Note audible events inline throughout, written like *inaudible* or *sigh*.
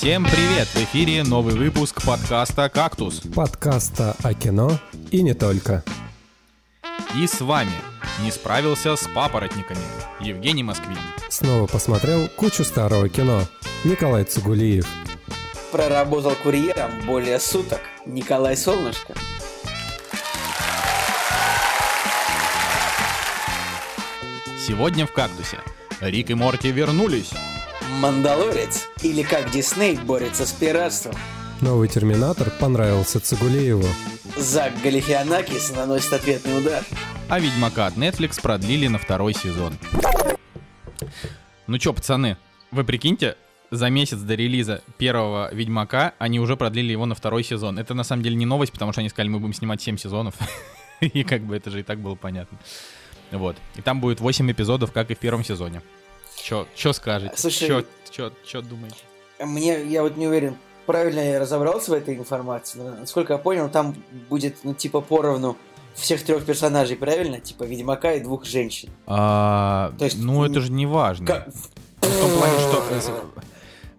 Всем привет! В эфире новый выпуск подкаста «Кактус». Подкаста о кино и не только. И с вами не справился с папоротниками Евгений Москвин. Снова посмотрел кучу старого кино. Николай Цугулиев. Проработал курьером более суток. Николай Солнышко. Сегодня в «Кактусе» Рик и Морти вернулись. Мандалорец. Или как Дисней борется с пиратством. Новый Терминатор понравился Цугулиеву. Зак Галифианакис наносит ответный удар. А Ведьмака от Netflix продлили на второй сезон. Ну чё, пацаны, вы прикиньте, за месяц до релиза первого Ведьмака они уже продлили его на второй сезон. Это на самом деле не новость, потому что они сказали, мы будем снимать 7 сезонов. *laughs* И как бы это же и так было понятно. Вот. И там будет 8 эпизодов, как и в первом сезоне. Чё, чё скажете? Слушай, чё, чё, чё думаете? Мне, я вот не уверен, правильно я разобрался в этой информации. Но, насколько я понял, там будет, ну, типа, поровну всех трех персонажей, правильно? Типа Ведьмака и двух женщин. А, То есть, ну, это же не важно. Как- В том плане, что... э,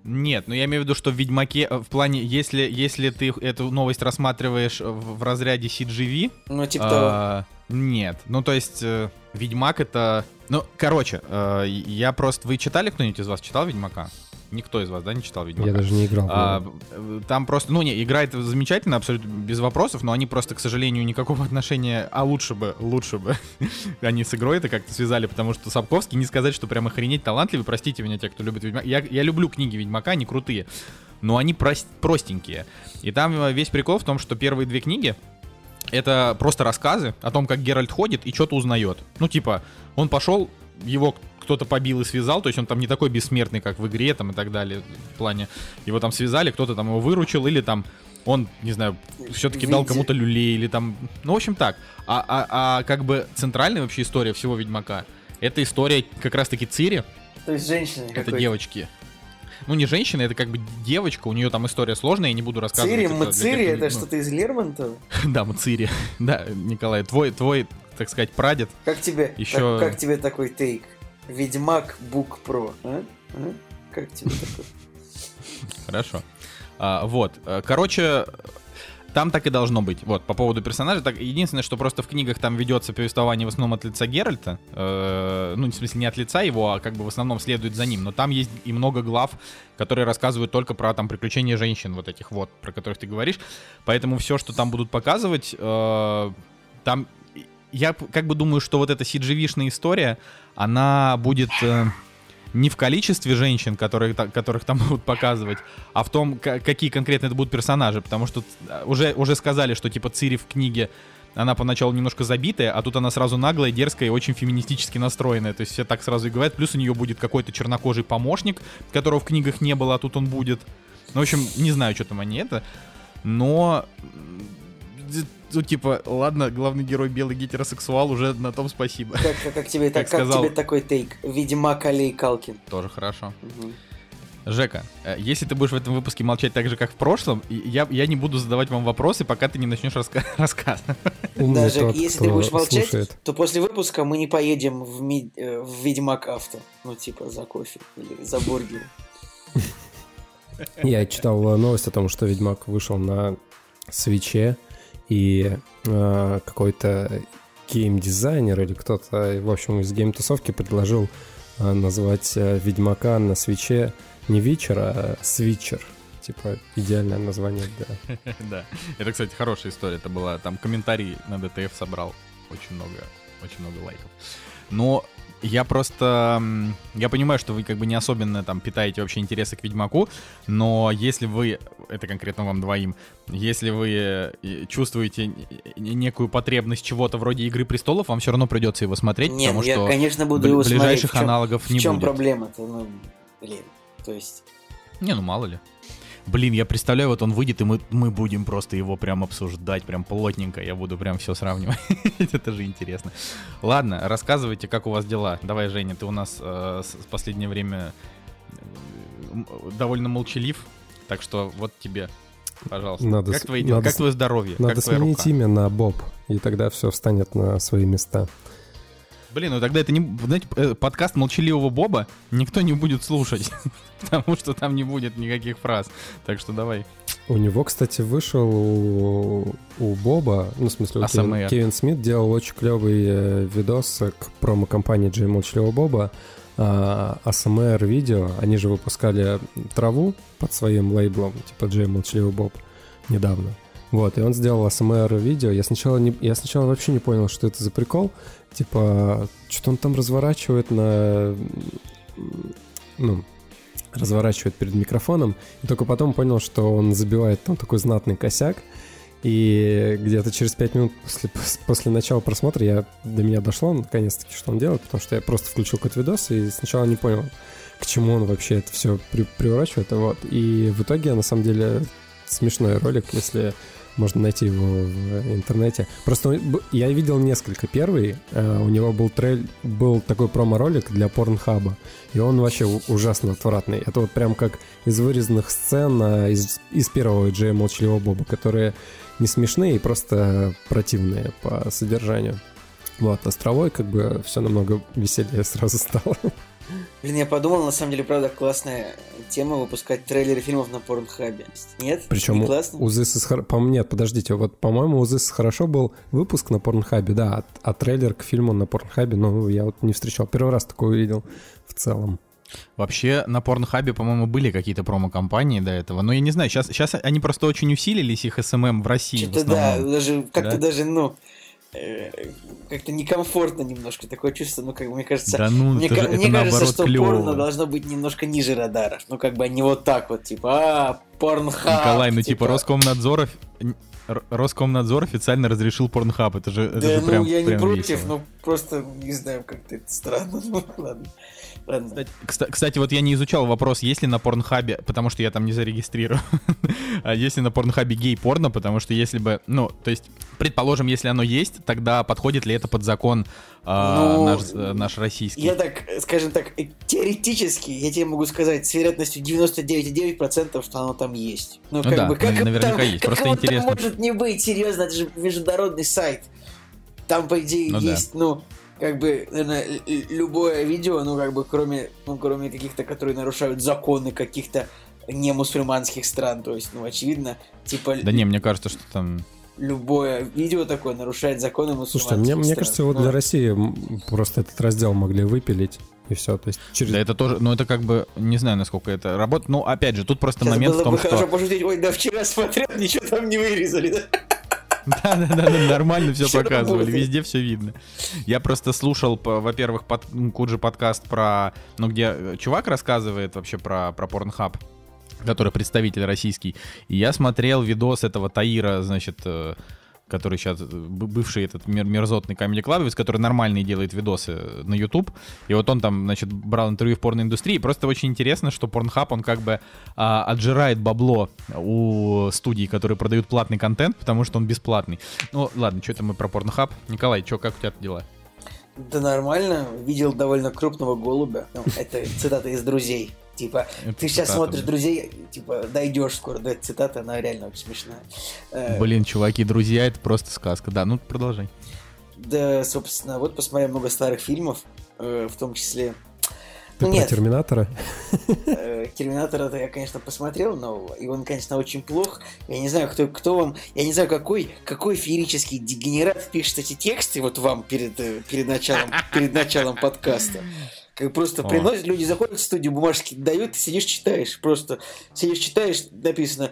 Нет, ну я имею в виду, что в Ведьмаке, э, в плане, если, если ты эту новость рассматриваешь в, в разряде CGV, Ну, типа того. а, нет. Ну, то есть, э, Ведьмак это... Ну, короче, э, я просто... Вы читали, кто-нибудь из вас читал Ведьмака? Никто из вас, да, не читал Ведьмака? Я даже не играл. А, э, там просто, ну не, играет замечательно, абсолютно без вопросов, но они просто, к сожалению, никакого отношения, а лучше бы, лучше бы, *laughs* они с игрой это как-то связали, потому что Сапковский, не сказать, что прям охренеть талантливый, простите меня, те, кто любит Ведьмака. Я, я люблю книги Ведьмака, они крутые, но они прос- простенькие. И там э, весь прикол в том, что первые две книги, это просто рассказы о том, как Геральт ходит и что-то узнает. Ну, типа, он пошел, его кто-то побил и связал, то есть он там не такой бессмертный, как в игре там и так далее, в плане, его там связали, кто-то там его выручил, или там он, не знаю, все-таки дал кому-то люлей, или там, ну, в общем, так. А, а, а как бы центральная вообще история всего Ведьмака, это история как раз-таки Цири, То есть женщины это девочки. Ну, не женщина, это как бы девочка, у нее там история сложная, я не буду рассказывать. Цири, это Мацири, это ну, что-то из Лермонтова? *laughs* Да, Мацири. *laughs* Да, Николай, твой, твой, так сказать, прадед. Как тебе, Ещё- как, как тебе такой тейк? Ведьмак Бук Про, а? А? Как тебе такой? *laughs* Хорошо. А, вот. э, Короче, там так и должно быть. Вот, по поводу персонажа. Так, единственное, что просто в книгах там ведется повествование в основном от лица Геральта. Э, ну, в смысле, не от лица его, а как бы в основном следует за ним. Но там есть и много глав, которые рассказывают только про там приключения женщин, вот этих вот, про которых ты говоришь. Поэтому все, что там будут показывать, э, там. Я как бы думаю, что вот эта CGV-шная история, она будет. э, не в количестве женщин, которые, которых там *laughs* будут показывать, а в том, ка- какие конкретно это будут персонажи. Потому что э, уже, уже сказали, что типа Цири в книге она поначалу немножко забитая, а тут она сразу наглая, дерзкая и очень феминистически настроенная. То есть все так сразу и говорят. Плюс у нее будет какой-то чернокожий помощник, которого в книгах не было, а тут он будет. Ну, в общем, не знаю, что там они это. Но... Ну, типа, ладно, главный герой белый гетеросексуал, уже на том спасибо. Как, как, как тебе, *laughs* так, Как как сказал- тебе такой тейк? Ведьмак Алей Калкин. Тоже хорошо. Мгм. Жека, э, если ты будешь в этом выпуске молчать так же, как в прошлом, я, я не буду задавать вам вопросы, пока ты не начнешь раска- *laughs* рассказ. Умный Даже тот, если ты будешь молчать, слушает. то после выпуска мы не поедем в, ми- э, в Ведьмак Авто. Ну, типа, за кофе или за бургером. *laughs* Я читал новость о том, что Ведьмак вышел на свече, и э, какой-то геймдизайнер или кто-то, в общем, из гейм-тусовки предложил э, назвать э, Ведьмака на свече не Вичер, а Свичер. Типа идеальное название для... *laughs* Да. Это, кстати, хорошая история. Это была там комментарий на ДТФ собрал очень много, очень много лайков. Но я просто... Я понимаю, что вы как бы не особенно там питаете вообще интересы к Ведьмаку, но если вы, это конкретно вам двоим, если вы э, чувствуете некую потребность чего-то вроде Игры Престолов, вам все равно придется его смотреть, Не, потому я, что конечно, буду бли- его смотреть. ближайших В чём- аналогов В не чем будет. проблема-то? Ну, блин, то есть... Не, ну мало ли. Блин, я представляю, вот он выйдет, и мы, мы будем просто его прям обсуждать, прям плотненько. Я буду прям все сравнивать. *laughs* Это же интересно. Ладно, рассказывайте, как у вас дела. Давай, Женя, ты у нас э, в последнее время э, довольно молчалив. Так что вот тебе, пожалуйста. Надо как твои дела? надо Как твое здоровье? Надо как сменить рука? имя на Боб, и тогда все встанет на свои места. Блин, ну тогда это не... Знаете, э, подкаст молчаливого Боба никто не будет слушать, *laughs* потому что там не будет никаких фраз. Так что давай. У него, кстати, вышел у, у Боба, ну, в смысле, у Кевин, Кевин Смит делал очень клевый э, видос к промо-компании Джей Молчаливого Боба, а, ASMR видео. Они же выпускали траву под своим лейблом, типа Джей Молчаливый Боб, недавно. Вот, и он сделал ASMR видео. Я сначала, не, я сначала вообще не понял, что это за прикол. Типа, что он там разворачивает на... Ну, разворачивает перед микрофоном. И только потом понял, что он забивает там такой знатный косяк. И где-то через 5 минут после, *laughs* после начала просмотра я, до меня дошло наконец-таки, что он делает, потому что я просто включил какой-то видос и сначала не понял, к чему он вообще это все при, приворачивает. Вот. И в итоге, на самом деле, смешной ролик, если можно найти его в интернете. Просто я видел несколько. Первый, э, у него был трейль, был такой промо-ролик для порнхаба, и он вообще ужасно отвратный. Это вот прям как из вырезанных сцен э, из, из первого Джея Молчаливого Боба, которые не смешные и просто противные по содержанию. Вот, островой как бы все намного веселее сразу стало. *laughs* Блин, я подумал, на самом деле, правда, классная тема выпускать трейлеры фильмов на порнхабе. Нет? Причем не классно? у This is... По нет, подождите, вот, по-моему, у This is Хорошо был выпуск на порнхабе, да, а, а трейлер к фильму на порнхабе, ну, я вот не встречал. Первый раз такое увидел в целом. Вообще на Порнхабе, по-моему, были какие-то промо-кампании до этого. Но я не знаю, сейчас, сейчас они просто очень усилились, их СММ в России. Что-то да, даже как-то да? даже, ну, как-то некомфортно немножко такое чувство, ну как мне кажется, да ну, мне, это, мне это кажется, что клево. порно должно быть немножко ниже радаров, ну как бы не вот так вот типа, а порнхаб. Николай, ну типа, типа Роскомнадзор Роскомнадзор официально разрешил порнхаб, это же, это да, же ну, прям я прям не против, весело. но просто не знаю, как-то это странно, *laughs* ну ладно. Кстати, кстати, вот я не изучал вопрос, есть ли на порнхабе, потому что я там не зарегистрирован, *laughs* а есть ли на порнхабе гей-порно, потому что если бы, ну, то есть, предположим, если оно есть, тогда подходит ли это под закон э, ну, наш, э, наш российский? Я так, скажем так, теоретически, я тебе могу сказать с вероятностью 99,9%, что оно там есть. Ну, ну как да, бы, как наверняка там, есть, просто интересно. Там может не быть, серьезно, это же международный сайт. Там, по идее, ну, есть, да. ну, как бы, наверное, любое видео, ну, как бы, кроме, ну, кроме каких-то, которые нарушают законы каких-то не мусульманских стран, то есть, ну, очевидно, типа... Да не, мне кажется, что там... Любое видео такое нарушает законы мусульманских Слушайте, мне, стран. мне кажется, вот ну... для России просто этот раздел могли выпилить и все, то есть через... Да это тоже, ну это как бы, не знаю, насколько это работает, ну опять же, тут просто Сейчас момент было в том, бы что... хорошо пошутить, ой, да вчера смотрел, ничего там не вырезали, да? Да-да-да, нормально все показывали, везде все видно. Я просто слушал, во-первых, KuJi Podcast про, ну, где чувак рассказывает вообще про, про Pornhub, который представитель российский. И я смотрел видос этого Таира, значит, э, который сейчас э, бывший этот мерзотный Comedy Club -овец, который нормальные делает видосы на YouTube. И вот он там, значит, брал интервью в порноиндустрии. И просто очень интересно, что Pornhub, он как бы а, отжирает бабло у студий, которые продают платный контент, потому что он бесплатный. Ну, ладно, что это мы про Pornhub. Николай, что, как у тебя дела? Да нормально. Видел довольно крупного голубя. Ну, это цитата из «Друзей». Типа, это ты сейчас смотришь друзей, типа, дойдешь скоро до этой цитаты, она реально очень смешная. Э, Блин, чуваки, друзья, это просто сказка. Да, ну продолжай. Да, собственно, вот посмотрел много старых фильмов, э, в том числе. Ты ну, про нет. Терминатора? Э, Терминатора-то я, конечно, посмотрел, но и он, конечно, очень плох. Я не знаю, кто, кто вам... Я не знаю, какой, какой феерический дегенерат пишет эти тексты вот вам перед, перед, началом, перед началом подкаста. Как просто приносят, люди заходят в студию, бумажки дают, ты сидишь, читаешь. Просто сидишь, читаешь, написано,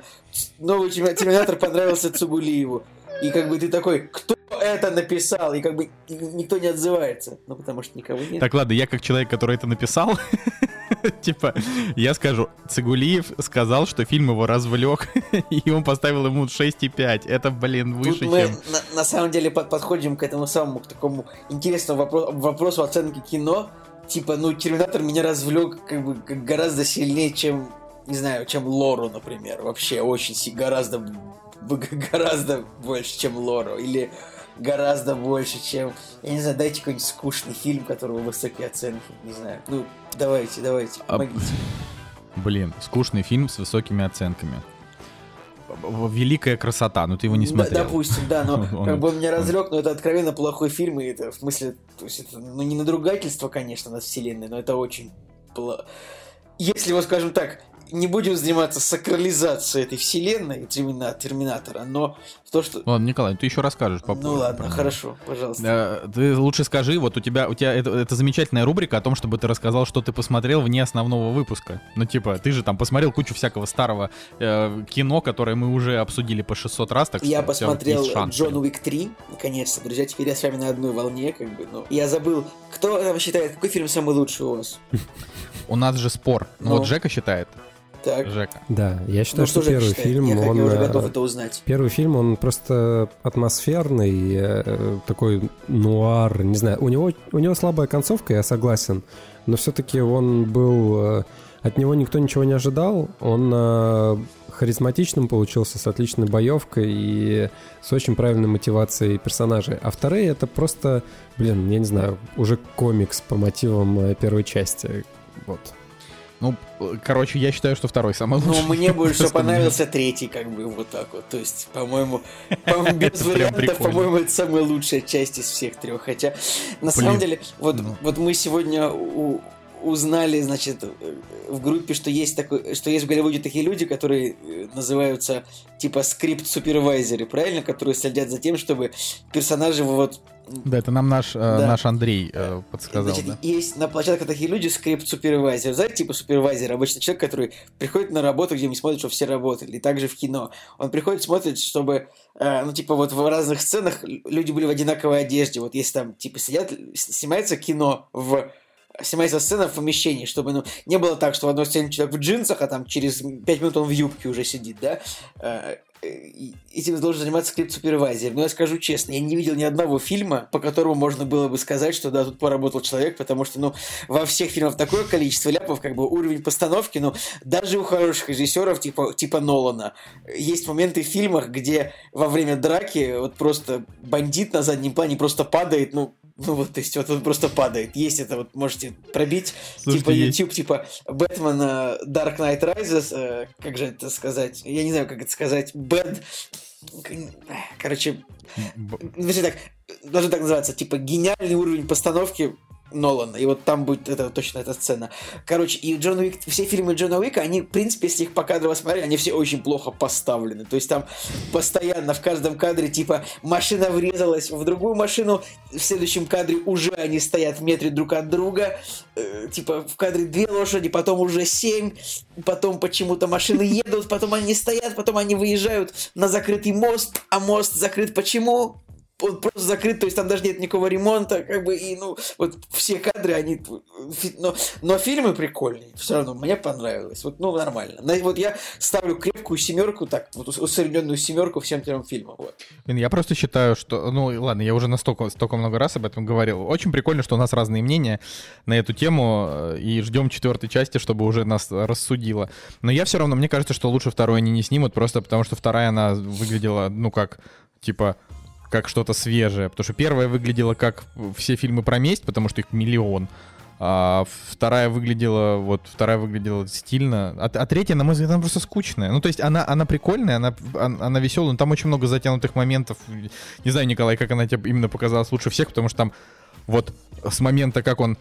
новый терминатор понравился Цугулиеву. И как бы ты такой, кто это написал? И как бы никто не отзывается. Ну, потому что никого нет. Так, ладно, я как человек, который это написал, *laughs* типа, я скажу, Цигулиев сказал, что фильм его развлек, *laughs* и он поставил ему 6,5. Это, блин, выше, Тут мы чем... На, на самом деле под, подходим к этому самому, к такому интересному вопро- вопросу оценки кино, типа, ну, Терминатор меня развлек как бы гораздо сильнее, чем, не знаю, чем Лору, например. Вообще очень гораздо, *laughs* гораздо больше, чем Лору. Или гораздо больше, чем... Я не знаю, дайте какой-нибудь скучный фильм, которого высокие оценки. Не знаю. Ну, давайте, давайте, а, помогите. А, блин, скучный фильм с высокими оценками. Великая красота, но ты его не смотрел. Допустим, да, но *laughs* он, как бы он меня разлег, но это откровенно плохой фильм, и это в смысле, то есть это, ну не надругательство, конечно, над вселенной, но это очень если вот, скажем так, не будем заниматься сакрализацией этой вселенной термина, Терминатора, но то, что... Ладно, Николай, ты еще расскажешь по Ну ладно, хорошо, пожалуйста. Да, ты лучше скажи, вот у тебя, у тебя это, это замечательная рубрика о том, чтобы ты рассказал, что ты посмотрел вне основного выпуска. Ну типа, ты же там посмотрел кучу всякого старого э, кино, которое мы уже обсудили по 600 раз, так Я посмотрел Джон Уик 3, наконец-то, друзья, теперь я с вами на одной волне, как бы, ну. Я забыл, кто там считает, какой фильм самый лучший у вас? *laughs* У нас же спор. Ну вот Жека считает. Так. Жека. Да, я считаю, ну, что, что первый фильм, я, он... Я уже готов это узнать. Первый фильм, он просто атмосферный, э, такой нуар, не знаю. У него, у него слабая концовка, я согласен, но все-таки он был... Э, от него никто ничего не ожидал, он э, харизматичным получился, с отличной боевкой и с очень правильной мотивацией персонажей. А вторые это просто, блин, я не знаю, уже комикс по мотивам первой части. Вот. Ну, короче, я считаю, что второй самый лучший. Ну, мне *laughs* больше понравился третий, как бы, вот так вот. То есть, по-моему, *laughs* без вариантов, по-моему, это самая лучшая часть из всех трех. Хотя, на самом деле, вот, ну. вот мы сегодня узнали, значит, в группе, что есть такой, что есть в Голливуде такие люди, которые э, называются типа скрипт-супервайзеры, правильно, которые следят за тем, чтобы персонажи вот да, это нам наш, э, да. наш Андрей э, подсказал. Значит, да. есть на площадках такие люди, скрипт-супервайзер. Знаете, типа супервайзер, обычно человек, который приходит на работу, где мы смотрим, чтобы все работали, и также в кино. Он приходит, смотрит, чтобы, э, ну, типа, вот в разных сценах люди были в одинаковой одежде. Вот если там, типа, сидят, снимается кино в снимается сцена в помещении, чтобы ну, не было так, что в одной сцене человек в джинсах, а там через 5 минут он в юбке уже сидит, да? Этим должен заниматься скрипт-супервайзер. Но я скажу честно, я не видел ни одного фильма, по которому можно было бы сказать, что да, тут поработал человек, потому что, ну, во всех фильмах такое количество ляпов, как бы уровень постановки, ну, даже у хороших режиссеров, типа, типа Нолана, есть моменты в фильмах, где во время драки вот просто бандит на заднем плане просто падает, ну, ну вот, то есть вот он просто падает. Есть это, вот можете пробить, Слушайте, типа YouTube, есть. типа Бэтмен Dark Knight Rises, э, как же это сказать? Я не знаю, как это сказать. Bad... Короче, Б... так, должен так называться, типа гениальный уровень постановки Нолана. И вот там будет это, точно эта сцена. Короче, и Джон Уик, все фильмы Джона Уика, они, в принципе, если их покадрово смотреть, они все очень плохо поставлены. То есть там постоянно в каждом кадре, типа, машина врезалась в другую машину, в следующем кадре уже они стоят в метре друг от друга. Э, типа, в кадре две лошади, потом уже семь, потом почему-то машины едут, потом они стоят, потом они выезжают на закрытый мост, а мост закрыт почему? Он просто закрыт, то есть там даже нет никакого ремонта, как бы, и, ну, вот все кадры, они, но, но фильмы прикольные, все равно, мне понравилось, вот, ну, нормально. Вот я ставлю крепкую семерку, так, вот усредненную семерку всем трем фильмам, вот. Я просто считаю, что, ну, ладно, я уже настолько, столько много раз об этом говорил, очень прикольно, что у нас разные мнения на эту тему, э, и ждем четвертой части, чтобы уже нас рассудило. Но я все равно, мне кажется, что лучше второй они не снимут, просто потому что вторая, она выглядела, ну, как, типа, как что-то свежее. Потому что первая выглядела как все фильмы про месть, потому что их миллион. А вторая выглядела, вот, вторая выглядела стильно. А, а третья, на мой взгляд, она просто скучная. Ну, то есть она, она прикольная, она, она, веселая, но там очень много затянутых моментов. Не знаю, Николай, как она тебе именно показалась лучше всех, потому что там вот с момента, как он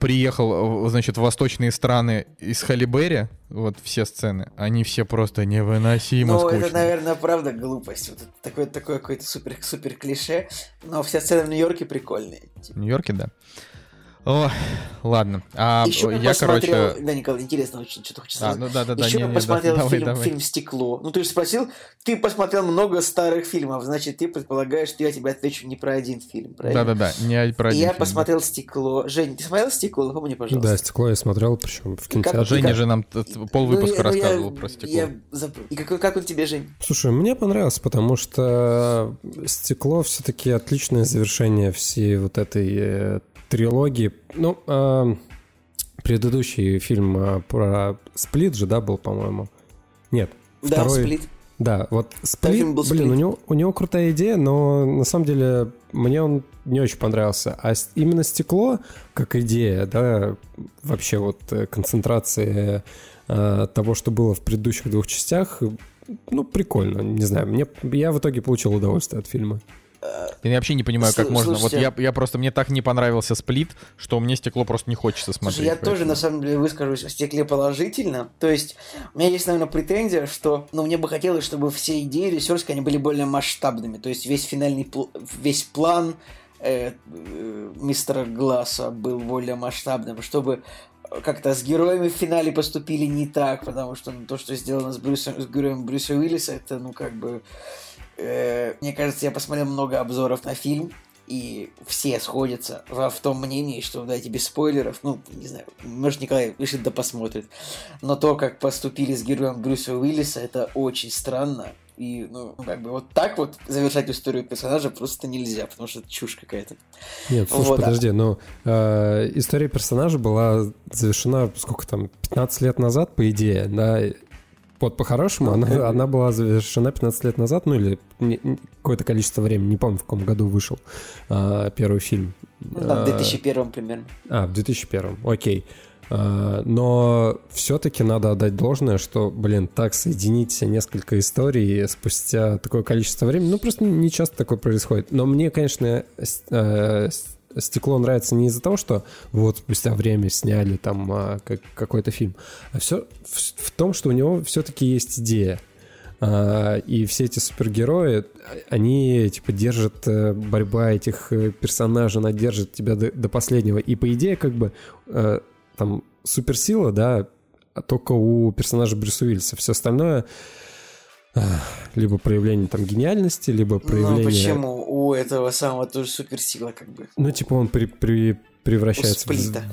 приехал, значит, в восточные страны из Халибери, вот все сцены, они все просто невыносимо Ну, скучные. это, наверное, правда глупость. Вот такое, такое какое-то супер, супер клише, но все сцены в Нью-Йорке прикольные. В Нью-Йорке, да. О, ладно. А Еще я, посмотрел... короче... Да, Николай, интересно очень, что-то хочешь сказать. А, ну да, да, да. Еще не, я не, посмотрел да, фильм, давай, фильм «Стекло». Ну, ты же спросил, ты посмотрел много старых фильмов, значит, ты предполагаешь, что я тебе отвечу не про один фильм, правильно? Да-да-да, не про один Я фильм. посмотрел «Стекло». Жень, ты смотрел «Стекло»? Напомни, пожалуйста. Да, «Стекло» я смотрел, причем в кинотеатре. Как, Женя как... же нам пол выпуска ну, рассказывал я, про «Стекло». Я. И как, как он тебе, Жень? Слушай, мне понравился, потому что «Стекло» все-таки отличное завершение всей вот этой э, трилогии. Ну, э, предыдущий фильм э, про Сплит же, да, был, по-моему? Нет. Да, второй... Сплит. Да, вот Сплит, блин, Сплит. у него, у него крутая идея, но на самом деле мне он не очень понравился. А именно стекло, как идея, да, вообще вот э, концентрация э, того, что было в предыдущих двух частях, ну, прикольно, не знаю. Мне, я в итоге получил удовольствие от фильма. Я вообще не понимаю, как Слу- можно. слушайте. Вот я, я просто, мне так не понравился сплит, что мне стекло просто не хочется смотреть. Слушай, я тоже, поэтому- на самом деле, выскажусь в стекле положительно. То есть, у меня есть, наверное, претензия, что, ну, мне бы хотелось, чтобы все идеи режиссерские, они были более масштабными. То есть, весь финальный, весь план э, э, мистера Гласса был более масштабным, чтобы как-то с героями в финале поступили не так, потому что ну, то, что сделано с, Брюсом, с героем Брюса Уиллиса, это, ну, как бы... э, мне кажется, я посмотрел много обзоров на фильм, и все сходятся во, в том мнении, что, дайте без спойлеров, ну, не знаю, может, Николай вышит да посмотрит, но то, как поступили с героем Брюса Уиллиса, это очень странно, и, ну, как бы вот так вот завершать историю персонажа просто нельзя, потому что это чушь какая-то. Нет, слушай, Вот, а- подожди, ну, э, история персонажа была завершена, сколько там, 15 лет назад, по идее, да? Вот по-хорошему, она, она была завершена 15 лет назад, ну или не- не- какое-то количество времени, не помню, в каком году вышел а, первый фильм. Ну, там, в А, 2001 примерно. А, в 2001, окей. А, Но все-таки надо отдать должное, что, блин, так соединить несколько историй спустя такое количество времени, ну просто не часто такое происходит. Но мне, конечно, с- э, стекло нравится не из-за того, что вот спустя время сняли там а, как- какой-то фильм, а все в, в том, что у него все-таки есть идея. А, И все эти супергерои, они типа держат э, борьба этих э, персонажей, она держит тебя до, до последнего. И по идее, как бы э, там суперсила, да, а только у персонажа Брюса Уиллиса. Все остальное либо проявление там гениальности, либо проявление... Ну, почему? У этого самого тоже суперсила, как бы. Ну, типа он при- при- превращается в, Сплита.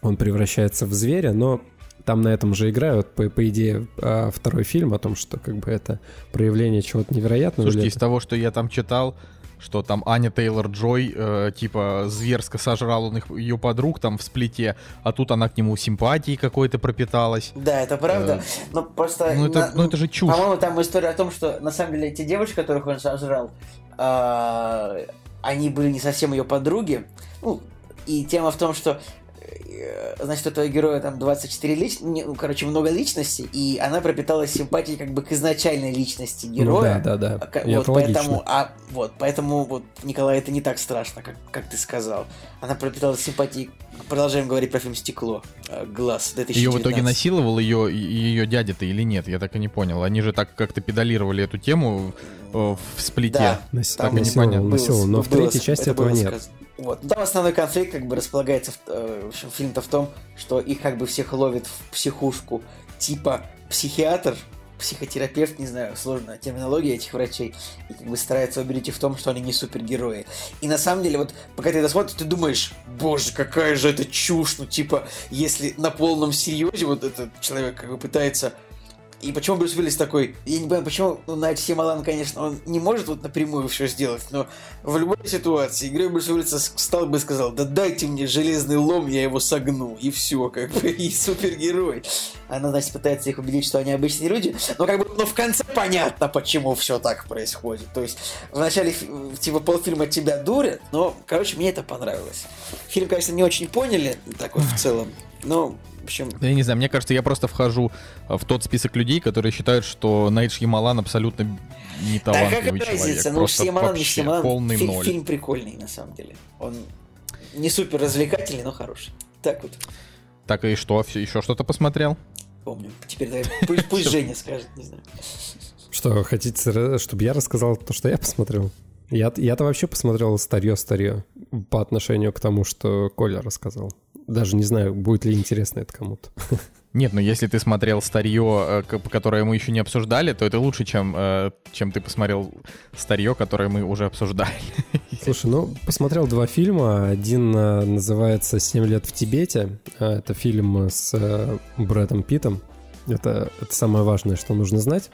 он превращается в зверя, но там на этом же играют, по, по идее, а, второй фильм о том, что как бы это проявление чего-то невероятного. Слушайте, или из того, что я там читал, что там Аня Тейлор-Джой, э, типа, зверско сожрал он их, ее подруг там в сплите, а тут она к нему симпатии какой-то пропиталась. Да, это правда. Но просто... Ну это, на- ну это же чушь. По-моему, там история о том, что на самом деле эти девушки, которых он сожрал, а, они были не совсем ее подруги. Ну, и тема в том, что э, значит, у этого героя там 24 личности, ну, короче, много личностей, и она пропиталась симпатией как бы к изначальной личности Ну героя. да, да, да. А Вот это логично. поэтому, а, вот, поэтому, вот, Николай, это не так страшно, как, как ты сказал. Она пропиталась симпатией, продолжаем говорить про фильм «Стекло», э, «Глаз», 2019. Ее в итоге насиловал ее, ее дядя-то или нет, я так и не понял. Они же так как-то педалировали эту тему э, в сплите. Да, Так и насиловал, непонятно. насиловал, но Было- в третьей было- части это этого было нет. сказано. Вот. Там основной конфликт как бы располагается, в, э, в общем, фильм-то в том, что их как бы всех ловит в психушку типа психиатр, психотерапевт, не знаю, сложная терминология этих врачей, и как бы старается убедить их в том, что они не супергерои. И на самом деле, вот пока ты это смотришь, ты думаешь, боже, какая же это чушь, ну типа, если на полном серьезе вот этот человек как бы пытается и почему Брюс Уиллис такой? Я не понимаю, почему ну, Найт Сималан, конечно, он не может вот напрямую все сделать, но в любой ситуации игрой Брюса Уиллиса встал бы и сказал, да дайте мне железный лом, я его согну, и все, как бы, и супергерой. Она, значит, пытается их убедить, что они обычные люди, но как бы, но в конце понятно, почему все так происходит. То есть, в начале, фи- типа, полфильма тебя дурят, но, короче, мне это понравилось. Фильм, конечно, не очень поняли, так вот в целом, но, в общем, Да Я не знаю, мне кажется, я просто вхожу э, в тот список людей, которые считают, что Найт Шьямалан абсолютно не Да талантливый какая человек. разница? Ну, просто Сьямалан не вообще Сьямалан. полный Фи- ноль. Фильм прикольный, на самом деле. Он не супер развлекательный, но хороший. Так вот, Так и что, еще что-то посмотрел? помню. Теперь давай, пусть, пусть *laughs* Женя скажет, не знаю. Что, хотите, чтобы я рассказал то, что я посмотрел? Я, я-то вообще посмотрел старье-старье по отношению к тому, что Коля рассказал. Даже не знаю, будет ли интересно это кому-то. Нет, ну если ты смотрел старье, э, которое мы еще не обсуждали, то это лучше, чем, э, чем ты посмотрел старье, которое мы уже обсуждали. Слушай, ну, посмотрел два фильма. Один э, называется «Семь лет в Тибете». Это фильм с Брэдом Питтом. Это, это самое важное, что нужно знать.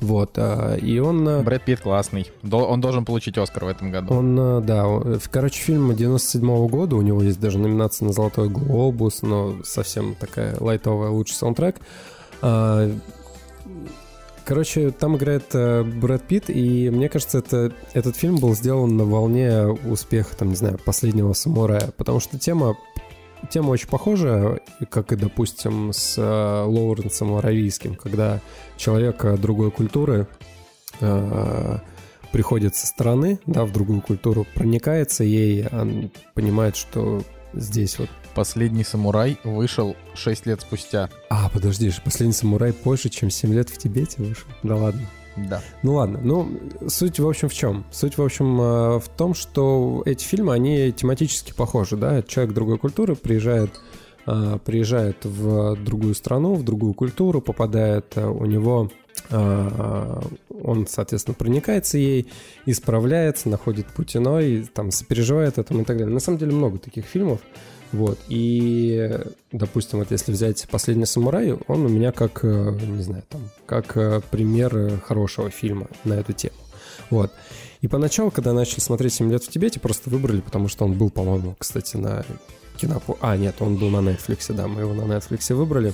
Вот, а, и он... э, Брэд Питт классный. Он должен получить Оскар в этом году. Он, э, да, в- короче, фильм 97 года, у него есть даже номинация на «Золотой глобус», но совсем такая лайтовая, лучший саундтрек. А, Короче, там играет э, Брэд Питт, и мне кажется, это, этот фильм был сделан на волне успеха, там, не знаю, «Последнего самурая», потому что тема тема очень похожа, как и, допустим, с э, Лоуренсом Аравийским, когда человек э, другой культуры э, приходит со стороны, да, в другую культуру, проникается ей, он понимает, что здесь вот Последний самурай вышел 6 лет спустя. А, подожди, последний самурай позже, чем 7 лет в Тибете вышел? Да ладно. Да. Ну ладно, ну суть в общем в чем? Суть в общем э, в том, что эти фильмы, они тематически похожи, да? Человек другой культуры приезжает э, приезжает в другую страну, в другую культуру, попадает э, у него он, соответственно, проникается ей, исправляется, находит путь иной, там, сопереживает этому и так далее. На самом деле много таких фильмов. Вот, и, допустим, вот если взять «Последний самурай», он у меня как, э, не знаю, там, как э, пример хорошего фильма на эту тему. Вот. И поначалу, когда начали смотреть «7 лет в Тибете», просто выбрали, потому что он был, по-моему, кстати, на кинопо... А, нет, он был на Netflix, да, мы его на Netflix выбрали.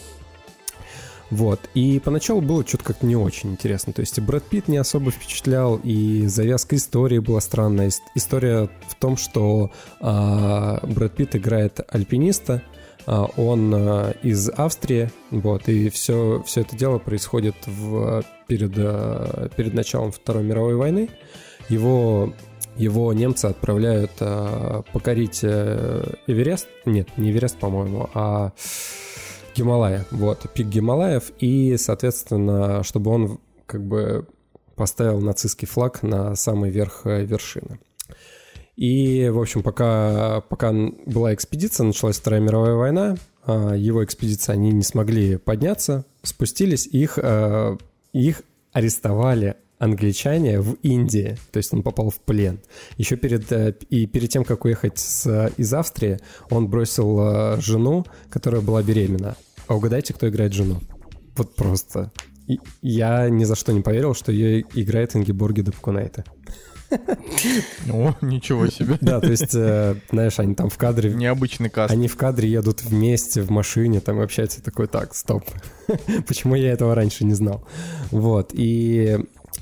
Вот. И поначалу было что-то как не очень интересно. То есть и Брэд Питт не особо впечатлял, и завязка истории была странная. История в том, что а, Брэд Питт играет альпиниста, а, он а, из Австрии, вот, и все, все это дело происходит в, перед, перед началом Второй мировой войны. Его его немцы отправляют покорить а, Эверест. Нет, не Эверест, по-моему, а Гималая, вот, пик Гималаев, и, соответственно, чтобы он как бы поставил нацистский флаг на самый верх э, вершины. И, в общем, пока, пока была экспедиция, началась Вторая мировая война, а, его экспедиция, они не смогли подняться, спустились, их, э, их арестовали англичане в Индии, то есть он попал в плен. Еще перед, э, и перед тем, как уехать с, из Австрии, он бросил жену, которая была беременна. А угадайте, кто играет жену? Вот просто. И я ни за что не поверил, что ее играет Ингеборги Дапкунайте. *laughs* О, ничего себе. Да, то есть, э, знаешь, они там в кадре... Необычный каст. Они в кадре едут вместе в машине, там общаются, такой, так, стоп. *laughs* Почему я этого раньше не знал? Вот, и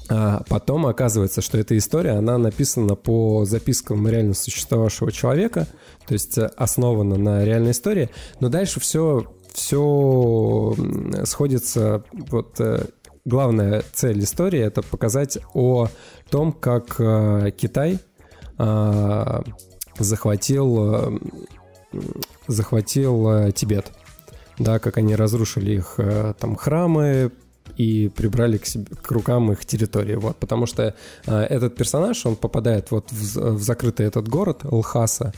а потом оказывается, что эта история, она написана по запискам реально существовавшего человека, то есть э, основана на реальной истории, но дальше все все сходится, вот э, главная цель истории это показать о том, как э, Китай э, захватил, захватил Тибет. Да, как они разрушили их там храмы, и прибрали к, себе, к рукам их территории. Вот, потому что этот персонаж, он попадает вот в, в закрытый этот город Лхаса,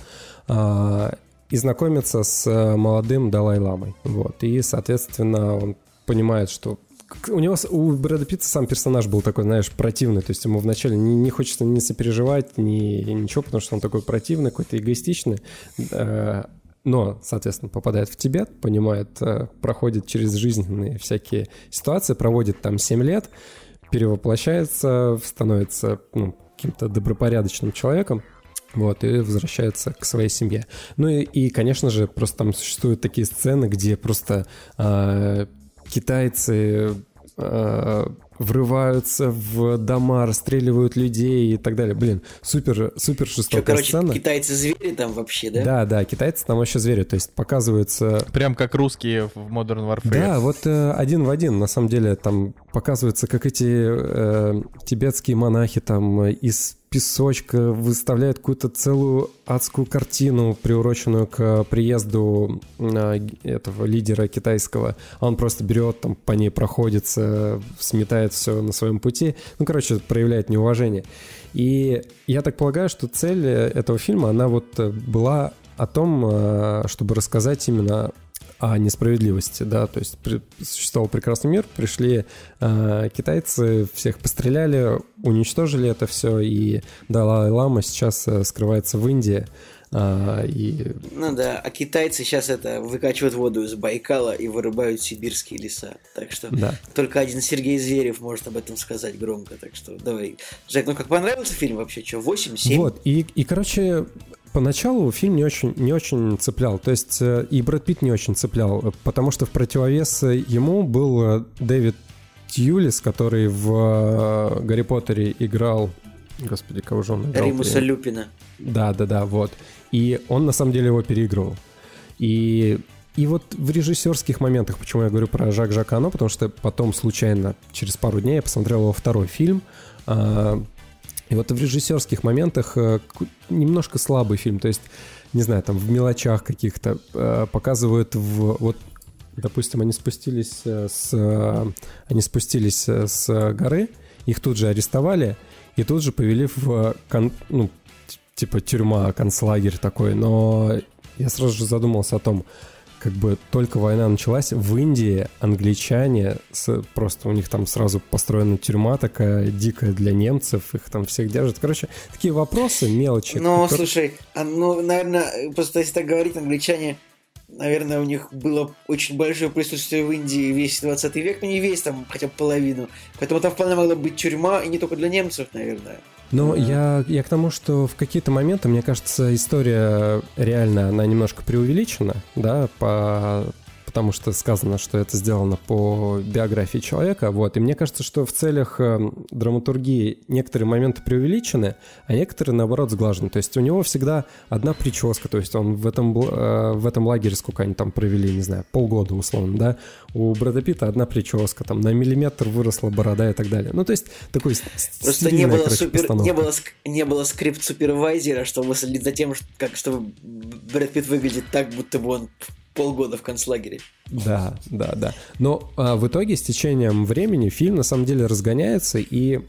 и знакомится с э, молодым Далай-ламой. Вот. И, соответственно, он понимает, что у него, у Брэда Питта сам персонаж был такой, знаешь, противный, то есть ему вначале не, не хочется ни сопереживать, ни ничего, потому что он такой противный, какой-то эгоистичный, но, соответственно, попадает в Тибет, понимает, э, проходит через жизненные всякие ситуации, проводит там 7 лет, перевоплощается, становится ну, каким-то добропорядочным человеком, вот, и возвращается к своей семье. Ну и, и конечно же, просто там существуют такие сцены, где просто э, китайцы э, врываются в дома, расстреливают людей и так далее. Блин, супер, супер жестокая Что, короче, сцена. китайцы-звери там вообще, да? Да, да, китайцы там вообще звери, то есть показываются... Прям как русские в Modern Warfare. Да, вот э, один в один, на самом деле, там показывается, как эти э, тибетские монахи там из песочка выставляет какую-то целую адскую картину, приуроченную к приезду этого лидера китайского. Он просто берет, там по ней проходится, сметает все на своем пути. Ну, короче, проявляет неуважение. И я так полагаю, что цель этого фильма, она вот была о том, э, чтобы рассказать именно о несправедливости, да, то есть при, существовал прекрасный мир, пришли э, китайцы, всех постреляли, уничтожили это все, и Далай-Лама сейчас э, скрывается в Индии, а, и... Ну да, а китайцы сейчас это выкачивают воду из Байкала и вырубают сибирские леса. Так что да. только один Сергей Зверев может об этом сказать громко. Так что давай. Жек, ну как понравился фильм вообще? Что, 8, 7? Вот, и, и короче, поначалу фильм не очень, не очень цеплял. То есть э, и Брэд Питт не очень цеплял, потому что в противовес ему был э, Дэвид Тьюлис, который в э, Гарри Поттере играл... Господи, кого же он играл? Римуса Люпина. Да, да, да, вот. И он на самом деле его переигрывал. И и вот в режиссерских моментах, почему я говорю про Жак Жакано, потому что потом случайно, через пару дней, я посмотрел его второй фильм. И вот в режиссерских моментах э, немножко слабый фильм. То есть, не знаю, там в мелочах каких-то э, показывают в... Вот, допустим, они спустились э, с... Они спустились с горы, их тут же арестовали, и тут же повели в... Кон, ну, типа тюрьма, концлагерь такой. Но я сразу же задумался о том, как бы только война началась, в Индии англичане, с, просто у них там сразу построена тюрьма такая дикая для немцев, их там всех держат. Короче, такие вопросы, мелочи. Ну, которые... слушай, а, ну, наверное, просто если так говорить, англичане, наверное, у них было очень большое присутствие в Индии весь 20 век, но не весь, там хотя бы половину. Поэтому там вполне могла быть тюрьма, и не только для немцев, наверное. Но да. я, я к тому, что в какие-то моменты, мне кажется, история реально, она немножко преувеличена, да, по, потому что сказано, что это сделано по биографии человека, вот, и мне кажется, что в целях э, драматургии некоторые моменты преувеличены, а некоторые, наоборот, сглажены, то есть у него всегда одна прическа, то есть он в этом, э, в этом лагере сколько они там провели, не знаю, полгода условно, да, у Брэда Питта одна прическа, там на миллиметр выросла борода и так далее, ну, то есть такой Просто не было, короче, супер, не было, не было скрипт супервайзера, чтобы следить за тем, как, чтобы Брэд Питт выглядит так, будто бы он полгода в концлагере. Да, да, да. Но а, в итоге с течением времени фильм на самом деле разгоняется, и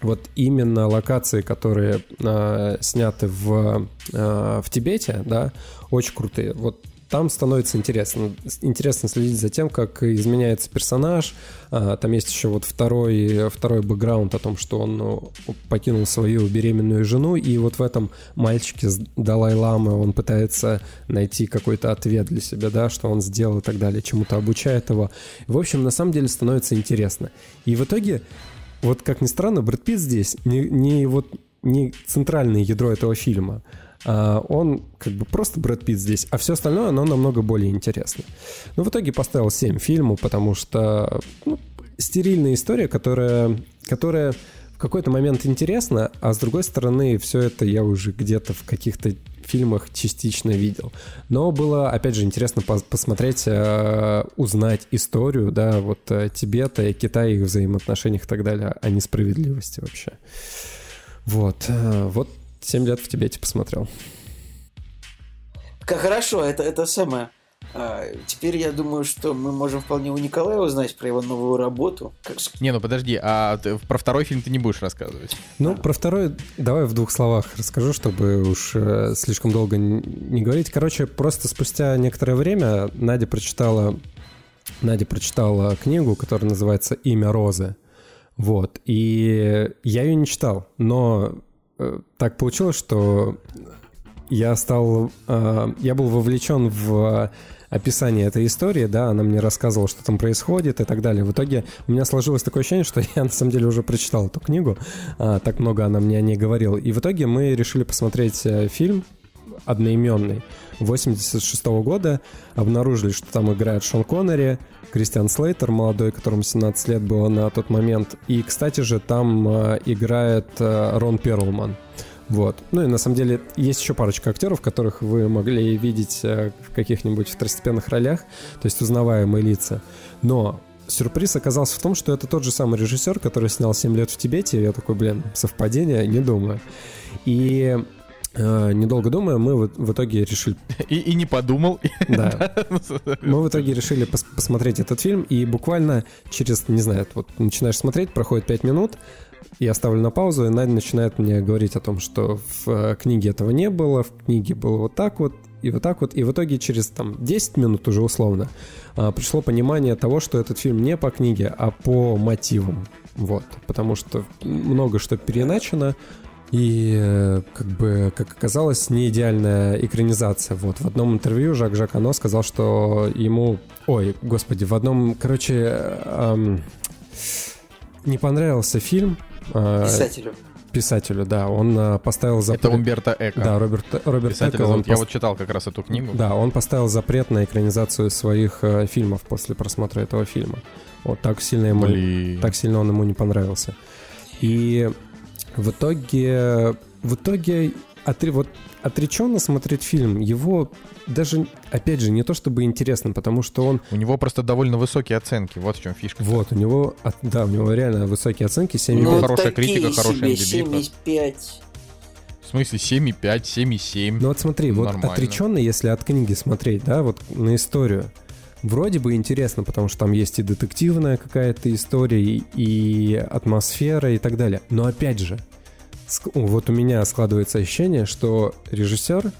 вот именно локации, которые а, сняты в, а, в Тибете, да, очень крутые. Вот там становится интересно. Интересно следить за тем, как изменяется персонаж. А, там есть еще вот второй, второй бэкграунд о том, что он ну, покинул свою беременную жену, и вот в этом мальчике с Далай-Ламы он пытается найти какой-то ответ для себя, да, что он сделал и так далее, чему-то обучает его. В общем, на самом деле становится интересно. И в итоге, вот как ни странно, Брэд Питт здесь не, не вот не центральное ядро этого фильма, он как бы просто Брэд Питт здесь, а все остальное, оно намного более интересно. Но в итоге поставил 7 фильму, потому что ну, стерильная история, которая, которая в какой-то момент интересна, а с другой стороны, все это я уже где-то в каких-то фильмах частично видел. Но было, опять же, интересно посмотреть, э, узнать историю, да, вот э, Тибета и Китая, их взаимоотношениях и так далее, о несправедливости вообще. Вот, э, вот 7 лет в Тибете посмотрел. Как хорошо, это, это самое. А, теперь я думаю, что мы можем вполне у Николая узнать про его новую работу. Как... Не, ну подожди, а ты, про второй фильм ты не будешь рассказывать? Ну, а. про второй давай в двух словах расскажу, чтобы уж э, слишком долго не говорить. Короче, просто спустя некоторое время Надя прочитала, Надя прочитала книгу, которая называется «Имя Розы». Вот, и я ее не читал, но так получилось, что я стал, э, я был вовлечен в описание этой истории, да, она мне рассказывала, что там происходит и так далее. В итоге у меня сложилось такое ощущение, что *laughs* я на самом деле уже прочитал эту книгу, а, так много она мне о ней говорила. И в итоге мы решили посмотреть э, фильм одноименный 86 -го года, обнаружили, что там играет Шон Коннери, Кристиан Слейтер, молодой, которому 17 лет было на тот момент. И, кстати же, там э, играет э, Рон Перлман. Вот. Ну и на самом деле есть еще парочка актеров, которых вы могли видеть э, в каких-нибудь второстепенных ролях, то есть узнаваемые лица. Но сюрприз оказался в том, что это тот же самый режиссер, который снял «7 лет в Тибете». Я такой, блин, совпадение? Не думаю. И недолго думая, мы в, в итоге решили... И, и не подумал. Да. *laughs* Мы в итоге решили пос посмотреть этот фильм, и буквально через, не знаю, вот начинаешь смотреть, проходит 5 минут, я ставлю на паузу, и Надя начинает мне говорить о том, что в э, книге этого не было, в книге было вот так вот, и вот так вот. И в итоге через там 10 минут уже условно э, пришло понимание того, что этот фильм не по книге, а по мотивам. Вот. Потому что много что переначено, и, э, как бы, как оказалось, не идеальная экранизация. Вот, в одном интервью Жак Жак Ано сказал, что ему... Ой, господи, в одном, короче, эм, не понравился фильм. Э, Писателю писателю, да, он э, поставил запрет... Это Умберто Эко. Да, Роберт, Роберт Писатель Эко. Он Я пос... вот читал как раз эту книгу. Да, он поставил запрет на экранизацию своих э, фильмов после просмотра этого фильма. Вот так сильно ему, Блин. так сильно он ему не понравился. И в итоге, в итоге от, вот отреченно смотреть фильм, его даже, опять же, не то чтобы интересно, потому что он... У него просто довольно высокие оценки, вот в чем фишка. Вот, у него, да, у него реально высокие оценки, 7,5. Ну, хорошая критика, хорошая себе, 7,5. В смысле 7,5, 7,7. Ну вот смотри, вот отреченно, если от книги смотреть, да, вот на историю, вроде бы интересно, потому что там есть и детективная какая-то история, и, атмосфера и так далее. Но опять же, вот у меня складывается ощущение, что режиссер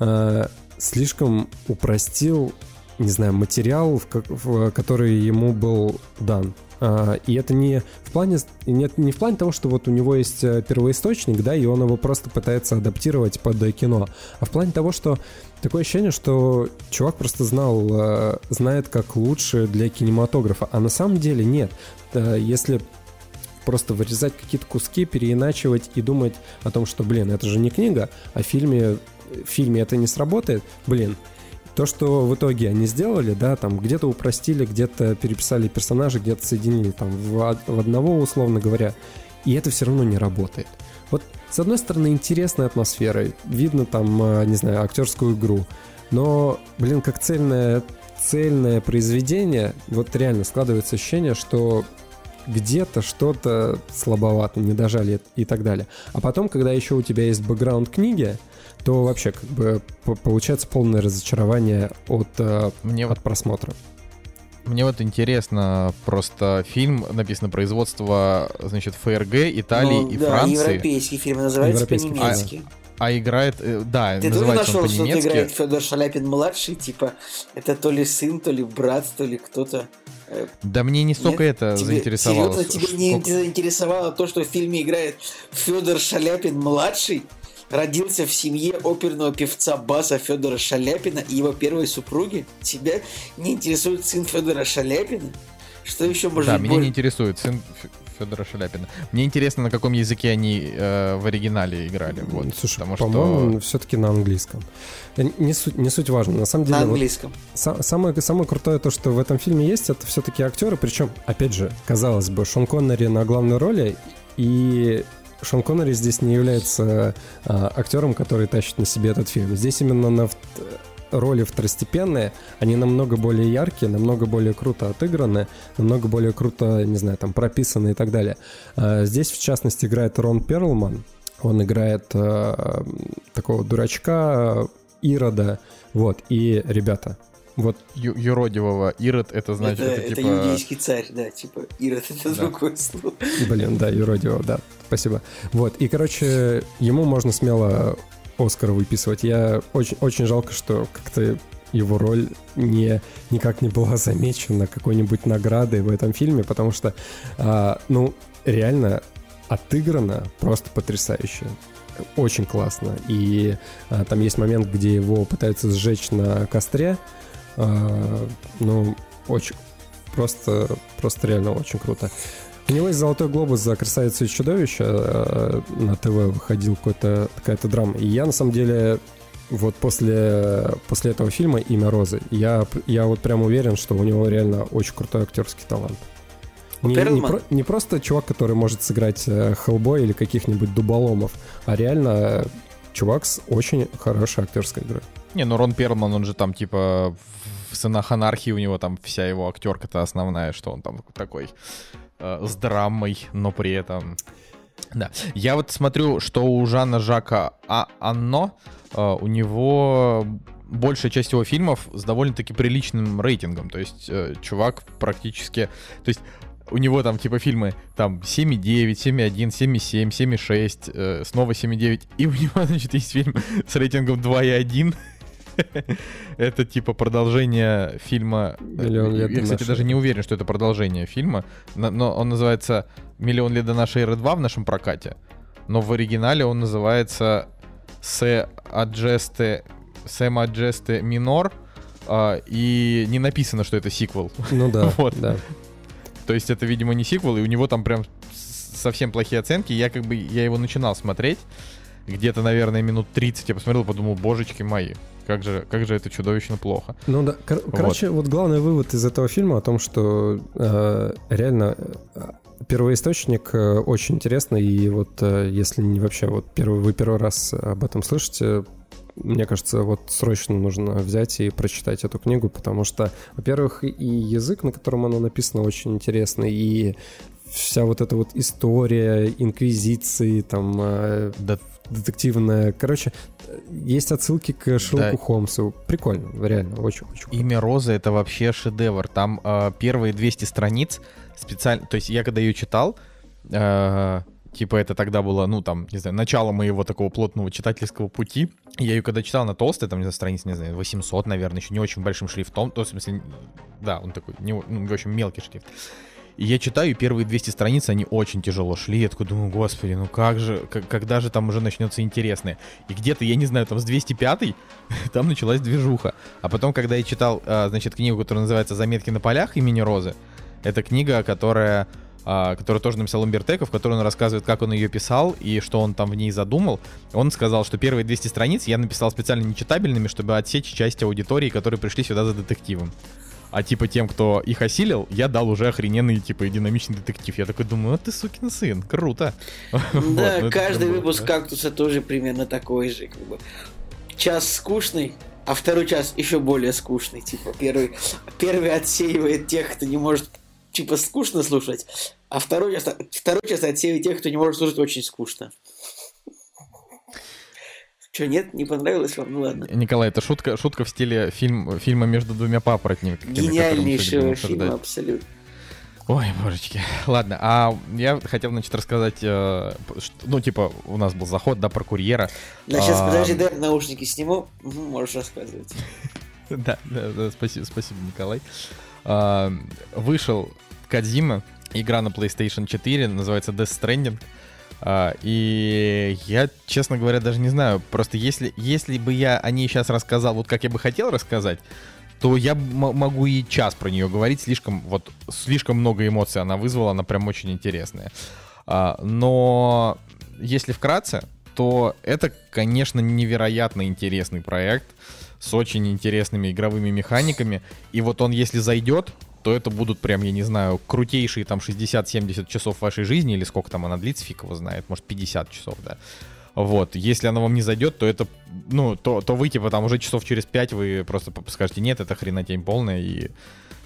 э, слишком упростил, не знаю, материал, в, в, который ему был дан. Uh, и это не в плане нет не в плане того, что вот у него есть э, первоисточник, да, и он его просто пытается адаптировать под кино, а в плане того, что такое ощущение, что чувак просто знал, uh, знает как лучше для кинематографа, а на самом деле нет. Если просто вырезать какие-то куски, переиначивать и думать о том, что, блин, это же не книга, а в фильме, в фильме это не сработает, блин, то, что в итоге они сделали, да, там где-то упростили, где-то переписали персонажа, где-то соединили там в, в одного, условно говоря, и это все равно не работает. Вот, с одной стороны, интересная атмосфера, видно там, а, не знаю, актерскую игру, но, блин, как цельное, цельное произведение, вот реально складывается ощущение, что где-то что-то слабовато, не дожали и так далее. А потом, когда еще у тебя есть бэкграунд книги, то вообще как бы получается полное разочарование от, э, Мне от просмотра. Мне вот интересно, просто фильм написано производство, значит, ФРГ, Италии ну, и да, Франции. европейский фильм, называется по-немецки. А, а играет, э, да, Ты называется тоже нашел, он по-немецки. что играет Федор Шаляпин-младший, типа, это то ли сын, то ли брат, то ли кто-то. Да мне не столько Нет? это тебе, заинтересовало. Серьезно, тебе не заинтересовало то, что в фильме играет Федор Шаляпин младший? Родился в семье оперного певца баса Федора Шаляпина и его первой супруги? Тебя не интересует сын Федора Шаляпина? Что еще может Да, быть? меня не интересует сын Федора Шаляпина. Мне интересно, на каком языке они э, в оригинале играли. Вот, Слушай, потому по-моему, что... все-таки на английском. Э, не суть, не суть важно. На самом деле... На английском. Вот, самое, самое крутое то, что в этом фильме есть, это все-таки актеры. Причем, опять же, казалось бы, Шон Коннери на главной роли и Шон Коннери здесь не является а, актером, который тащит на себе этот фильм. Здесь именно на роли второстепенные, они намного более яркие, намного более круто отыграны, намного более круто, не знаю, там прописаны и так далее. А, здесь, в частности, играет Рон Перлман. Он играет э, такого дурачка, Ирода. Вот, и ребята, вот. Ю- юродивого. Ирод это значит, это, это, это типа... иудейский царь, да, типа Ирод это да. другое слово. Блин, да, юродивого, да, спасибо. Вот, и, короче, ему можно смело Оскар выписывать. Я очень, очень жалко, что как-то его роль не, никак не была замечена какой-нибудь наградой в этом фильме, потому что, а, ну, реально отыграно просто потрясающе. Очень классно. И а, там есть момент, где его пытаются сжечь на костре. А, ну, очень просто, просто реально очень круто. У него есть «Золотой глобус» за «Красавицу и чудовище». Э, на ТВ выходил какой-то, какая-то драма. И я, на самом деле, вот после, после этого фильма «Имя Розы», я, я вот прям уверен, что у него реально очень крутой актерский талант. Не, не, про, не просто чувак, который может сыграть э, Хеллбой или каких-нибудь дуболомов, а реально чувак с очень хорошей актерской игрой. Не, ну Рон Перлман, он же там типа в «Сынах анархии» у него там вся его актерка-то основная, что он там такой э, с драмой, но при этом... Да. Я вот смотрю, что у Жана Жака а Анно, э, у него большая часть его фильмов с довольно-таки приличным рейтингом. То есть э, чувак практически... То есть у него там типа фильмы там 7,9, 7,1, 7,7, 7,6, э, снова 7,9. И у него, *laughs* значит, есть фильм с рейтингом 2,1. *laughs* Это типа продолжение фильма. Миллион лет Я, кстати, даже не уверен, что это продолжение фильма. Но он называется Миллион лет до нашей эры 2 в нашем прокате. Но в оригинале он называется Се Аджесте Сэм Аджесте Минор. И не написано, что это сиквел. Ну да, *laughs* вот. да. То есть это, видимо, не сиквел, и у него там прям совсем плохие оценки. Я как бы, я его начинал смотреть. Где-то, наверное, минут 30 я посмотрел, подумал, божечки мои как же, как же это чудовищно плохо. Ну да, Кор- вот. короче, вот главный вывод из этого фильма о том, что э, реально э, первоисточник э, очень интересный, и вот э, если не вообще вот первый, вы первый раз об этом слышите, мне кажется, вот срочно нужно взять и прочитать эту книгу, потому что, во-первых, и язык, на котором она написана, очень интересный, и вся вот эта вот история инквизиции, там, э, да. детективная. Короче, есть отсылки к Шерлоку да. Холмсу. Прикольно, реально, очень-очень. Имя Розы — это вообще шедевр. Там э, первые 200 страниц специально... То есть я когда ее читал, э, Типа это тогда было, ну, там, не знаю, начало моего такого плотного читательского пути. Я ее когда читал на толстой, там, не знаю, страниц, не знаю, 800, наверное, еще не очень большим шрифтом. То, в смысле, да, он такой, не, ну, в общем, мелкий шрифт. И я читаю, первые 200 страниц, они очень тяжело шли. Я такой думаю, господи, ну как же, как, когда же там уже начнется интересное? И где-то, я не знаю, там с 205 *laughs* там началась движуха. А потом, когда я читал, а, значит, книгу, которая называется «Заметки на полях» имени Розы, это книга, которая который тоже написал Умбертеко, в которой он рассказывает, как он ее писал и что он там в ней задумал. Он сказал, что первые 200 страниц я написал специально нечитабельными, чтобы отсечь часть аудитории, которые пришли сюда за детективом. А типа тем, кто их осилил, я дал уже охрененный, типа, динамичный детектив. Я такой думаю, а ты сукин сын, круто. *laughs* Да, ну каждый выпуск кактуса тоже примерно такой же. Как бы. Час скучный, а второй час еще более скучный. Типа, первый, первый отсеивает тех, кто не может типа скучно слушать, а второй часть, второй часть отсеивает тех, кто не может слушать очень скучно. Что, нет? Не понравилось вам? Ну ладно. Николай, это шутка, шутка в стиле фильм, фильма «Между двумя папоротниками». Гениальнейшего фильма, абсолютно. Ой, божечки. Ладно, а я хотел, значит, рассказать, э, что, ну, типа, у нас был заход, да, про курьера. Да, сейчас, а... подожди, дай наушники сниму, можешь рассказывать. *laughs* Да, да, да, спасибо, спасибо, Николай. А, вышел Кадзима, игра на PlayStation 4, называется Death Stranding. Uh, и я, честно говоря, даже не знаю. Просто если, если бы я о ней сейчас рассказал, вот как я бы хотел рассказать, то я могу и час про нее говорить. Слишком, вот, слишком много эмоций она вызвала, она прям очень интересная. Uh, но если вкратце, то это, конечно, невероятно интересный проект с очень интересными игровыми механиками. И вот он, если зайдет, то это будут прям, я не знаю, крутейшие там 60-70 часов вашей жизни, или сколько там она длится, фиг его знает, может 50 часов, да. Вот, если она вам не зайдет, то это, ну, то, то вы, типа, там уже часов через 5 вы просто скажете, нет, это хренотень полная, и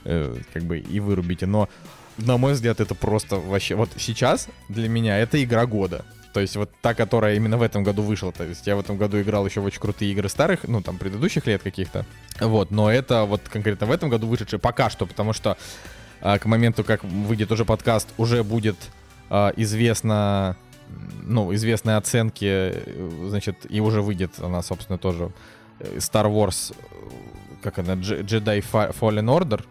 э, как бы и вырубите. Но, на мой взгляд, это просто вообще... Вот сейчас для меня это игра года. То есть вот та, которая именно в этом году вышла. То есть я в этом году играл еще в очень крутые игры старых, ну там предыдущих лет каких-то. Вот, но это вот конкретно в этом году вышедшая пока что, потому что а, к моменту, как выйдет уже подкаст, уже будет а, известно, ну, известные оценки, значит, и уже выйдет она, собственно, тоже э, Star Wars, как она, Jedi Fallen Order,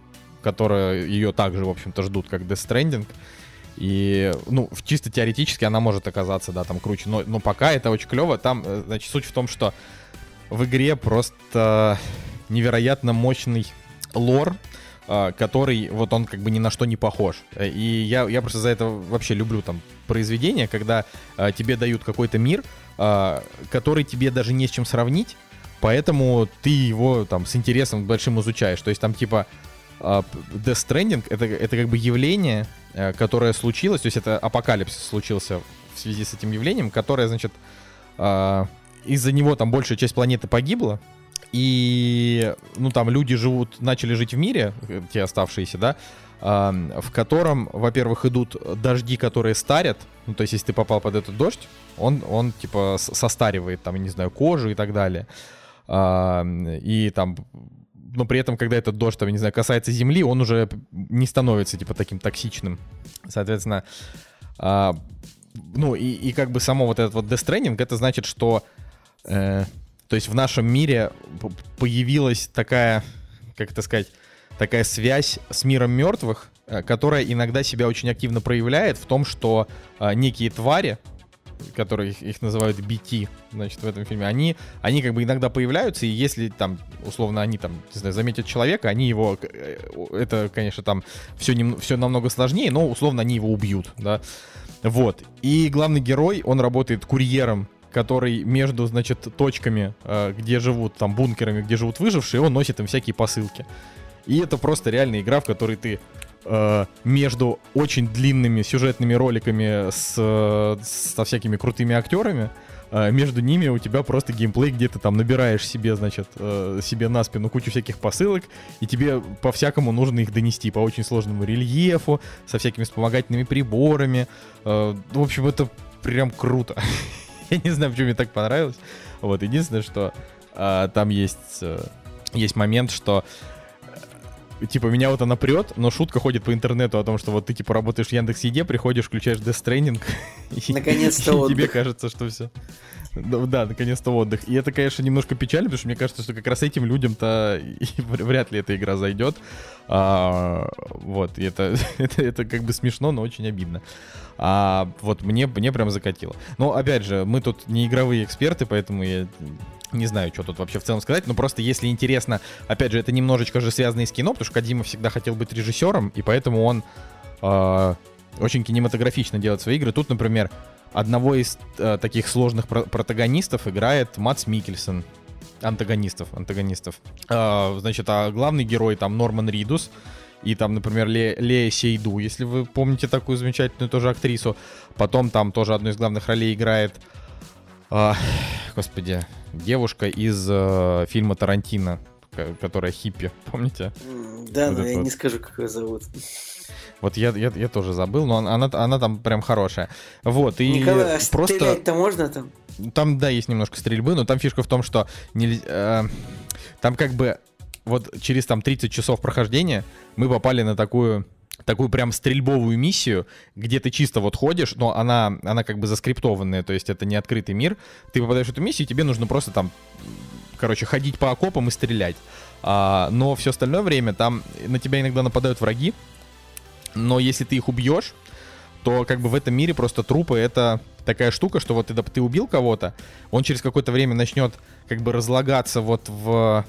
которая ее также, в общем-то, ждут, как Death Stranding. И, ну, чисто теоретически она может оказаться, да, там круче. Но, но пока это очень клево. Там, э, значит, суть в том, что в игре просто невероятно мощный лор, э, который вот он как бы ни на что не похож. И я, я просто за это вообще люблю там произведения, когда э, тебе дают какой-то мир, который тебе даже не с чем сравнить, поэтому ты его там с интересом большим изучаешь. То есть там типа Death Stranding это, это как бы явление, Э, которое случилось, то есть это апокалипсис случился в связи с этим явлением, которое, значит, э, из-за него там большая часть планеты погибла, и, ну, там люди живут, начали жить в мире, э, те оставшиеся, да, в котором, во-первых, идут дожди, которые старят, ну, то есть если ты попал под этот дождь, он, он типа, состаривает, там, не знаю, кожу и так далее. И там но при этом, когда этот дождь, там, не знаю, касается земли, он уже не становится, типа, таким токсичным. Соответственно, а, ну, и, и как бы само вот этот вот Death это значит, что, э, то есть в нашем мире появилась такая, как это сказать, такая связь с миром мертвых, э, которая иногда себя очень активно проявляет в том, что э, некие твари, которые их, их называют BT, значит, в этом фильме, они, они как бы иногда появляются, и если там, условно, они там, не знаю, заметят человека, они его, э, это, конечно, там все, не, все намного сложнее, но, условно, они его убьют, да. Вот. И главный герой, он работает курьером который между, значит, точками, э, где живут, там, бункерами, где живут выжившие, он носит им всякие посылки. И это просто реальная игра, в которой ты э, между очень длинными сюжетными роликами с, со всякими крутыми актерами э, между ними у тебя просто геймплей, где ты там набираешь себе, значит, э, себе на спину кучу всяких посылок, и тебе по-всякому нужно их донести по очень сложному рельефу, со всякими вспомогательными приборами. В общем, это прям круто. *laughs* Я не знаю, почему мне так понравилось. Вот, единственное, что там есть, есть момент, что типа, меня вот она прет, но шутка ходит по интернету о том, что вот ты, типа, работаешь в Яндекс Еде, приходишь, включаешь Death *laughs* Stranding, Наконец-то и тебе кажется, что все. Да, наконец-то отдых. И это, конечно, немножко печально, потому что мне кажется, что как раз этим людям-то *laughs* вряд ли эта игра зайдет. А, вот, и это, *laughs* это, это как бы смешно, но очень обидно. А вот мне, мне прям закатило. Но, опять же, мы тут не игровые эксперты, поэтому я не знаю, что тут вообще в целом сказать, но просто если интересно, опять же, это немножечко же связано и с кино, потому что Кадима всегда хотел быть режиссером, и поэтому он э, очень кинематографично делает свои игры. Тут, например, одного из э, таких сложных про- протагонистов играет Мац Микельсон. Антагонистов, антагонистов. Э, значит, а главный герой там Норман Ридус, и там, например, Ле, Лея Сейду, если вы помните такую замечательную тоже актрису. Потом там тоже одну из главных ролей играет, э, господи, девушка из э, фильма Тарантино, которая хиппи, *laughs* помните? Да, вот но я вот. не скажу, как ее зовут. Вот я, я, я тоже забыл, но она, она там прям хорошая. Вот, и Николай, а просто... стрелять-то можно там? Там, да, есть немножко стрельбы, но там фишка в том, что нельзя... Э, там как бы вот через там 30 часов прохождения мы попали на такую такую прям стрельбовую миссию, где ты чисто вот ходишь, но она, она как бы заскриптованная, то есть это не открытый мир. Ты попадаешь в эту миссию, тебе нужно просто там, короче, ходить по окопам и стрелять. А, но все остальное время там на тебя иногда нападают враги, но если ты их убьешь, то как бы в этом мире просто трупы это такая штука, что вот ты, ты убил кого-то, он через какое-то время начнет как бы разлагаться вот в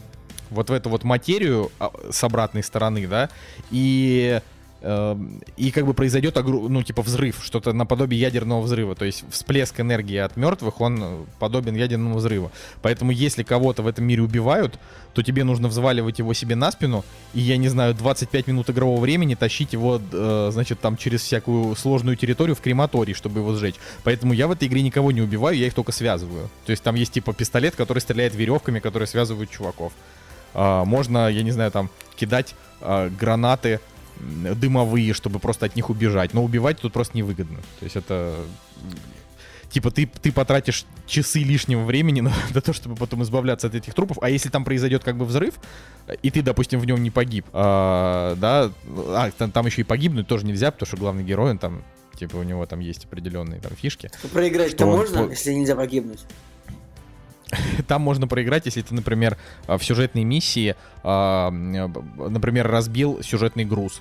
вот в эту вот материю а, с обратной стороны, да, и и как бы произойдет, ну, типа взрыв, что-то наподобие ядерного взрыва. То есть всплеск энергии от мертвых, он э, подобен ядерному взрыву. Поэтому если кого-то в этом мире убивают, то тебе нужно взваливать его себе на спину, и, я не знаю, 25 минут игрового времени тащить его, э, значит, там через всякую сложную территорию в крематорий, чтобы его сжечь. Поэтому я в этой игре никого не убиваю, я их только связываю. То есть там есть типа пистолет, который стреляет веревками, которые связывают чуваков. Э, можно, я не знаю, там кидать э, гранаты дымовые, чтобы просто от них убежать. Но убивать тут просто невыгодно. То есть это... Типа ты, ты потратишь часы лишнего времени на, *laughs* на то, чтобы потом избавляться от этих трупов. А если там произойдет как бы взрыв, и ты, допустим, в нем не погиб, а, да, а, там, там еще и погибнуть тоже нельзя, потому что главный герой, он там, типа, у него там есть определенные там фишки. Ну, проиграть-то можно, по... если нельзя погибнуть? *laughs* Там можно проиграть, если ты, например, в сюжетной миссии, а, например, разбил сюжетный груз.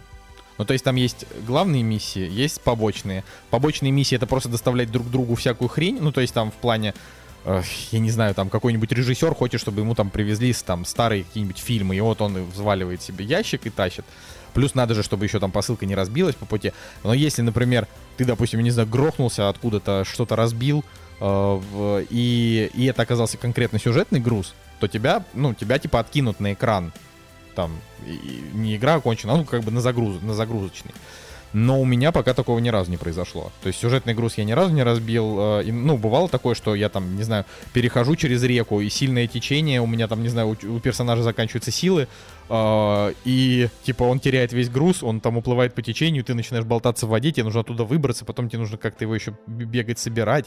Ну, то есть там есть главные миссии, есть побочные. Побочные миссии это просто доставлять друг другу всякую хрень. Ну, то есть там в плане, э, я не знаю, там какой-нибудь режиссер хочет, чтобы ему там привезли там старые какие-нибудь фильмы, и вот он взваливает себе ящик и тащит. Плюс надо же, чтобы еще там посылка не разбилась по пути. Но если, например, ты, допустим, не знаю, грохнулся откуда-то, что-то разбил, э, и, и это оказался конкретно сюжетный груз, то тебя, ну, тебя типа откинут на экран там не игра окончена, а ну как бы на, загруз, на загрузочный. Но у меня пока такого ни разу не произошло. То есть сюжетный груз я ни разу не разбил. Э, и, ну, бывало такое, что я там, не знаю, перехожу через реку, и сильное течение, у меня там, не знаю, у, у персонажа заканчиваются силы, э, и типа он теряет весь груз, он там уплывает по течению, ты начинаешь болтаться в воде, тебе нужно оттуда выбраться, потом тебе нужно как-то его еще бегать, собирать.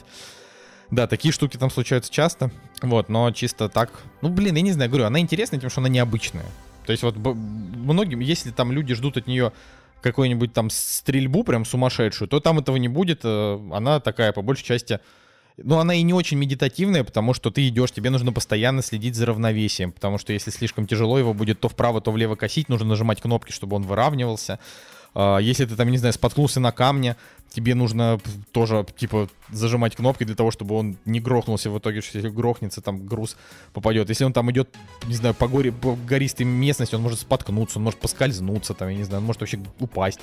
Да, такие штуки там случаются часто. Вот, но чисто так. Ну, блин, я не знаю, говорю, она интересная тем, что она необычная. То есть вот многим, если там люди ждут от нее какую-нибудь там стрельбу прям сумасшедшую, то там этого не будет. Э, она такая, по большей части, ну, она и не очень медитативная, потому что ты идешь, тебе нужно постоянно следить за равновесием, потому что если слишком тяжело его будет то вправо, то влево косить, нужно нажимать кнопки, чтобы он выравнивался. А, если ты там, не знаю, споткнулся на камне, тебе нужно тоже, типа, зажимать кнопки для того, чтобы он не грохнулся в итоге, если грохнется, там груз попадет. Если он там идет, не знаю, по, горе, по гористой местности, он может споткнуться, он может поскользнуться, там, я не знаю, он может вообще упасть.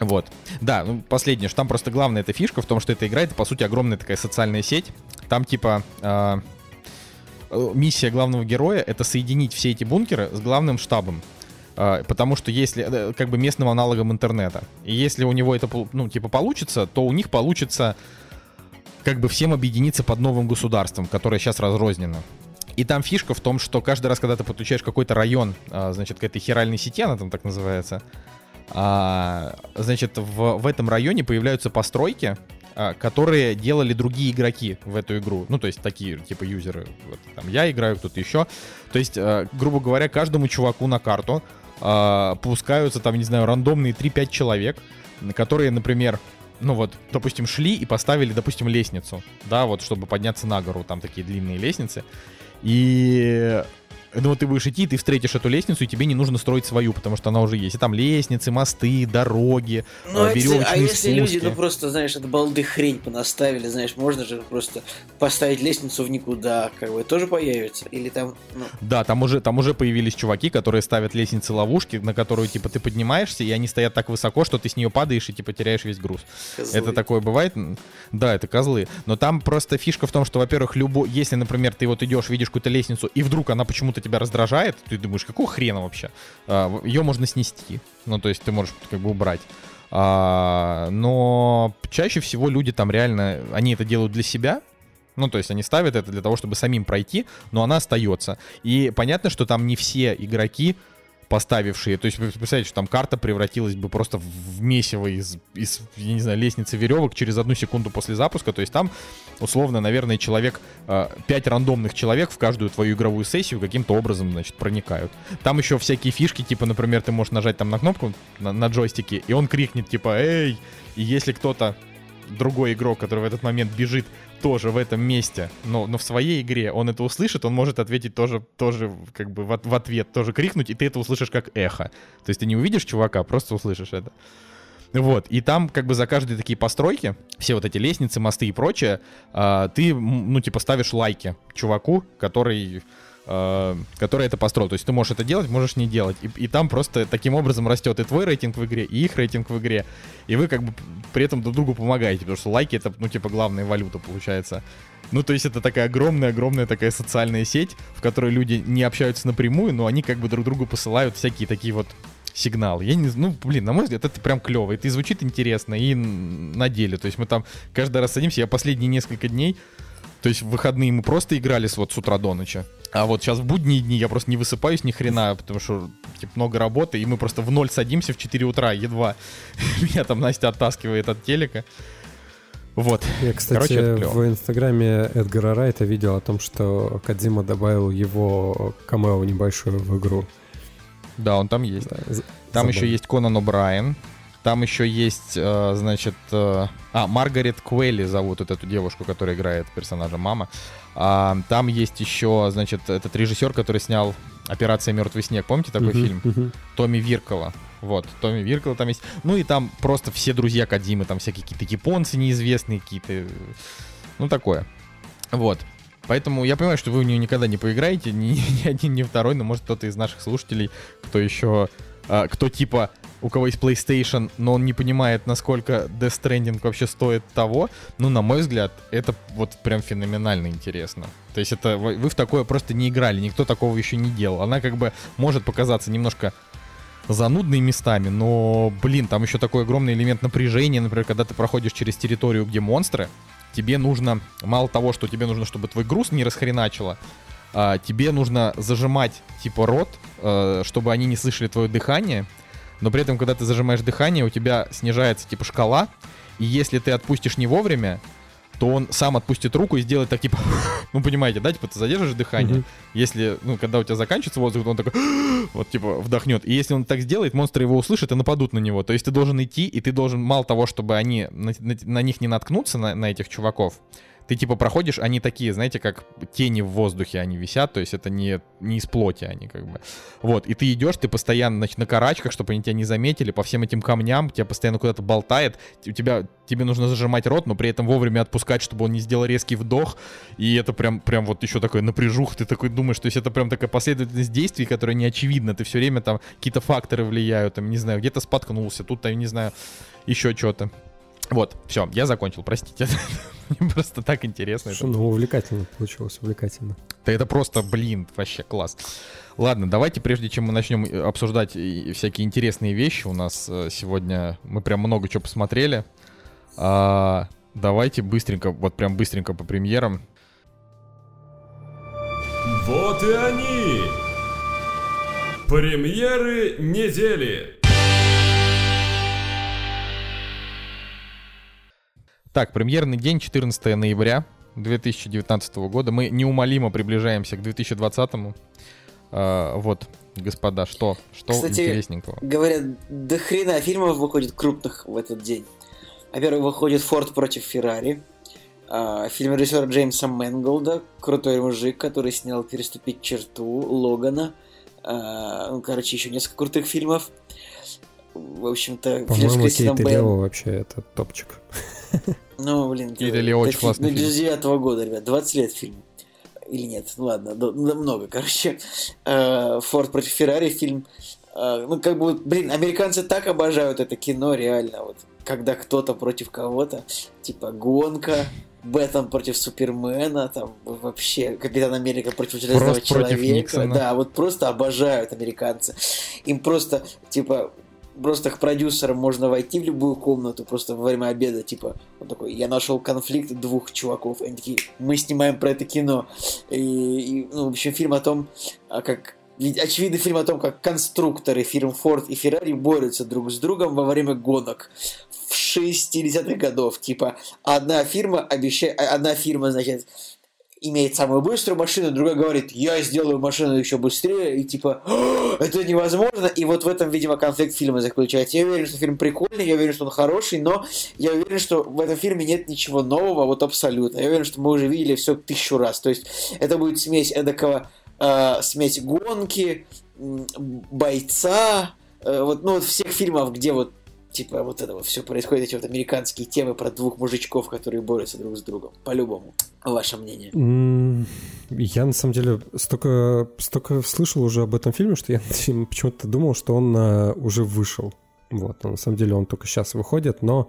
Вот. Да, ну, последнее, что там просто главная эта фишка в том, что эта игра, это, по сути, огромная такая социальная сеть. Там, типа, э, миссия главного героя — это соединить все эти бункеры с главным штабом. А, потому что если, э, как бы местным аналогом интернета, и если у него это, ну, типа, получится, то у них получится как бы всем объединиться под новым государством, которое сейчас разрознено. И там фишка в том, что каждый раз, когда ты подключаешь какой-то район, а, значит, к этой хиральной сети, она там так называется, а, значит, в, в этом районе появляются постройки, которые делали другие игроки в эту игру. Ну, то есть такие, типа, юзеры. Вот, там я играю, кто-то еще. То есть, грубо говоря, каждому чуваку на карту пускаются там, не знаю, рандомные 3-5 человек, которые, например, ну вот, допустим, шли и поставили, допустим, лестницу, да, вот, чтобы подняться на гору, там такие длинные лестницы, и ну вот ты будешь идти, ты встретишь эту лестницу, и тебе не нужно строить свою, потому что она уже есть. И там лестницы, мосты, дороги, ну, э, веревочные А если спуски. люди, ну просто, знаешь, от балды хрень понаставили, знаешь, можно же просто поставить лестницу в никуда, как бы, тоже появится? Или там... Ну... Да, там уже, там уже появились чуваки, которые ставят лестницы-ловушки, на которую, типа, ты поднимаешься, и они стоят так высоко, что ты с нее падаешь и, типа, теряешь весь груз. Козлы. Это такое бывает? Да, это козлы. Но там просто фишка в том, что, во-первых, любо... если, например, ты вот идешь, видишь какую-то лестницу, и вдруг она почему-то тебя раздражает, ты думаешь, какого хрена вообще? А, ее можно снести. Ну, то есть ты можешь как бы убрать. А, но чаще всего люди там реально, они это делают для себя, ну, то есть они ставят это для того, чтобы самим пройти, но она остается. И понятно, что там не все игроки поставившие. То есть вы представляете, что там карта превратилась бы просто в месиво из, из я не знаю, лестницы веревок через одну секунду после запуска. То есть там, условно, наверное, человек, э, 5 рандомных человек в каждую твою игровую сессию каким-то образом, значит, проникают. Там еще всякие фишки, типа, например, ты можешь нажать там на кнопку на, на джойстике, и он крикнет, типа, эй! И если кто-то другой игрок, который в этот момент бежит тоже в этом месте, но, но в своей игре он это услышит, он может ответить тоже, тоже как бы в, в ответ, тоже крикнуть, и ты это услышишь как эхо. То есть ты не увидишь чувака, просто услышишь это. Вот, и там как бы за каждые такие постройки, все вот эти лестницы, мосты и прочее, э, ты, ну, типа, ставишь лайки чуваку, который который это построил. То есть ты можешь это делать, можешь не делать. И, и там просто таким образом растет и твой рейтинг в игре, и их рейтинг в игре. И вы как бы при этом друг другу помогаете, потому что лайки это, ну, типа, главная валюта получается. Ну, то есть это такая огромная-огромная такая социальная сеть, в которой люди не общаются напрямую, но они как бы друг другу посылают всякие такие вот сигналы. Я не ну, блин, на мой взгляд, это прям клево. Это и звучит интересно, и на деле. То есть мы там каждый раз садимся, я последние несколько дней то есть в выходные мы просто играли с, вот с утра до ночи. А вот сейчас в будние дни я просто не высыпаюсь ни хрена, потому что типа, много работы, и мы просто в ноль садимся в 4 утра, едва. *laughs* Меня там Настя оттаскивает от телека. Вот. Я, кстати, Короче, в инстаграме Эдгара Райта видел о том, что Кадзима добавил его камео небольшую в игру. Да, он там есть. Да, там забавно. еще есть Конан О'Брайен, там еще есть, э, значит, э, а, Маргарет Куэлли зовут вот эту девушку, которая играет персонажа мама. А, там есть еще, значит, этот режиссер, который снял «Операция «Мертвый снег». Помните такой uh-huh, фильм? Uh-huh. Томми Виркола. Вот, Томми Виркола там есть. Ну и там просто все друзья Кадимы, там всякие какие-то японцы неизвестные, какие-то... Ну, такое. Вот. Поэтому я понимаю, что вы в нее никогда не поиграете, ни, *laughs* ни один, ни второй, но может кто-то из наших слушателей, кто еще, а, кто типа у кого есть PlayStation, но он не понимает, насколько Death Stranding вообще стоит того, ну, на мой взгляд, это вот прям феноменально интересно. То есть это вы в такое просто не играли, никто такого еще не делал. Она как бы может показаться немножко занудной местами, но, блин, там еще такой огромный элемент напряжения, например, когда ты проходишь через территорию, где монстры, тебе нужно, мало того, что тебе нужно, чтобы твой груз не расхреначило, а, тебе нужно зажимать, типа, рот, а, чтобы они не слышали твое дыхание, но при этом, когда ты зажимаешь дыхание, у тебя снижается типа шкала, и если ты отпустишь не вовремя, то он сам отпустит руку и сделает так, типа, *laughs* ну, понимаете, да, типа, ты задержишь дыхание, mm-hmm. если, ну, когда у тебя заканчивается воздух, он такой, *gasps* вот, типа, вдохнет, и если он так сделает, монстры его услышат и нападут на него, то есть ты должен идти, и ты должен, мало того, чтобы они, на, на, на них не наткнуться, на, на этих чуваков, ты типа проходишь, они такие, знаете, как тени в воздухе они висят, то есть это не, не из плоти они как бы. Вот, и ты идешь, ты постоянно значит, на карачках, чтобы они тебя не заметили, по всем этим камням, тебя постоянно куда-то болтает, у тебя, тебе нужно зажимать рот, но при этом вовремя отпускать, чтобы он не сделал резкий вдох, и это прям, прям вот еще такой напряжух, ты такой думаешь, то есть это прям такая последовательность действий, которая не очевидна, ты все время там какие-то факторы влияют, там, не знаю, где-то споткнулся, тут, там, не знаю, еще что-то. Вот, все, я закончил, простите. *laughs* Мне просто так интересно. Что, ну, увлекательно получилось, увлекательно. Да это просто, блин, вообще класс. Ладно, давайте, прежде чем мы начнем э, обсуждать всякие интересные вещи, у нас э, сегодня мы прям много чего посмотрели. А, Давайте быстренько, вот прям быстренько по премьерам. Вот и они! Премьеры недели! Так, премьерный день 14 ноября 2019 года. Мы неумолимо приближаемся к 2020. А, вот, господа, что? Что Кстати, интересненького? Говорят, до хрена фильмов выходит крупных в этот день. Во-первых, выходит «Форд против Феррари», а, фильм режиссера Джеймса Мэнголда, крутой мужик, который снял «Переступить черту», «Логана», а, ну, короче, еще несколько крутых фильмов. В общем-то, фильм с По-моему, Кристином Кейт Бейл. Вообще это топчик. *laughs* Ну, блин, Кейт это- и Лео очень классный фильм, фильм. Ну, 99 года, ребят, 20 лет фильм. Или нет, ну ладно, много, короче. Э, Форд против Феррари фильм. Э, Ну, как бы, блин, американцы так обожают это кино, реально, вот. Когда кто-то против кого-то, типа гонка, Бэтмен против Супермена, там вообще Капитан Америка против Железного против Человека. Никсона. Да, вот просто обожают американцы. Им просто, типа, просто к продюсерам можно войти в любую комнату просто во время обеда, типа, он такой, я нашел конфликт двух чуваков, они такие, мы снимаем про это кино. И, и, ну, в общем, фильм о том, а как ведь очевидный фильм о том, как конструкторы фирм Ford и Ferrari борются друг с другом во время гонок в 60-х годов. Типа, одна фирма обещает, одна фирма, значит, имеет самую быструю машину, другая говорит, я сделаю машину еще быстрее, и типа, «О, это невозможно, и вот в этом, видимо, конфликт фильма заключается. Я уверен, что фильм прикольный, я уверен, что он хороший, но я уверен, что в этом фильме нет ничего нового, вот абсолютно. Я уверен, что мы уже видели все тысячу раз. То есть это будет смесь эдакого, э, смесь гонки, бойца, э, вот, ну, вот всех фильмов, где вот типа вот это вот все происходит, эти вот американские темы про двух мужичков, которые борются друг с другом. По-любому. Ваше мнение. Я на самом деле столько, столько слышал уже об этом фильме, что я *laughs* почему-то думал, что он а, уже вышел. Вот, на самом деле он только сейчас выходит, но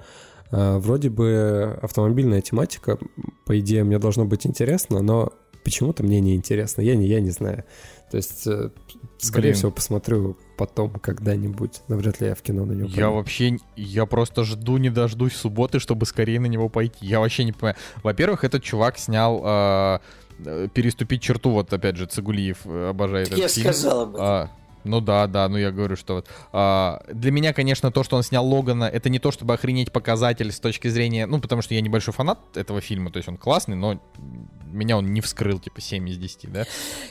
а, вроде бы автомобильная тематика, по идее, мне должно быть интересно, но почему-то мне не интересно, я не, я не знаю. То есть, э, скорее Блин. всего, посмотрю потом когда-нибудь, но вряд ли я в кино на него Я пойду. вообще, я просто жду не дождусь субботы, чтобы скорее на него пойти. Я вообще не понимаю. Во-первых, этот чувак снял э, э, «Переступить черту», вот опять же, Цигулиев э, обожает Так этот я фильм. сказал об этом. А, ну да, да, ну я говорю, что вот а, для меня, конечно, то, что он снял Логана, это не то, чтобы охренеть показатель с точки зрения, ну, потому что я небольшой фанат этого фильма, то есть он классный, но меня он не вскрыл, типа, 7 из 10, да.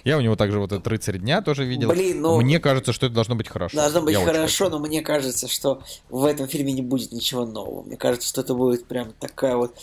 Я у него также вот этот «Рыцарь дня» тоже видел. Блин, ну- Мне кажется, что это должно быть хорошо. Должно быть Я хорошо, но мне кажется, что в этом фильме не будет ничего нового. Мне кажется, что это будет прям такая вот...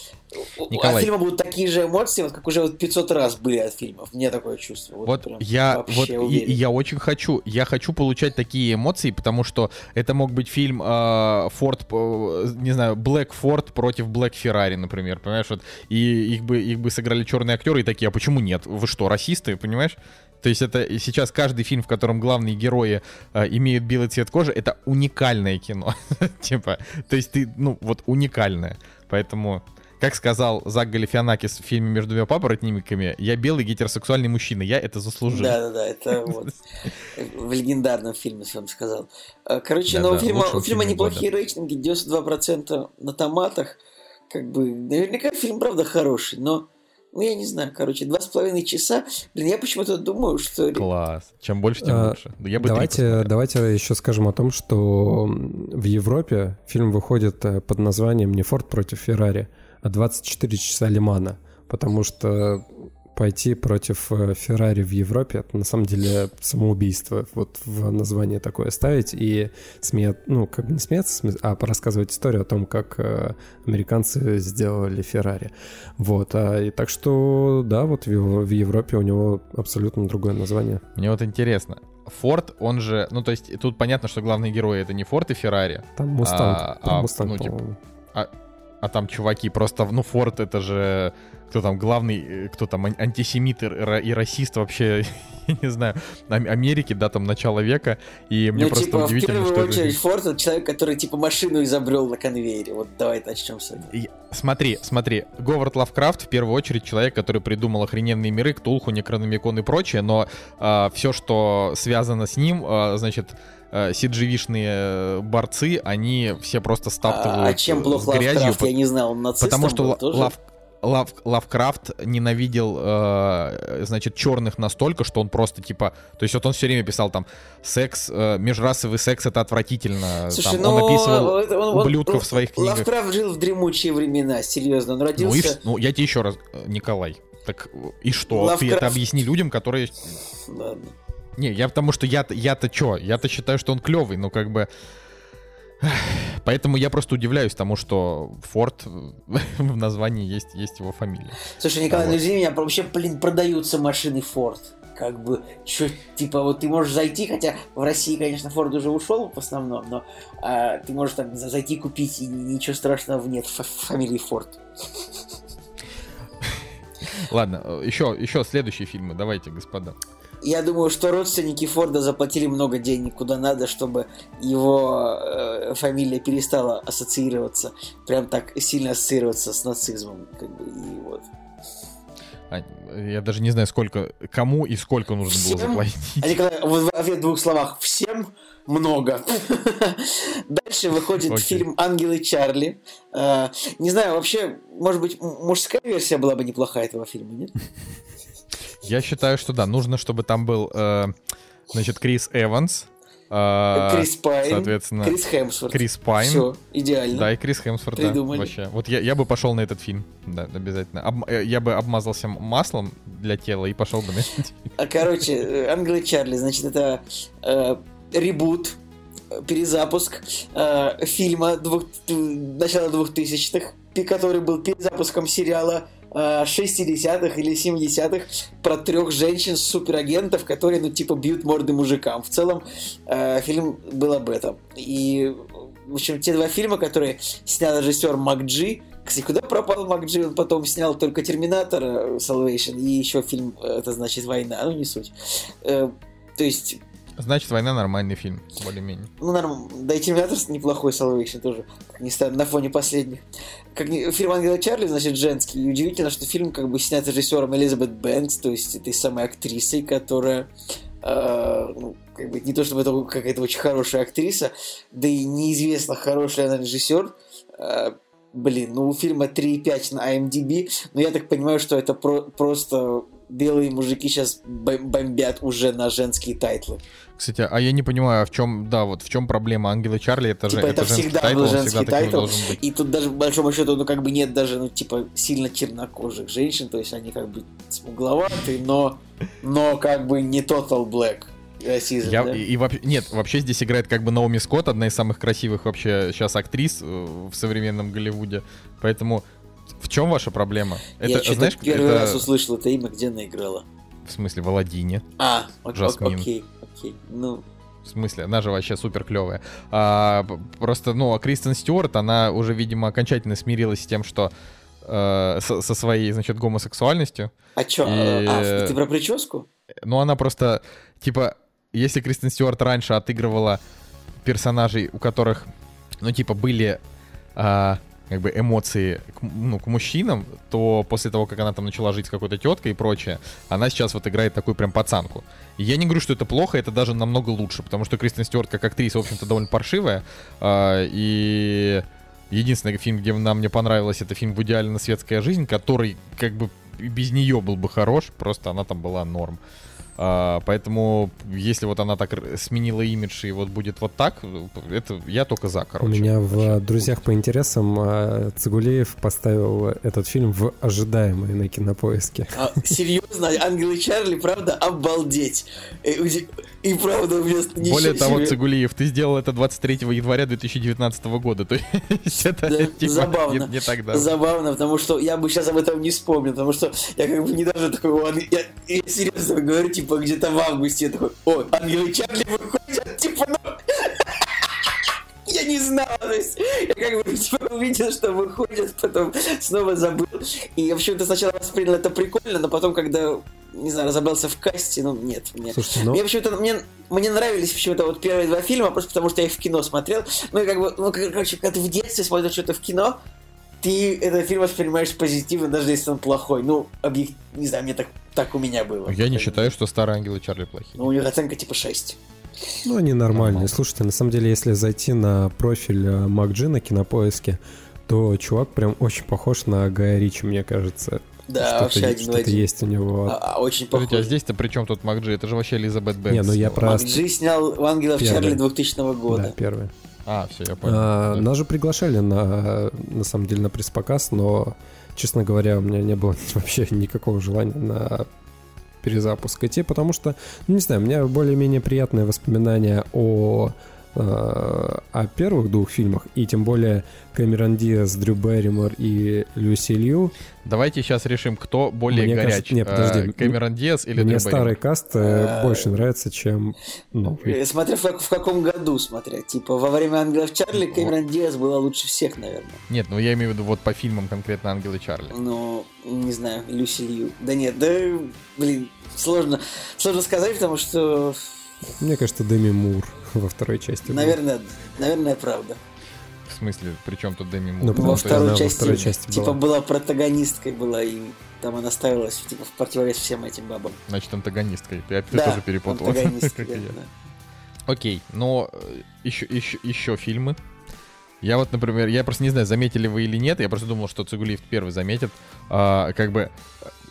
У- Николай. От фильма будут такие же эмоции, вот как уже вот 500 раз были от фильмов. Мне такое чувство. Вот, Вот прям я вот и- я очень хочу, я хочу получать такие эмоции, потому что это мог быть фильм э, Форд, э, не знаю, Black Ford против Black Ferrari, например, понимаешь, вот и их бы их бы сыграли черные актеры и такие, а почему нет? Вы что, расисты, понимаешь? То есть это сейчас каждый фильм, в котором главные герои э, имеют белый цвет кожи, это уникальное кино, *laughs* типа, то есть ты, ну вот уникальное, поэтому. Как сказал Зак Галифианакис в фильме «Между двумя папоротниками», я белый гетеросексуальный мужчина, я это заслужил. Да-да-да, это вот в легендарном фильме своем сказал. Э, Короче, Да-да, ну, у фильма, неплохие рейтинги, 92% на томатах. Как бы, наверняка фильм, правда, хороший, но, ну, я не знаю, короче, два с половиной часа. Блин, я почему-то думаю, что... Класс. Чем больше, тем А, лучше. Я бы давайте, давайте еще скажем о том, что в Европе фильм выходит э, под названием не Форд против Феррари, 24 часа Лимана, потому что пойти против э, Феррари в Европе это на самом деле самоубийство. Вот в название такое ставить и смея, ну как бы не смеяться, сме- а рассказывать историю о том, как э, американцы сделали Феррари. Вот, а, и так что да, вот в, в Европе у него абсолютно другое название. Мне вот интересно. Форд, он же... Ну, то есть, тут понятно, что главные герои это не Форд и Феррари, Там Мустанг. А, там а, Мустанг, ну, типа, по-моему. А там чуваки просто... Ну, Форд это же... Кто там главный, э, кто там ан- антисемит и, и расист вообще, *laughs* я не знаю, Ам- Америки, да, там, начало века. И мне ну, просто типа, в удивительно, первую что... очередь, Форд это человек, который, типа, машину изобрел на конвейере. Вот давай начнем с этого. И- Смотри, смотри, Говард Лавкрафт в первую очередь человек, который придумал охрененные миры, Ктулху, Некрономикон и прочее, но все, что связано с ним, а, значит, э, SJW -шные э, борцы, они все просто стаптывают А, а чем плох с грязью, Лавкрафт? Я не знал, он нацистом потому что был тоже? Лав- Лав- Лавкрафт ненавидел, э, значит, черных настолько, что он просто типа, то есть вот он все время писал там, секс, э, межрасовый секс это отвратительно, Слушай, там, ну, он описывал он- ублюдков он- в своих книгах. Лавкрафт жил в дремучие времена, серьезно. Он Ну, и, родился... ну, я тебе еще раз, э, Николай, так э, и что? Ты Лавкрафт- это объясни людям, которые... Ладно. Не, я потому что я-то, я-то что? Я-то считаю, что он клевый, но как бы... Поэтому я просто удивляюсь тому, что Форд *laughs* в названии есть, есть его фамилия. Слушай, Николай, Вот. ну извини меня, вообще, блин, продаются машины Ford. Как бы, чё, типа, вот ты можешь зайти, хотя в России, конечно, Ford уже ушел в основном, но а, ты можешь там за- зайти купить, и ничего страшного нет в фамилии Ford. Ладно, э, еще, еще следующие фильмы, давайте, господа. Я думаю, что родственники Форда заплатили много денег куда надо, чтобы его э, фамилия перестала ассоциироваться, прям так сильно ассоциироваться с нацизмом. Как бы, и вот. А, Я даже не знаю, сколько, кому и сколько нужно было Всем? заплатить. А Николай, в ответ в двух словах. Всем много. *laughs* Дальше выходит Окей. фильм «Ангелы Чарли». Э, Не знаю, вообще, может быть, мужская версия была бы неплохая этого фильма, нет? *laughs* Я считаю, что да, нужно, чтобы там был, э, значит, Крис Эванс, э, Крис Пайн, соответственно, Крис Хемсворт. Крис Пайн. Все, идеально. Да, и Крис Хемсворт, да, вообще. Вот я, я бы пошел на этот фильм, да, обязательно. Об- э, я бы обмазался маслом для тела и пошел бы на этот фильм. А, Короче, э, «Ангелы Чарли», значит, это э, ребут, перезапуск э, фильма двух, начала 2000-х, пи- который был перезапуском сериала 60-х или 70-х про трех женщин-суперагентов, которые, ну, типа, бьют морды мужикам. В целом, э, фильм был об этом. И, в общем, те два фильма, которые снял режиссер МакДжи, кстати, куда пропал МакДжи? Он потом снял только «Терминатор» э, Salvation и еще фильм, э, это значит «Война», ну не суть. Э, То есть, Значит, «Война» нормальный фильм, более-менее. ну норм, да и «Терминатор» неплохой Salvation тоже, как ни на фоне последних. Как ни- фильм «Ангела Чарли», значит, женский, и удивительно, что фильм как бы снят режиссером Элизабет Бэнкс, то есть этой самой актрисой, которая э, ну, как бы не то чтобы это какая-то очень хорошая актриса, да и неизвестно, хороший она режиссер. Э, блин, ну у фильма 3,5 на IMDb, но я так понимаю, что это про- просто белые мужики сейчас бомбят уже на женские title ы. Кстати, а я не понимаю, а в чем, да, вот в чем проблема Ангела Чарли? Это же Типа это женский всегда title, был женский всегда title, и тут даже по большому счету, ну как бы нет даже, ну типа сильно чернокожих женщин, то есть они как бы смугловатые, но, но как бы не total black расизм, Я, да? и, и вообще, нет, вообще здесь играет как бы Наоми Скотт, одна из самых красивых вообще сейчас актрис э, в современном Голливуде. Поэтому в чем ваша проблема? Я Это, знаешь, первый это раз услышал это имя, где она играла. в смысле в Аладдине. А, ок- Жасмин. окей, окей, ну, В смысле, она же вообще супер клевая. А, просто, ну, а Кристен Стюарт, она уже, видимо, окончательно смирилась с тем, что э, со, со своей, значит, гомосексуальностью. а чё, И- а, ты про прическу? Ну, она просто, типа, если Кристен Стюарт раньше отыгрывала персонажей, у которых, ну, типа, были а, как бы эмоции к, ну, к мужчинам, то после того, как она там начала жить с какой-то теткой и прочее, она сейчас вот играет такую прям пацанку. И я не говорю, что это плохо, это даже намного лучше, потому что Кристен Стюарт как актриса, в общем-то, довольно паршивая, а, и единственный фильм, где она мне понравилась, это фильм «В идеале на светская жизнь», который как бы без нее был бы хорош, просто она там была норм. А, поэтому, если вот она так сменила имидж и вот будет вот так, это я только за, У короче. меня в «Друзьях по интересам» э, Цигулеев поставил этот фильм в ожидаемые на кинопоиске. А, серьезно, Ангелы Чарли, правда, обалдеть. Э, уди- И правда, у меня ничего Более того, себе. Цигулиев, ты сделал это 23 января 2019 года, то *laughs* есть это Да, типа, забавно. Не, не так давно. Забавно, потому что я бы сейчас об этом не вспомнил, потому что я как бы не даже такой, «О, ан- я, я серьезно говорю, типа где-то в августе я такой, о, Ангелы Чарли выходят, типа, ну... *laughs* Я не знал, то есть я как бы типа, увидел, что выходят, потом снова забыл. И, в общем-то, сначала воспринял это прикольно, но потом, когда, не знаю, разобрался в касте, ну, нет. Мне, Слушайте, ну- мне почему-то, мне, мне нравились почему-то вот первые два фильма, просто потому что я их в кино смотрел. Ну, и как бы, ну, кор- короче, когда ты в детстве смотришь что-то в кино, ты этот фильм воспринимаешь позитивно, даже если он плохой. Ну, объект... не знаю, мне так, так у меня было. Я не считаю, что старые ангелы Чарли плохие. Ну, у них оценка типа 6. Ну, они нормальные. Нормально. Слушайте, на самом деле, если зайти на профиль э, МакДжи на кинопоиске, то чувак прям очень похож на Гая Ричи, мне кажется. Да, что-то, вообще один что-то один. есть у него. А, а, очень а похож. здесь-то при чем тут Макджи? Это же вообще Элизабет Бэнкс. Не, ну я про- Макджи снял «Ангелов Первый. Чарли» 2000 Да, года. первый. А, все, я понял. А, Да. Нас же приглашали на, на самом деле, на пресс-показ, но, честно говоря, у меня не было *laughs* вообще никакого желания на перезапуск идти, потому что, ну, не знаю, у меня более-менее приятные воспоминания о, о первых двух фильмах, и тем более Кэмерон Диас, Дрю Берримор и Люси Лью. Давайте сейчас решим, кто более Мне горяч. кажется- не, подожди. э, Кэмерон Диас или Мне Дрю старый каст э, А, больше нравится, чем новый. Э, Смотря в, как- в каком году, смотря. Типа, во время «Ангелов Чарли» Кэмерон Диас была лучше всех, наверное. Нет, ну я имею в виду вот по фильмам конкретно Ангелы Чарли. Ну, не знаю, Люси Лью. Да нет, да, блин, сложно, сложно сказать, потому что, Мне кажется, Деми Мур *laughs* во второй части. наверное, наверное, правда. В смысле, при чем тут Деми Мур? Ну, потому Во что второй она во части, второй части типа, была. была протагонисткой была, и там она ставилась, типа, в противовес всем этим бабам. Значит, антагонисткой. Ты, ты да, тоже перепутал. *laughs* да, я. Окей, но э, еще, еще, еще фильмы. Я вот, например, я просто не знаю, заметили вы или нет, я просто думал, что Цугулиев первый заметит. А, как бы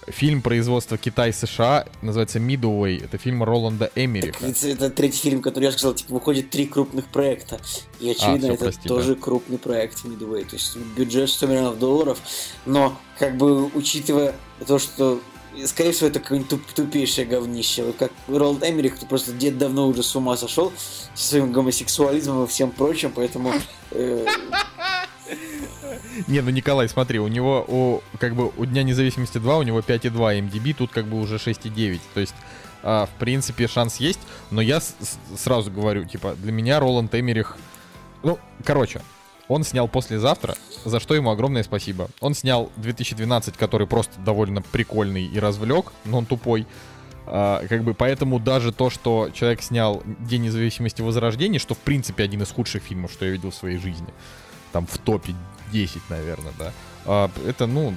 фильм производства Китай-США называется Midway. Это фильм Роланда Эмериха. Так, это, третий фильм, который я сказал, типа, выходит три крупных проекта. И очевидно, всё, это прости, тоже крупный проект Midway. То есть бюджет 100 миллионов долларов. Но, как бы, учитывая то, что Скорее всего, это какое-нибудь туп- тупейшее говнище. Вот как Роланд Эмерих, кто просто дед давно уже с ума сошел со своим гомосексуализмом и всем прочим, поэтому э, Не, ну Николай, смотри, у него у как бы у Дня независимости 2, у него 5,2 MDB, тут как бы уже 6,9. То есть, а, в принципе, шанс есть, но я с- сразу говорю, типа, для меня Роланд Эмерих... Ну, короче, он снял «Послезавтра», за что ему огромное спасибо. Он снял 2012, который просто довольно прикольный и развлек, но он тупой. А, как бы поэтому даже то, что человек снял День независимости Возрождения, что в принципе один из худших фильмов, что я видел в своей жизни, там в топе 10, наверное, да. А, это, ну,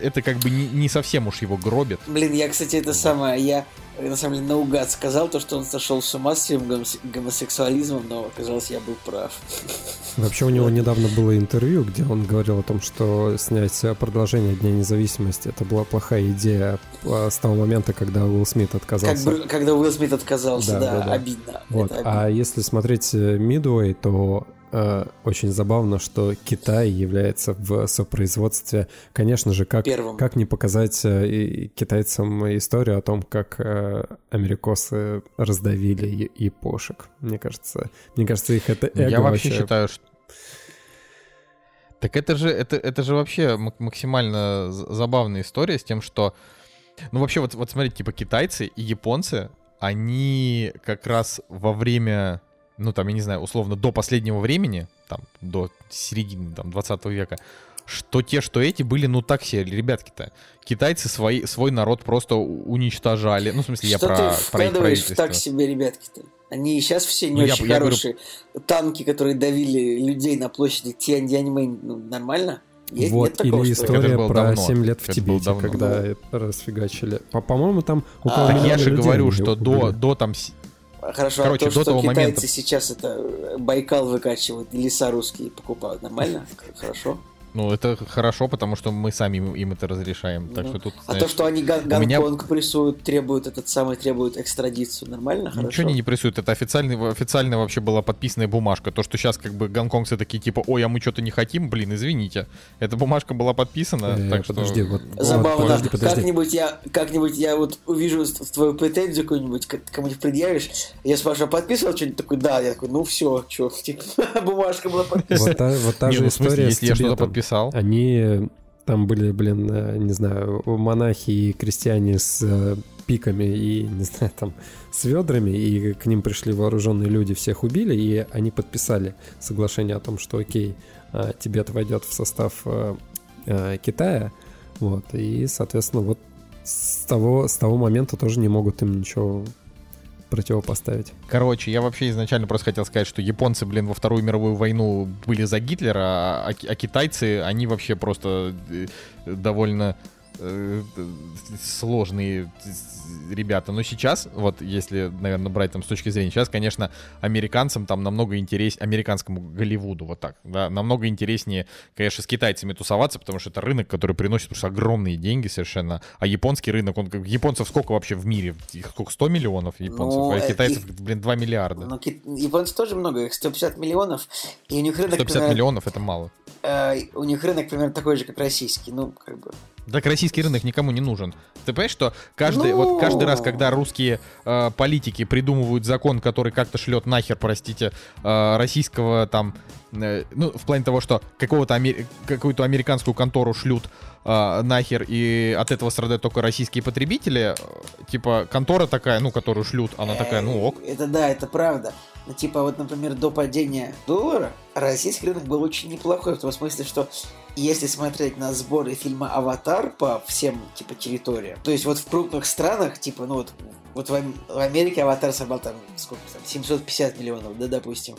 это как бы не, не совсем уж его гробит. Блин, я, кстати, это самое, я э, на самом деле наугад сказал то, что он сошел с ума с своим гомосе- гомосексуализмом, но оказалось, я был прав. *laughs* Вообще у него недавно было интервью, где он говорил о том, что снять э, продолжение Дня независимости это была плохая идея э, с того момента, когда Уилл Смит Как отказался. бы, когда Уилл Смит отказался, Да, да, да, да. обидно. Вот. Это обидно. А если смотреть Мидуэй, то э, очень забавно, что Китай является в сопроизводстве, конечно же, как, Первым. как не показать э, и- китайцам историю о том, как э, америкосы раздавили япошек. Мне кажется, мне кажется, их это эго Я вообще считаю, что... Так это же, это, это же вообще мак- максимально забавная история с тем, что... Ну, вообще, вот, вот смотрите, типа, китайцы и японцы, они как раз во время, ну, там, я не знаю, условно, до последнего времени, там, до середины, там, 20 века, что те, что эти были, ну, так себе, ребятки-то. Китайцы свои, свой народ просто уничтожали. Ну, в смысле, я Что про, ты про их вкладываешь в правительство. так себе, ребятки-то? Они и сейчас все не Ну, я- очень я говорю- хорошие. Танки, которые давили людей на площади Тианьаньмэнь, ну, нормально? Есть, Вот, нет такого, или история про давно. 7 лет в Это было Тибете, давно. когда это расфигачили. По- По-моему, там около А, я же людей говорю, что до, до там... Хорошо, Короче, а до то, что того китайцы момента- сейчас это э, Байкал выкачивают, леса русские покупают, нормально? Хорошо. Ну, это хорошо, потому что мы сами им, им это разрешаем. Так Ну. что тут, А знаешь, то, что они Гон- у меня- Гонконг прессуют, требуют этот самый, требуют экстрадицию, нормально? Хорошо. Ничего они не прессуют, это официальный, официально вообще была подписанная бумажка. То, что сейчас как бы гонконгцы такие типа, ой, а мы что-то не хотим, блин, извините. Эта бумажка была подписана, Э, так что... подожди, вот- Забавно. подожди, подожди. Как-нибудь я, как-нибудь я вот увижу твою претензию какую-нибудь, кому-нибудь предъявишь, я спрашиваю, а подписывал что-нибудь такой, да, я такой, ну все, что, типа, бумажка была подписана. Вот та, вот та же ну, история если я что-то Тибетом. Подписал. Они там были, блин, э, не знаю, монахи и крестьяне с э, пиками и, не знаю, там, с ведрами, и к ним пришли вооруженные люди, всех убили, и они подписали соглашение о том, что, окей, э, Тибет войдет в состав Китая, вот, и, соответственно, вот с того, с того момента тоже не могут им ничего противопоставить. Короче, я вообще изначально просто хотел сказать, что японцы, блин, во Вторую мировую войну были за Гитлера, а, а а китайцы, они вообще просто э, довольно сложные ребята. Но сейчас, вот если, наверное, брать там с точки зрения, сейчас, конечно, американцам там намного интереснее, американскому Голливуду, вот так, да, намного интереснее, конечно, с китайцами тусоваться, потому что это рынок, который приносит уж огромные деньги совершенно. А японский рынок, он как японцев сколько вообще в мире? Их сколько? 100 миллионов японцев? Ну, а э, китайцев, их- блин, 2 миллиарда. Ну, ки- японцев тоже много, их 150 миллионов, и у них рынок, 150 примерно- миллионов это мало. э, у них рынок примерно такой же, как российский, ну, как бы. Так российский рынок никому не нужен. Ты понимаешь, что каждый, Ну. вот каждый раз, когда русские э, политики придумывают закон, который как-то шлет нахер, простите, э, российского там, э, ну, в плане того, что какого-то аме- какую-то американскую контору шлют э, нахер, и от этого страдают только российские потребители, э, типа контора такая, ну, которую шлют, она такая, ну ок. Это да, это правда. Ну, типа, вот, например, до падения доллара российский рынок был очень неплохой, в том смысле, что если смотреть на сборы фильма «Аватар» по всем, типа, территориям, то есть вот в крупных странах, типа, ну вот, вот в, Ам- в Америке «Аватар» собрал там, сколько там, 750 миллионов, да, допустим.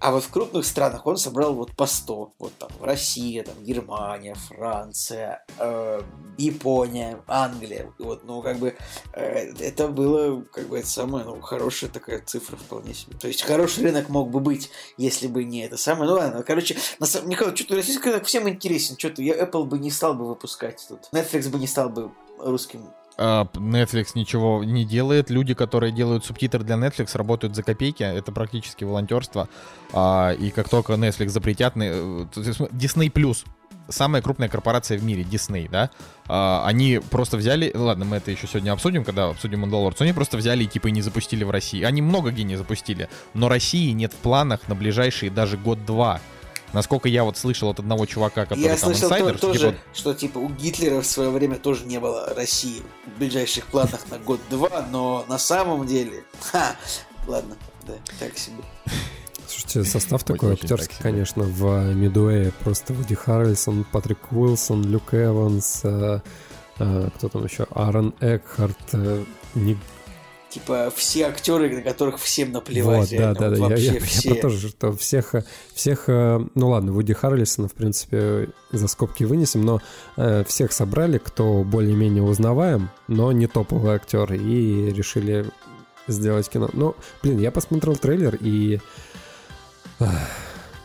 А вот в крупных странах он собрал вот по 100. Вот там Россия, там Германия, Франция, э, Япония, Англия. Вот, ну, как бы, э, это было, как бы, это самая, ну, хорошая такая цифра вполне себе. То есть, хороший рынок мог бы быть, если бы не это самое. Ну, ладно, короче, на самом кажется, что-то российский рынок всем интересен. Что-то я Apple бы не стал бы выпускать тут. Netflix бы не стал бы русским. А, Netflix ничего не делает. Люди, которые делают субтитры для Netflix, работают за копейки. Это практически волонтерство. А, И как только Netflix запретят, э, Disney Plus самая крупная корпорация в мире, Disney, да, а, они просто взяли, ладно, мы это еще сегодня обсудим, когда обсудим Мандалорцу, они просто взяли и типа и не запустили в России. Они много где не запустили, но России нет в планах на ближайшие даже год-два. Насколько я вот слышал от одного чувака, который я там слышал то- инсайдер, что, тоже, типа, что типа у Гитлера в свое время тоже не было России в ближайших планах на год-два, но на самом деле... Ха, ладно, да, так себе. Слушайте, состав такой актерский, конечно, в Мидуэе. Просто Вуди Харрельсон, Патрик Уилсон, Люк Эванс, э, э, кто там еще? Аарон Экхарт, э, Ник Типа все актеры, на которых всем наплевать. Вот, да, реально, да, вот да. Я, вообще я- я все. про то же, что всех, всех, э, ну ладно, Вуди Харрельсона, в принципе, за скобки вынесем, но э, всех собрали, кто более-менее узнаваем, но не топовые актеры, и решили сделать кино. Ну, блин, я посмотрел трейлер, и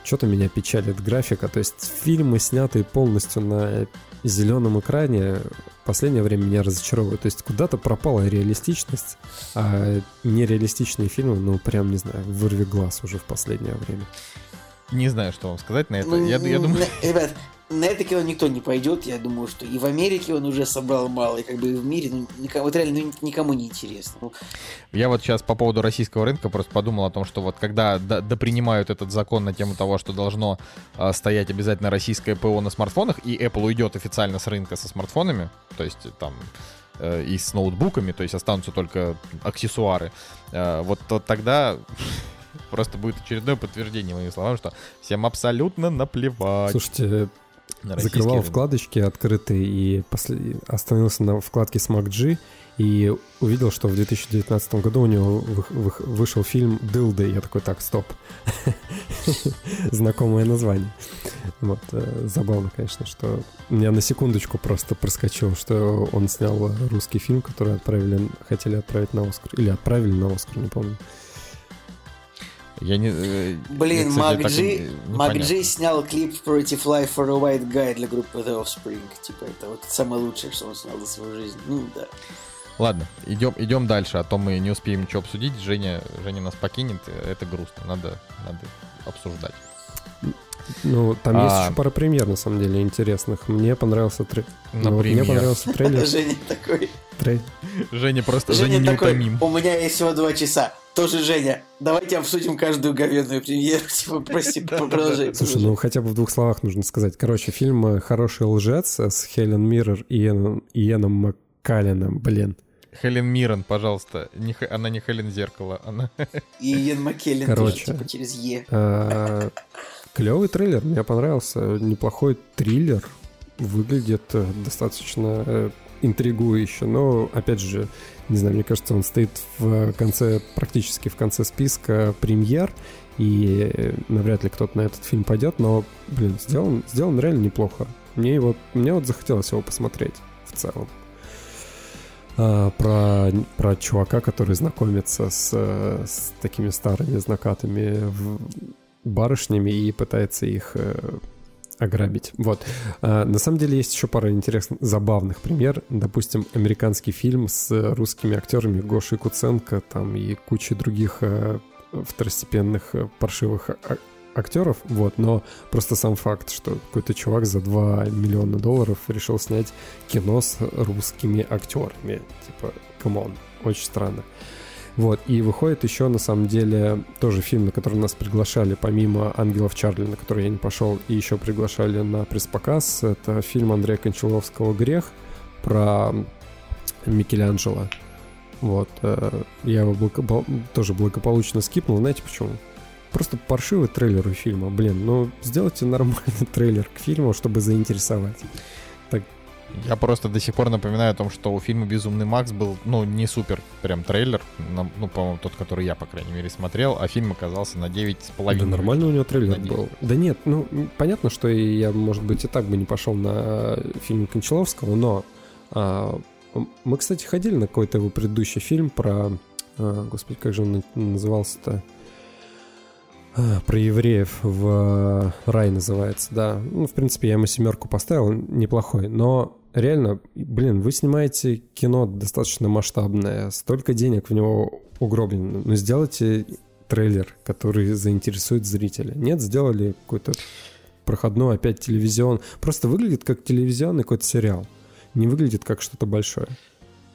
что-то меня печалит графика. То есть фильмы, снятые полностью на зеленом экране, в последнее время меня разочаровывают. То есть куда-то пропала реалистичность, а нереалистичные фильмы, ну, прям, не знаю, вырви глаз уже в последнее время. не знаю, что вам сказать на это. Я, я думаю, ребят, на это кино никто не пойдет. Я думаю, что и в Америке он уже собрал мало, и как бы и в мире, ну, никому, вот реально ну, никому не интересно. Ну, Я вот сейчас по поводу российского рынка просто подумал о том, что вот когда до- допринимают этот закон на тему того, что должно а, стоять обязательно российское ПО на смартфонах, и Apple уйдет официально с рынка со смартфонами, то есть э, там э, и с ноутбуками, то есть останутся только аксессуары, э, вот то тогда *laughs* просто будет очередное подтверждение моим словам, что всем абсолютно наплевать Слушайте, на закрывал рынок. вкладочки открытые и после... остановился на вкладке Smack G и увидел, что в 2019 году у него вы- вы- вышел фильм «Дылды». Я такой, так, стоп. *laughs* Знакомое название. Вот, э, забавно, конечно, что меня на секундочку просто проскочил, что он снял русский фильм, который отправили, хотели отправить на Оскар. Или отправили на Оскар, не помню. Я не, э, Блин, я, кстати, Мак так и Джи, не- Мак непонятно. Джи снял клип Pretty Fly for a White Guy для группы The Offspring. Типа, это вот самое лучшее, что он снял за свою жизнь. Ну, да. Ладно, идем, идем дальше, а то мы не успеем ничего обсудить. Женя, Женя нас покинет, это грустно, надо, надо обсуждать. Ну, там А. есть еще пара премьер, на самом деле, интересных. Мне понравился трей- ну, мне понравился трейлер. *laughs* Женя такой. трей- Женя просто, Женя Женя такой, неутомим. у меня есть всего два часа. Тоже Женя. Давайте обсудим каждую говенную премьеру. *laughs* Типа, прости, продолжай. Слушай, ну хотя бы в двух словах нужно сказать. Короче, фильм э, «Хороший лжец» с Хелен Миррор и Иэном, Маккалленом, блин. Хелен Миррен, пожалуйста. Не она не Хелен Зеркало, она... И Иэн Маккеллен Короче. тоже, типа, через Е. Клевый трейлер, мне понравился. Неплохой триллер. Выглядит э, достаточно э, интригующе. Но, опять же, не знаю, мне кажется, он стоит в конце, практически в конце списка премьер. И э, навряд ли кто-то на этот фильм пойдет. Но, блин, сделан, сделан реально неплохо. Мне, его, мне вот захотелось его посмотреть. в целом. А, про, про чувака, который знакомится с, с такими старыми знакатыми барышнями и пытается их э, ограбить. Вот. А, на самом деле есть еще пара интересных, забавных пример. Допустим, американский фильм с русскими актерами Гошей Куценко там и кучей других э, второстепенных э, паршивых а- актеров, вот, но просто сам факт, что какой-то чувак за 2 миллиона долларов решил снять кино с русскими актерами. Типа, come on, очень странно. Вот, и выходит еще, на самом деле, тоже фильм, на который нас приглашали, помимо «Ангелов Чарли», на который я не пошел, и еще приглашали на пресс-показ. Это фильм Андрея Кончаловского «Грех» про Микеланджело. Вот, э, я его благопол... тоже благополучно скипнул. Знаете почему? Просто паршивый трейлер у фильма. Блин, ну сделайте нормальный *laughs* трейлер к фильму, чтобы заинтересовать. Я просто до сих пор напоминаю о том, что у фильма «Безумный Макс» был, ну, не супер прям трейлер, ну, по-моему, тот, который я, по крайней мере, смотрел, а фильм оказался на 9,5. Да нормально у него трейлер был. Да нет, ну, понятно, что я, может быть, и так бы не пошел на фильм Кончаловского, но а, мы, кстати, ходили на какой-то его предыдущий фильм про... А, господи, как же он назывался-то? А, про евреев в рай называется, да. Ну, в принципе, я ему семерку поставил, неплохой. Но реально, блин, вы снимаете кино достаточно масштабное, столько денег в него угроблено. Ну, сделайте трейлер, который заинтересует зрителя. Нет, сделали какой-то проходной опять телевизион. Просто выглядит как телевизионный какой-то сериал. Не выглядит как что-то большое.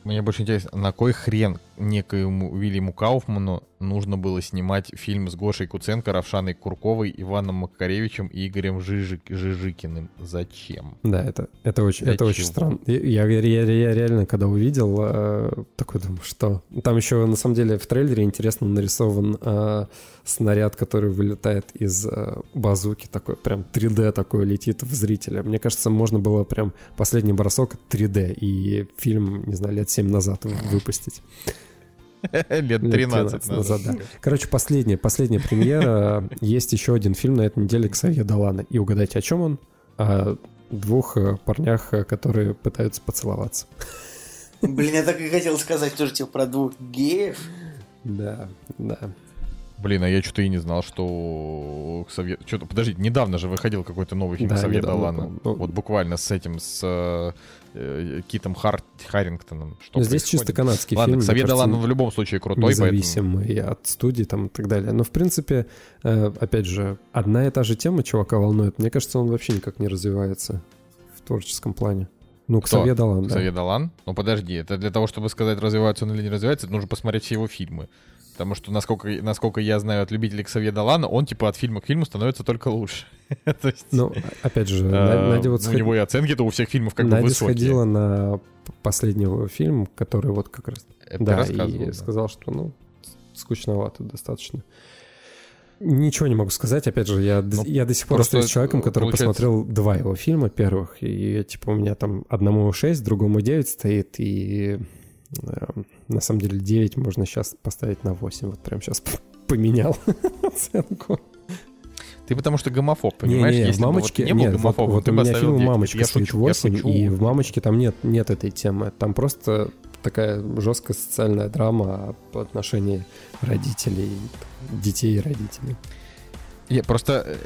Мне больше интересно, на кой хрен некоему Уильяму Кауфману нужно было снимать фильм с Гошей Куценко, Равшаной Курковой, Иваном Макаревичем и Игорем Жижик, Жижикиным? Зачем? Да, это, это очень, это очень странно. Я, я, я, я реально, когда увидел, э, такой думаю, что... Там еще, на самом деле, в трейлере интересно нарисован э, снаряд, который вылетает из э, базуки, такой прям 3D такой летит в зрителя. Мне кажется, можно было прям последний бросок 3D и фильм, не знаю, лет 7 назад *sniffs* выпустить. *laughs* Лет 13 назад, да. Короче, последняя, последняя премьера. *laughs* Есть еще один фильм на этой неделе Ксавье Далана. И угадайте, о чем он? О двух э, парнях, э, которые пытаются поцеловаться. *laughs* Блин, я так и хотел сказать тоже, типа, про двух геев. Да, да. Блин, а я что-то и не знал, что Ксавье... Что-то, подождите, недавно же выходил какой-то новый фильм да, Ксавье Далана. Ну, вот буквально с этим, с э, Китом Хар... Харрингтоном. Что здесь происходит? чисто канадский Ладно, фильм. Ладно, Ксавье в любом случае крутой, Независимый поэтому... от студии там и так далее. Но, в принципе, э, опять же, одна и та же тема чувака волнует. Мне кажется, он вообще никак не развивается в творческом плане. Ну? Ксавье Ксавье да. Далан? Ну, подожди, это для того, чтобы сказать, развивается он или не развивается, нужно посмотреть все его фильмы. Потому что, насколько, насколько я знаю от любителей Ксавье Далана, он, типа, от фильма к фильму становится только лучше. *laughs* Есть, ну, опять же, а, Надя вот... У него и оценки-то у всех фильмов как бы высокие. сходила на последний фильм, который вот как раз... Да, и сказал, что, ну, скучновато достаточно. Ничего не могу сказать, опять же, я, ну, я до сих пор остаюсь человеком, который получается... посмотрел два его фильма первых, и типа у меня там одному 6, другому 9 стоит, и Эм, на самом деле 9 можно сейчас поставить на 8. Вот прям сейчас *laughs* поменял *laughs* оценку. Ты потому что гомофоб, понимаешь? Не, не, Если в «Мамочке» вот не нет, вот, вот у меня фильм 9. «Мамочка» стоит 8, и в «Мамочке» там нет, нет этой темы. Там просто такая жесткая социальная драма по отношению родителей, детей и родителей. Я просто... Э,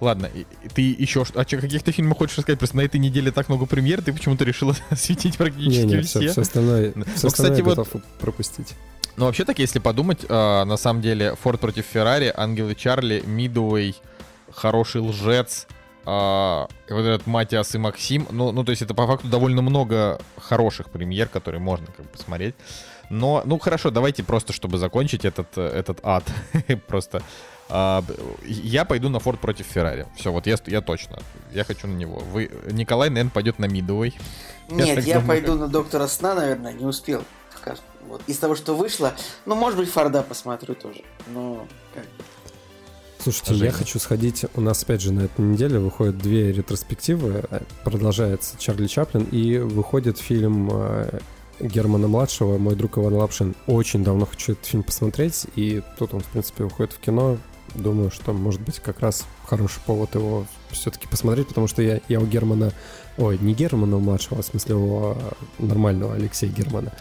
ладно, ты еще... А что, каких-то фильмов хочешь рассказать? Просто на этой неделе так много премьер, ты почему-то решила *laughs* осветить практически не, не, все. Все, все остальное, ну, все остальное кстати, вот... пропустить. Ну, вообще так, если подумать, э, на самом деле, Форд против Феррари, Ангелы Чарли, Мидуэй, Хороший лжец, э, вот этот Матиас и Максим, ну, ну, то есть это по факту довольно много хороших премьер, которые можно как бы посмотреть. Но, ну, хорошо, давайте просто, чтобы закончить этот, этот ад, *laughs* просто а, я пойду на Форд против Феррари. Все, вот я, я точно. Я хочу на него. Вы, Николай, наверное, пойдет на Мидовой. Нет, я, я пойду на Доктора Сна, наверное, не успел. Вот. Из того, что вышло, ну, может быть, Форда посмотрю тоже. Но как Слушайте, Женя. я хочу сходить. У нас опять же на этой неделе выходят две ретроспективы. Продолжается Чарли Чаплин и выходит фильм э, Германа младшего, мой друг Иван Лапшин. Очень давно хочу этот фильм посмотреть, и тут он, в принципе, уходит в кино думаю, что может быть как раз хороший повод его все-таки посмотреть, потому что я, я у Германа, ой, не Германа младшего, а в смысле у а, нормального Алексея Германа.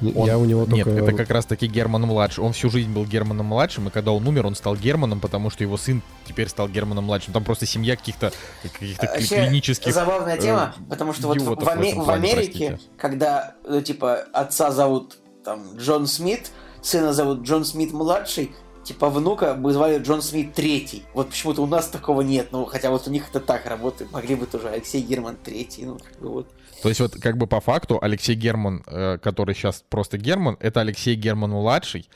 Он- я у него Нет, только... это как раз таки Герман младший. Он всю жизнь был Германом младшим, и когда он умер, он стал Германом, потому что его сын теперь стал Германом младшим. Там просто семья каких-то каких-то Вообще, клинических. Забавная э, тема, потому что вот в, в Аме- в плане, Америке, простите. когда, ну, типа, отца зовут там Джон Смит, сына зовут Джон Смит младший, типа внука бы звали Джон Смит третий. Вот почему-то у нас такого нет, ну хотя вот у них это так работает, могли бы тоже Алексей Герман третий, ну как бы вот. То есть вот как бы по факту Алексей Герман, э, который сейчас просто Герман, это Алексей Герман младший.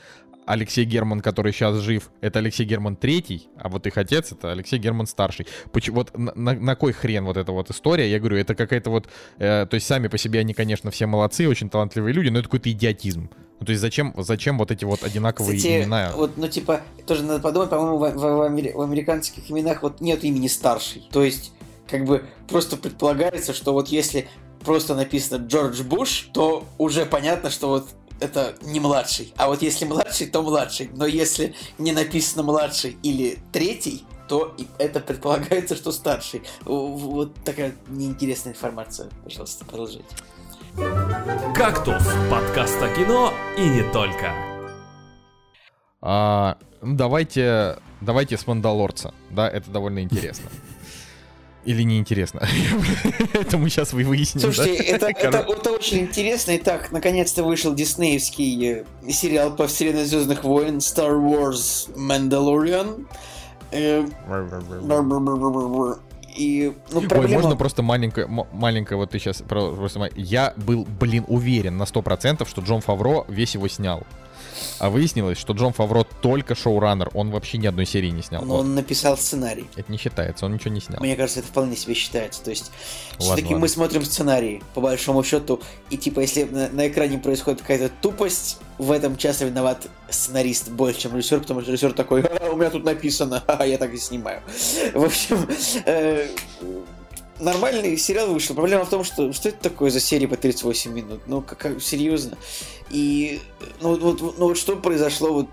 Алексей Герман, который сейчас жив, это Алексей Герман третий, а вот их отец это Алексей Герман старший. Почему, вот на, на- на кой хрен вот эта вот история? Я говорю, это какая-то вот, э, то есть сами по себе они, конечно, все молодцы, очень талантливые люди, но это какой-то идиотизм. Ну, то есть зачем, зачем вот эти вот одинаковые Кстати, имена? вот, ну типа, тоже надо подумать, по-моему, в, в- в амери- в американских именах вот нет имени старший. То есть, как бы просто предполагается, что вот если просто написано Джордж Буш, то уже понятно, что вот это не младший. А вот если младший, то младший. Но если не написано младший или третий, то это предполагается, что старший. Вот такая неинтересная информация. Пожалуйста, продолжайте. «Кактус» – подкаст о кино и не только. А, ну, давайте, давайте с Мандалорца, да, это довольно интересно. Или неинтересно. *laughs* Это мы сейчас вы выясним. Слушайте, да? это, *laughs* это, это очень интересно. Итак, наконец-то вышел диснеевский э, сериал по вселенной Звездных войн Star Wars Mandalorian. И, ну, Ой, проблема... можно просто маленькое, маленькое, вот ты сейчас просто... Я был, блин, уверен на 100%, что Джон Фавро весь его снял. А выяснилось, что Джон Фавро только шоураннер, он вообще ни одной серии не снял. Но Вот. он написал сценарий. Это не считается, он ничего не снял. Мне кажется, это вполне себе считается. То есть, все-таки мы смотрим сценарии, по большому счету, и типа, если на, на экране происходит какая-то тупость, в этом часто виноват сценарист больше, чем режиссер, потому что режиссер такой, «А, у меня тут написано, а я так и снимаю. *laughs* В общем, э, нормальный сериал вышел. Проблема в том, что что это такое за серия по 38 минут? Ну, как, как- серьезно? И ну, вот, ну, вот что произошло вот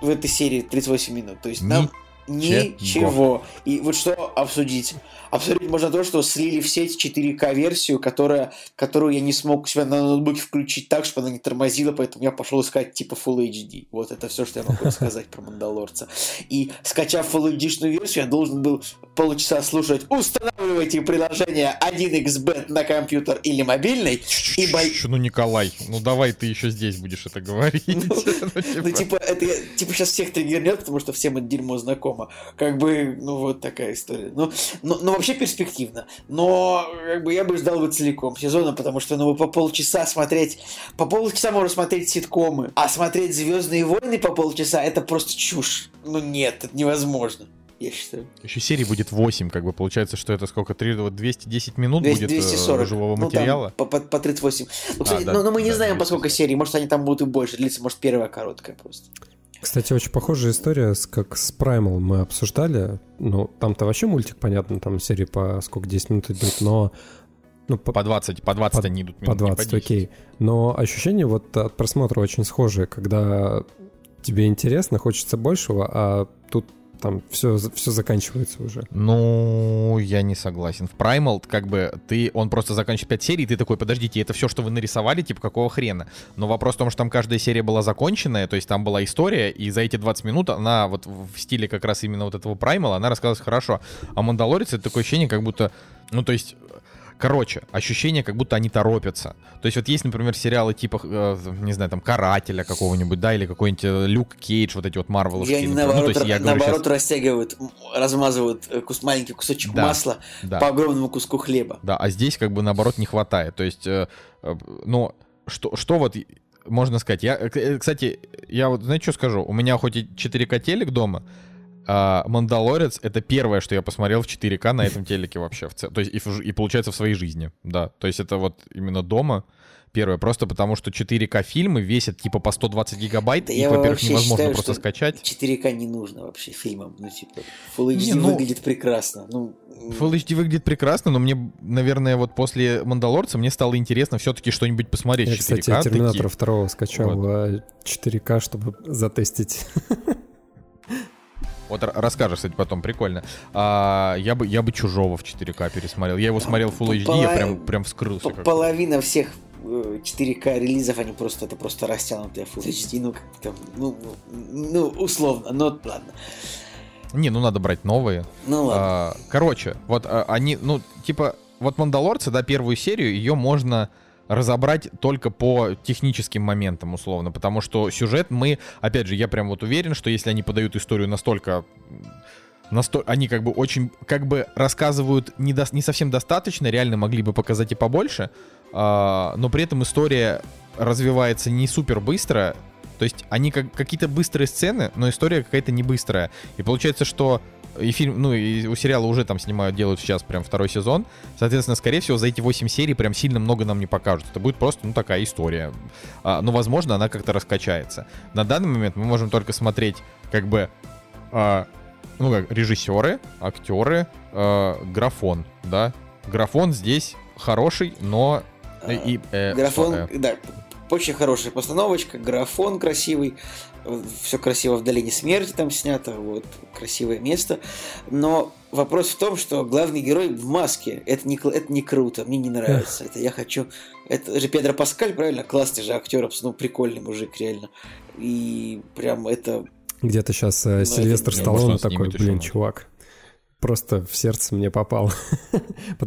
в этой серии 38 минут? То есть нам Ничего. И вот что обсудить? Обсудить можно то, что слили в сеть 4К-версию, которая, которую я не смог у себя на ноутбуке включить так, чтобы она не тормозила, поэтому я пошел искать типа Full HD. Вот это все, что я могу сказать про Мандалорца. И скачав Full HD-шную версию, я должен был полчаса слушать «Устанавливайте приложение 1xbet на компьютер или мобильный», и бо- Ну, Николай, ну давай ты еще здесь будешь это говорить. Ну, *laughs* Ну, Ну, типа, это типа сейчас всех триггернет, потому что всем это дерьмо знакомо. Как бы, ну, вот такая история. Ну, ну, ну, вообще перспективно. Но, как бы, я бы ждал бы целиком сезона, потому что, ну, по полчаса смотреть... По полчаса можно смотреть ситкомы, а смотреть «Звездные войны» по полчаса — это просто чушь. Ну, нет, это невозможно, я считаю. Еще серий будет 8, как бы получается, что это сколько? Три- вот 210 минут 200 будет э, 240. живого Ну, там материала? по, по, по 38. Ну, кстати, А, да, ну, ну, мы не да, знаем, по 240. сколько серий. Может, они там будут и больше длиться. Может, первая короткая просто. Кстати, очень похожая история, с, как с Primal мы обсуждали. Ну, там-то вообще мультик, понятно, там серии по сколько, 10 минут идут, но... Ну, по, По 20, по 20 по- они идут по минут, не 20, 10. окей. Но ощущения вот от просмотра очень схожие, когда тебе интересно, хочется большего, а тут там все, все заканчивается уже. Ну, я не согласен. В Primal, как бы, ты, он просто заканчивает 5 серий, и ты такой, подождите, это все, что вы нарисовали, типа, какого хрена? Но вопрос в том, что там каждая серия была законченная, то есть там была история, и за эти 20 минут она вот в стиле как раз именно вот этого Primal, она рассказалась хорошо. А Мандалорец это такое ощущение, как будто, ну, то есть... Короче, ощущение, как будто они торопятся. То есть вот есть, например, сериалы типа, э, не знаю, там, Карателя какого-нибудь, да, или какой-нибудь э, Люк Кейдж, вот эти вот Марвеловские. И они например. Ну, то наоборот, есть я говорю наоборот щас- растягивают, размазывают э, кус- маленький кусочек Да, масла да. по огромному куску хлеба. Да, а здесь как бы наоборот не хватает. То есть, э, э, ну, что, что вот можно сказать? Я, э, кстати, я вот, знаете, что скажу? У меня хоть и 4К телек дома, а Мандалорец — это первое, что я посмотрел в 4К на этом телеке вообще. В цел- То есть и, и получается в своей жизни, да. То есть это вот именно дома первое. Просто потому, что 4К фильмы весят типа по 120 гигабайт, Да их, во-первых, невозможно считаю, просто что скачать. 4К не нужно вообще фильмам. Ну, типа, Full HD Не, ну- выглядит прекрасно. Ну, Full HD выглядит прекрасно, но мне, наверное, вот после Мандалорца мне стало интересно все-таки что-нибудь посмотреть Я, в 4К. кстати, Терминатора такие. 2 скачал а, 4К, чтобы затестить. *laughs* Вот расскажешь, кстати, потом, прикольно. А, я, бы, я бы Чужого в 4К пересмотрел. Я его смотрел в Full HD, я прям, прям вскрылся. Половина всех э, 4К релизов, они просто, это просто растянутые Full HD, ну, как там, ну, ну, ну, условно, но ладно. Не, ну надо брать новые. Ну ладно. А, короче, вот а, они, ну, типа, вот Мандалорцы, да, первую серию, ее можно разобрать только по техническим моментам, условно, потому что сюжет мы, опять же, я прям вот уверен, что если они подают историю настолько насто- они как бы очень, как бы рассказывают не, дос- не совсем достаточно, реально могли бы показать и побольше, а, но при этом история развивается не супер быстро, то есть они как какие-то быстрые сцены, но история какая-то не быстрая. И получается, что и фильм, ну и у сериала уже там снимают, делают сейчас прям второй сезон. Соответственно, скорее всего, за эти 8 серий прям сильно много нам не покажут. Это будет просто, ну, такая история. А, но, возможно, она как-то раскачается. На данный момент мы можем только смотреть, как бы, а, ну, как, режиссеры, актеры, а, графон, да. Графон здесь хороший, но... и, э, Графон, э, да, очень хорошая постановочка, графон красивый, все красиво в долине смерти там снято, вот, красивое место. Но вопрос в том, что главный герой в маске. Это не, это не круто, мне не нравится. Это я хочу... Это же Педро Паскаль, правильно? Классный же актер, ну, прикольный мужик, реально. И прям это... Где-то сейчас это Сильвестр не- Сталлоне такой, блин, еще, чувак. Просто в сердце мне попал. *laughs*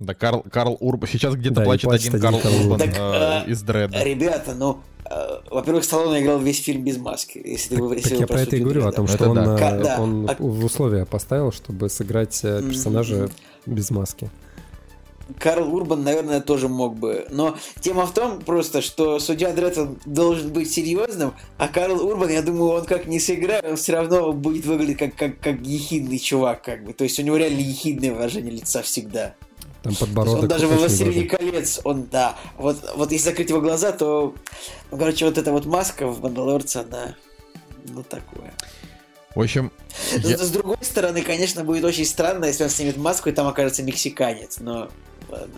Да, Карл, Карл Урбан. Сейчас где-то Да, плачет, плачет один один Карл Урбан Так, э, а, из Дреда. Ребята, ну, э, во-первых, Сталлоне играл весь фильм без маски. Если вы, если Так вы я про это и говорю, о том, Это что он, да. э, да. он А- в условия поставил, чтобы сыграть э, персонажа без маски. Карл Урбан, наверное, тоже мог бы. Но тема в том просто, что судья Дред он должен быть серьезным, а Карл Урбан, я думаю, он как не сыграет, он все равно будет выглядеть как, как, как ехидный чувак, как бы. То есть у него реально ехидное выражение лица всегда. Там подбородок он даже во «Властелине колец», он, да. Вот, вот если закрыть его глаза, то, ну, короче, вот эта вот маска в «Мандалорце», она, ну, такое. В общем, С- я- С другой стороны, конечно, будет очень странно, если он снимет маску, и там окажется мексиканец, но ладно.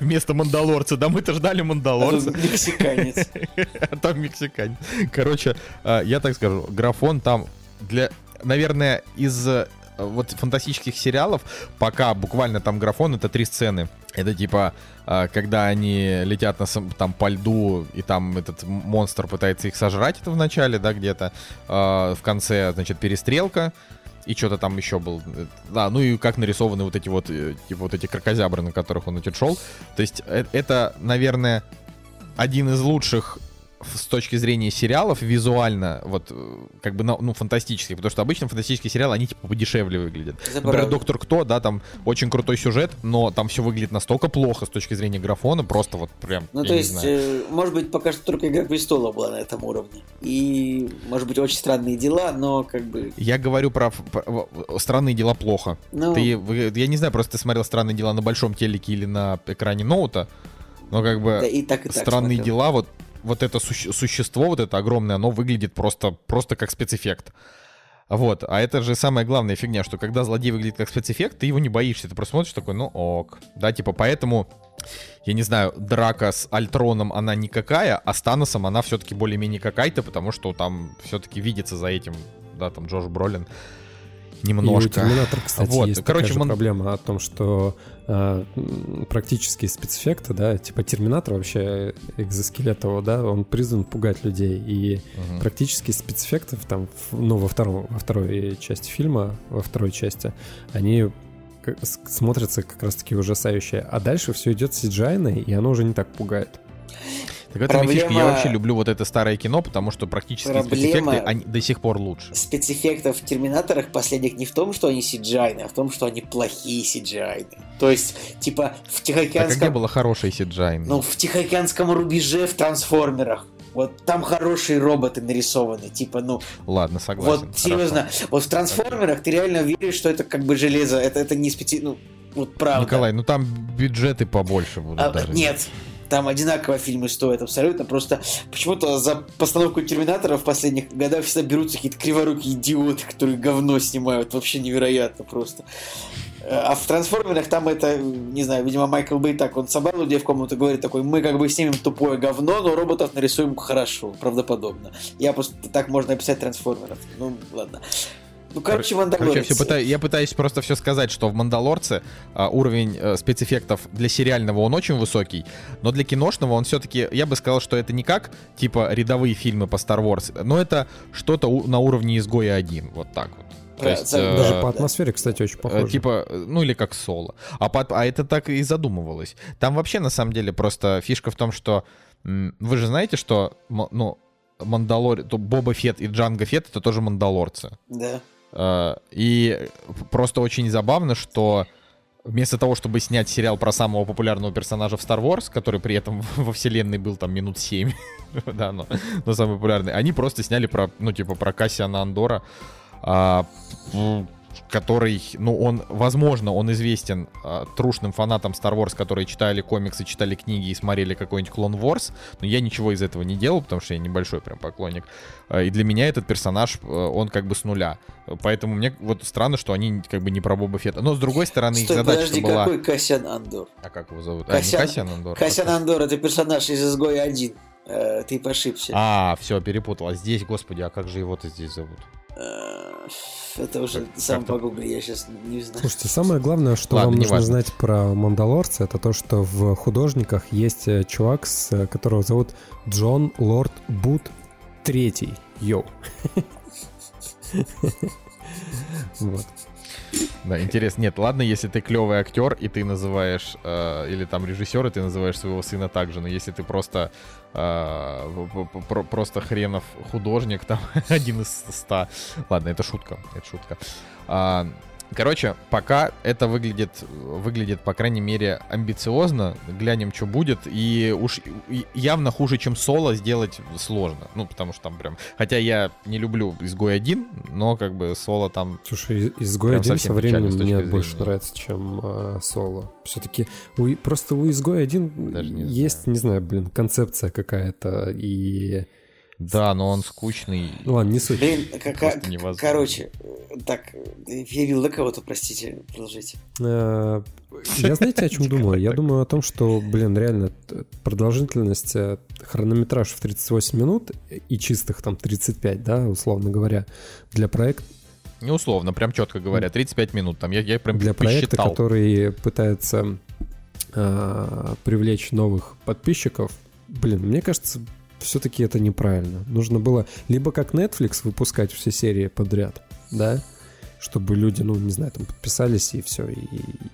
вместо Мандалорца, да мы-то ждали А Мандалорца, тут мексиканец. *laughs* а там мексиканец. Короче, э, я так скажу, графон там для, наверное, из э, вот фантастических сериалов пока буквально там графон это три сцены. Это типа, э, когда они летят на там по льду, и там этот монстр пытается их сожрать, это в начале, да, где-то. Э, В конце, значит, перестрелка. И что-то там еще был. э, Да, ну и как нарисованы вот эти вот, типа вот эти крокозябры, на которых он значит, шел. То есть э- это, наверное, один из лучших с точки зрения сериалов визуально, вот, э, как бы, ну, фантастических, потому что обычно фантастические сериалы, они, типа, подешевле выглядят. Это Например, правда. Доктор Кто, да, там очень крутой сюжет, но там все выглядит настолько плохо с точки зрения графона, просто вот прям, Ну, то есть, э, может быть, пока что только «Игра престолов» была на этом уровне. И, может быть, очень странные дела, но как бы... Я говорю про, про- странные дела плохо. Ну, Ты, я не знаю, просто ты смотрел странные дела на большом телеке или на экране ноута, но как бы да, и так, и так странные смотрел. дела, вот, вот это суще- существо, вот это огромное, оно выглядит просто, просто как спецэффект. Вот, а это же самая главная фигня, что когда злодей выглядит как спецэффект, ты его не боишься, ты просто смотришь такой, ну ок. Да, типа, поэтому, я не знаю, драка с Альтроном, она никакая, а с Таносом она все-таки более-менее какая-то, потому что там все-таки видится за этим, да, там Джош Бролин И у немножко. Терминатора, кстати, Вот, есть короче, такая мон- проблема о том, что э, м, практические спецэффекты, да, типа Терминатор вообще, экзоскелет его, да, он призван пугать людей, и Мгм. практически спецэффектов там, ну, во, втором, во второй части фильма, во второй части, они смотрятся как раз-таки ужасающие, а дальше все идет CGI, и оно уже не так пугает. Так этом и фишка. Я Проблема- вообще люблю вот это старое кино, потому что практически Проблема- спецэффекты, они до сих пор лучше. спецэффектов в Терминаторах последних не в том, что они CGI, а в том, что они плохие CGI. То есть, типа, в Так а где Тихоокеанском... было хорошее CGI? Ну, в Тихоокеанском рубеже в Трансформерах. Вот там хорошие роботы нарисованы. Типа, ну, Ладно, согласен. вот хорошо. серьезно, вот в Трансформерах ты реально веришь, что это как бы железо, это, это не специ... Ну, вот правда. Николай, ну там бюджеты побольше будут А, даже. нет, там одинаково фильмы стоят абсолютно. Просто почему-то за постановку Терминатора в последних годах всегда берутся какие-то криворукие идиоты, которые говно снимают. Вообще невероятно просто. А в трансформерах там это, не знаю, видимо, Майкл Бэй так, он собрал людей в комнату говорит такой, мы как бы снимем тупое говно, но роботов нарисуем хорошо, правдоподобно. Я просто так можно описать трансформеров. Ну, ладно. Ну, короче, Мандалорец. Короче, я, пытаюсь, я пытаюсь просто все сказать, что в Мандалорце а, уровень а, спецэффектов для сериального он очень высокий, но для киношного он все-таки, я бы сказал, что это не как, типа, рядовые фильмы по Star Wars, но это что-то у, на уровне Изгоя 1, вот так вот. То есть, э, Даже по атмосфере, кстати, очень похоже. Типа, ну или как соло. А, по, а это так и задумывалось. Там вообще, на самом деле, просто фишка в том, что вы же знаете, что ну, Мандалор... Боба Фет и Джанго Фет — это тоже мандалорцы. Да. Э, и просто очень забавно, что вместо того, чтобы снять сериал про самого популярного персонажа в Star Wars, который при этом *laughs* во вселенной был там минут 7, *laughs* да, но, но самый популярный, они просто сняли про, ну, типа, про Кассиана Андора, а, который, ну, он, возможно, он известен э, трушным фанатам Star Wars, которые читали комиксы, читали книги и смотрели какой-нибудь Clone Wars, но я ничего из этого не делал, потому что я небольшой прям поклонник. Э, и для меня этот персонаж, э, он как бы с нуля. Поэтому мне вот странно, что они как бы не про Боба Фетта. Но с другой стороны, Стой, их задача подожди, была... какой Кассиан Андор? А как его зовут? Кассиан, а, Кассиан Андор. Кассиан Андор это персонаж из Изгоя 1. Э, ты пошибся. А, все, перепутал. А здесь, господи, а как же его-то здесь зовут? Э, это уже как, сам погугли, я сейчас не знаю. Слушайте, самое главное, что Ладно, вам нужно важно. знать про Мандалорца, это то, что в художниках есть э, чувак, с, которого зовут Джон Лорд Бут Третий. Йоу. Вот. Да, интересно. Нет, ладно, если ты клевый актер, и ты называешь, э, или там режиссер, и ты называешь своего сына так же, но если ты просто просто хренов художник, там, *laughs* один из ста. Ладно, это шутка, это шутка. Короче, пока это выглядит, выглядит, по крайней мере, амбициозно. Глянем, что будет. И уж явно хуже, чем соло, сделать сложно. Ну, потому что там прям... Хотя я не люблю изгой 1, но как бы соло там... Слушай, изгой 1 со временем мне больше нравится, чем э, соло. Все-таки у, просто у изгой 1 не есть, знаю. не знаю, блин, концепция какая-то и да, но он скучный. Ну ладно, не суть. Блин, как, короче, так, я видел до кого-то, простите, продолжите. Э, я знаете, о чем *laughs* думаю? Я думаю о том, что, блин, реально, продолжительность, э, хронометраж в 38 минут и чистых там 35, да, условно говоря, для проекта не условно, прям четко говоря, 35 минут. Там я, я прям Для проекта, который пытается э, привлечь новых подписчиков, блин, мне кажется, все-таки это неправильно. Нужно было либо как Netflix выпускать все серии подряд, да, чтобы люди, ну, не знаю, там подписались и все, и,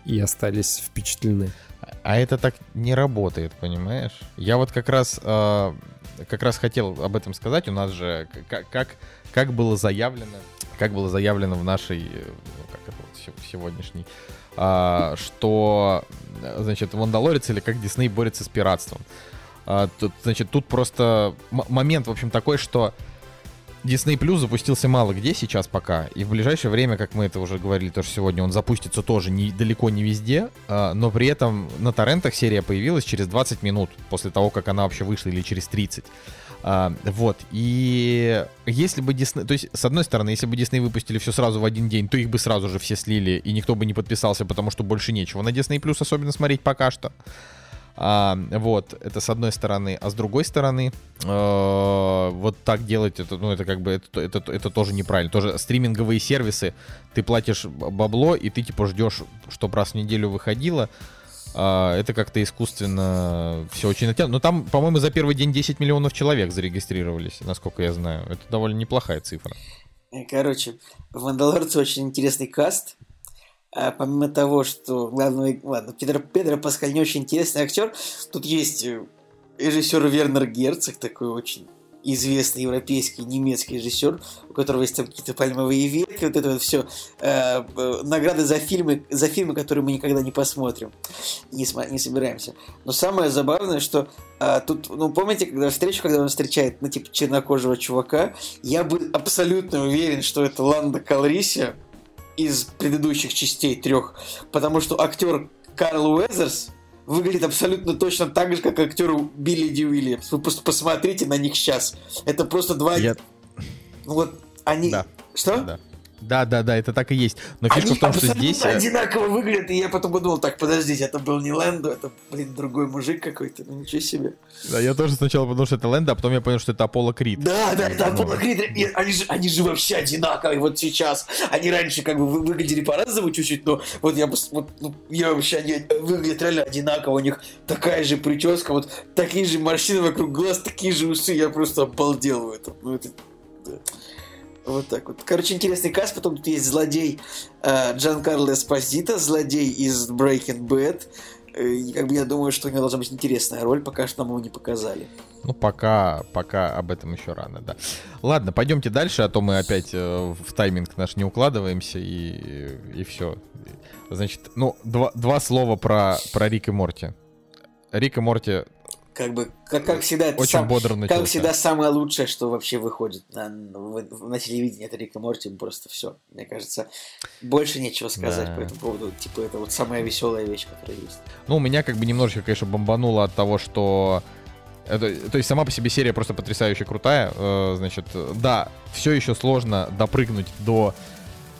и остались впечатлены. А это так не работает, понимаешь? Я вот как раз, э, как раз хотел об этом сказать. У нас же как, как, как было заявлено, как было заявлено в нашей, ну, как это вот сегодняшней, э, что, значит, Мандалорец или как Дисней борется с пиратством. А, тут, значит, тут просто момент, в общем, такой, что Disney Plus запустился мало где сейчас пока, и в ближайшее время, как мы это уже говорили тоже сегодня, он запустится тоже не, далеко не везде, а, но при этом на торрентах серия появилась через 20 минут после того, как она вообще вышла, или через 30. А, вот, и если бы Disney, то есть, с одной стороны, если бы Disney выпустили все сразу в один день, то их бы сразу же все слили, и никто бы не подписался, потому что больше нечего на Disney Plus особенно смотреть пока что. А, вот, это с одной стороны. А с другой стороны, э, вот так делать, это, ну, это как бы, это, это, это тоже неправильно. Тоже стриминговые сервисы, ты платишь бабло, и ты типа ждешь, чтобы раз в неделю выходило. А, это как-то искусственно все очень натянуто. Но там, по-моему, за первый день 10 миллионов человек зарегистрировались, насколько я знаю. Это довольно неплохая цифра. Короче, в очень интересный каст. А помимо того, что главный, ладно, Педро, Педро Паскаль не очень интересный актер, тут есть э, режиссер Вернер Герцог, такой очень известный европейский немецкий режиссер, у которого есть там какие-то пальмовые ветки, вот это вот все, э, награды за фильмы, за фильмы, которые мы никогда не посмотрим, не, не собираемся. Но самое забавное, что э, тут, ну помните, когда встречу, когда он встречает, ну типа чернокожего чувака, я был абсолютно уверен, что это Ланда Калрисия, из предыдущих частей трех, потому что актер Карл Уэзерс выглядит абсолютно точно так же, как актер Билли Ди Уильямс. Вы просто посмотрите на них сейчас. Это просто два... Я- вот они... Да. Что? Да. Да, да, да, это так и есть. Но фишка Они в том, что здесь... э, одинаково выглядят, и я потом подумал, так, подождите, это был не Лэндо, это, блин, другой мужик какой-то, ну ничего себе. Да, я тоже сначала подумал, что это Лэнда, а потом я понял, что это Аполло Крид. Да, да, это. Аполло Крид, они же, они же вообще одинаковые вот сейчас. Они раньше как бы вы- выглядели по-разному чуть-чуть, но вот я, вот, ну, я вообще, они выглядят реально одинаково, у них такая же прическа, вот такие же морщины вокруг глаз, такие же усы, я просто обалдел в этом. Ну, это. Вот так вот. Короче, интересный каст. Потом тут есть злодей э, Джан Карло Эспозито, злодей из Breaking Bad. Э, И как бы я думаю, что у него должна быть интересная роль, пока что нам его не показали. Ну, пока, пока об этом еще рано, да. Ладно, пойдемте дальше, а то мы опять э, в тайминг наш не укладываемся, и, и все. Значит, ну, два, два слова про, про Рик и Морти. Рик и Морти Как бы, как, как всегда, это очень сам- бодро начался. Как всегда, самое лучшее, что вообще выходит на, в- на телевидении, это Рик и Морти, просто все. Мне кажется, больше нечего сказать Да. по этому поводу. Типа, это вот самая веселая вещь, которая есть. Ну, у меня как бы немножечко, конечно, бомбануло от того, что... Это, то есть сама по себе серия просто потрясающе крутая. Э, значит, да, все еще сложно допрыгнуть до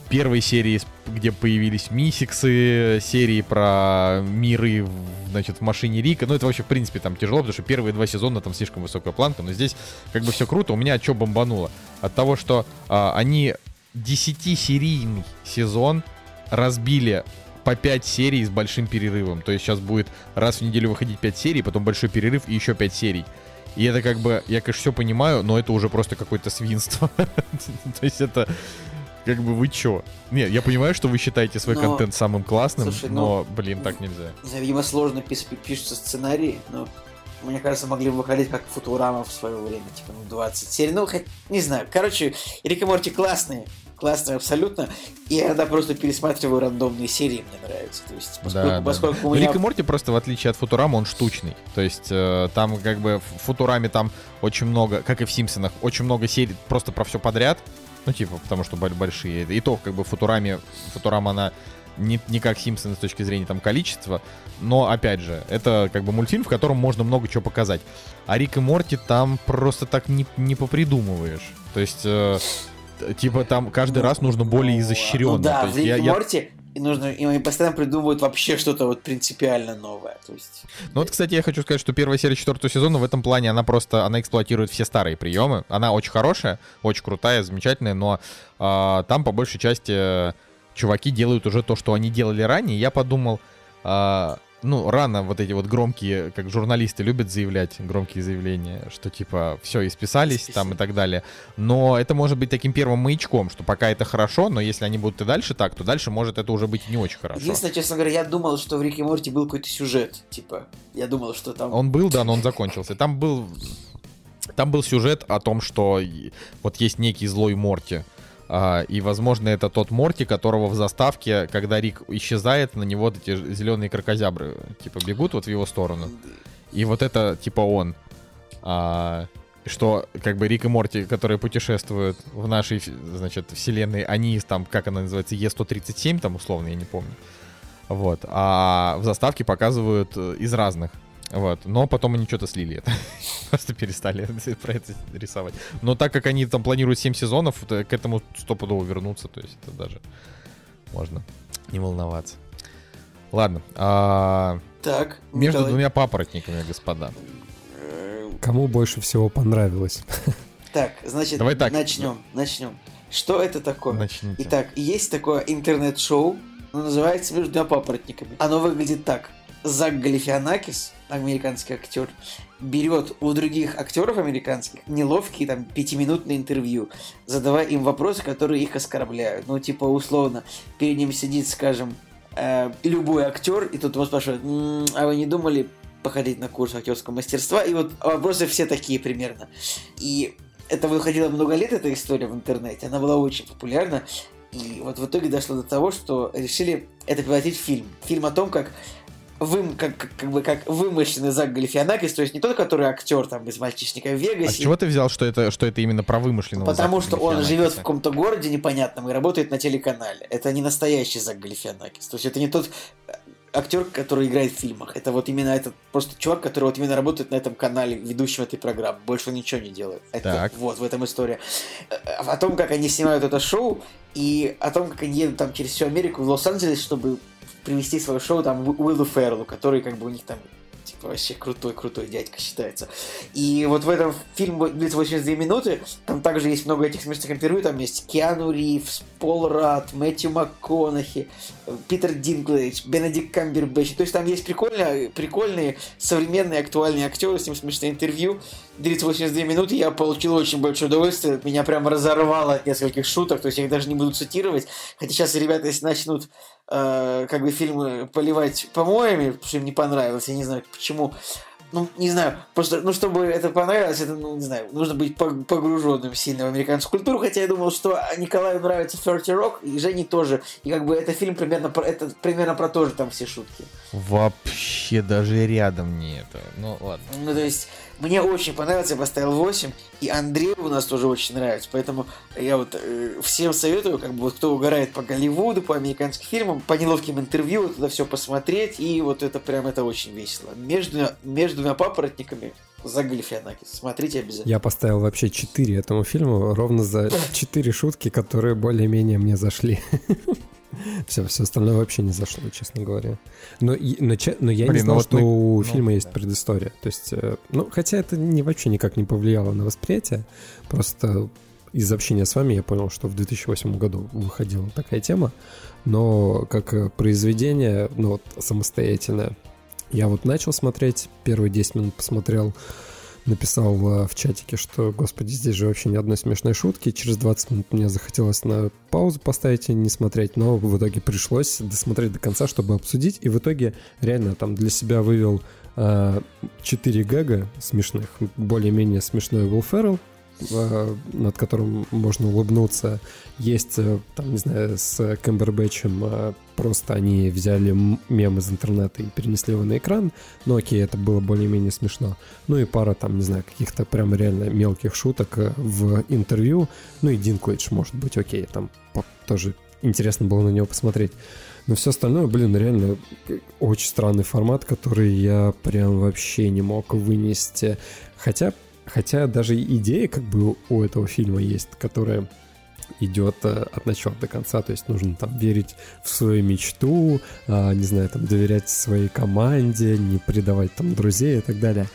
первой серии, где появились мисиксы, серии про миры значит, в машине Рика. Ну, это вообще, в принципе, там тяжело, потому что первые два сезона там слишком высокая планка. Но здесь как бы все круто. У меня чего бомбануло? От того, что а, они 10-серийный сезон разбили по 5 серий с большим перерывом. То есть сейчас будет раз в неделю выходить 5 серий, потом большой перерыв и еще 5 серий. И это как бы, я, конечно, все понимаю, но это уже просто какое-то свинство. *laughs* То есть это как бы вы чё? Нет, я понимаю, что вы считаете свой Но- контент самым классным, Слушай, ну, но, блин, так нельзя. Видимо, сложно пис- пишутся сценарии, но мне кажется, могли бы выходить как Футурама в свое время, типа, ну, 20 серий. Ну, хоть, не знаю. Короче, Рик и Морти классные, классные абсолютно. И я иногда просто пересматриваю рандомные серии, мне нравится. То есть, поскольку, Да, поскольку да. у Но меня... Рик и Морти просто, в отличие от Футурама, он штучный. То есть э, там как бы в Футураме там очень много, как и в Симпсонах, очень много серий просто про все подряд. Ну, типа, потому что боль- большие. И то, как бы в Футураме, Футурама, она не, не как Симпсоны с точки зрения там количества, но, опять же, это как бы мультфильм, в котором можно много чего показать. А Рик и Морти там просто так не, не попридумываешь. То есть, э, типа, там каждый раз нужно более изощренно. Ну да, То в есть Рик я- и я- Морти и нужно, и они постоянно придумывают вообще что-то вот принципиально новое. То есть, Ну вот, кстати, я хочу сказать, что первая серия четвертого сезона в этом плане, она просто, она эксплуатирует все старые приемы. Она очень хорошая, очень крутая, замечательная, но а, там по большей части э, чуваки делают уже то, что они делали ранее. Я подумал, а, ну, рано вот эти вот громкие, как журналисты любят заявлять, громкие заявления, что типа все, исписались там и так далее. Но это может быть таким первым маячком, что пока это хорошо, но если они будут и дальше так, то дальше может это уже быть не очень хорошо. единственное, честно говоря, я думал, что в Рике Морти был какой-то сюжет. Типа, я думал, что там... Он был, да, но он закончился. Там был, там был сюжет о том, что вот есть некий злой Морти. А, и, возможно, это тот Морти, которого в заставке, когда Рик исчезает, на него эти зеленые крокозябры, типа, бегут вот в его сторону. И вот это, типа, он. А, что, как бы, Рик и Морти, которые путешествуют в нашей, значит, вселенной, они там, как она называется, Е137, там, условно, я не помню. Вот. А в заставке показывают э, из разных. Вот. Но потом они что-то слили это. *laughs* Просто перестали *laughs* про это рисовать. Но так как они там планируют 7 сезонов, то к этому стопудово вернуться. То есть это даже можно не волноваться. Ладно. а, Так, между Николай. двумя папоротниками, господа. Кому больше всего понравилось? Так, значит, Давай так. начнем, начнем. Что это такое? Начните. Итак, есть такое интернет-шоу, оно называется «Между двумя папоротниками». Оно выглядит так. Зак Галифианакис, американский актер, берет у других актеров американских неловкие там пятиминутные интервью, задавая им вопросы, которые их оскорбляют. Ну, типа, условно, перед ним сидит, скажем, э, любой актер, и тут его спрашивают, «М, а вы не думали походить на курс актерского мастерства? И вот вопросы все такие примерно. И это выходило много лет, эта история в интернете, она была очень популярна. И вот в итоге дошло до того, что решили это превратить в фильм. Фильм о том, как вым, как, как, бы как вымышленный Зак Галифианакис, то есть не тот, который актер там из мальчишника в А с Вегасе, чего ты взял, что это, что это именно про вымышленного потому Зака что он живет в каком-то городе непонятном и работает на телеканале. Это не настоящий Зак Галифианакис. То есть это не тот... актер, который играет в фильмах. Это вот именно этот просто чувак, который вот именно работает на этом канале, ведущим этой программы. Больше он ничего не делает. Это Так. вот в этом история. Э, О том, как они снимают это шоу, и о том, как они едут там через всю Америку в Лос-Анджелес, чтобы привести свое шоу там Уи- Уиллу Ферреллу, который как бы у них там типа вообще крутой-крутой дядька считается. И вот в этом фильм длится 82 минуты, там также есть много этих смешных интервью, там есть Киану Ривз, Пол Рад, Мэтью МакКонахи, Питер Динклейдж, Бенедикт Камбербэтч. То есть там есть прикольные, прикольные современные актуальные актеры, с ним смешные интервью. Длится 82 минуты, я получил очень большое удовольствие, меня прям разорвало от нескольких шуток, то есть я их даже не буду цитировать. Хотя сейчас ребята, если начнут э, как бы фильмы поливать помоями, что им не понравилось, я не знаю почему. Ну, не знаю, просто, ну, чтобы это понравилось, это, ну, не знаю, нужно быть пог- погруженным сильно в американскую культуру, хотя я думал, что Николаю нравится 30 Rock, и Жене тоже, и как бы это фильм примерно про, это примерно про то же там все шутки. Вообще даже рядом не это. Ну ладно. Ну, то есть, мне очень понравился, я поставил 8, и Андрею у нас тоже очень нравится, поэтому я вот э, всем советую, как бы, вот кто угорает по Голливуду, по американским фильмам, по неловким интервью, это все посмотреть, и вот это прям, это очень весело. Между, между двумя папоротниками за Галифианакис. Смотрите обязательно. Я поставил вообще 4 этому фильму, ровно за 4 шутки, которые более-менее мне зашли. *laughs* Все, все остальное вообще не зашло, честно говоря. Но, и- но, но я не Блин, ну знал, вот что у ну, фильма есть да. предыстория. То есть, э, ну, хотя это не, вообще никак не повлияло на восприятие. Просто из общения с вами я понял, что в 2008 году выходила такая тема. Но как э, произведение, ну вот самостоятельное, я вот начал смотреть, первые 10 минут посмотрел, написал э, в чатике, что, господи, здесь же вообще ни одной смешной шутки. Через 20 минут мне захотелось на паузу поставить и не смотреть, но в итоге пришлось досмотреть до конца, чтобы обсудить. И в итоге реально там для себя вывел э, 4 гэга смешных. Более-менее смешной Уилл Феррелл, э, над которым можно улыбнуться. Есть, э, там, не знаю, с Кэмбербэтчем э, просто они взяли мем из интернета и перенесли его на экран. Ну окей, это было более-менее смешно. Ну и пара там, не знаю, каких-то прям реально мелких шуток э, в интервью. Ну и Динклэйдж, может быть, окей, там тоже интересно было на него посмотреть. Но все остальное, блин, реально э, очень странный формат, который я прям вообще не мог вынести. Хотя, хотя даже идея как бы у этого фильма есть, которая идет э, от начала до конца, то есть нужно там верить в свою мечту, а, не знаю, там доверять своей команде, не предавать там друзей и так далее.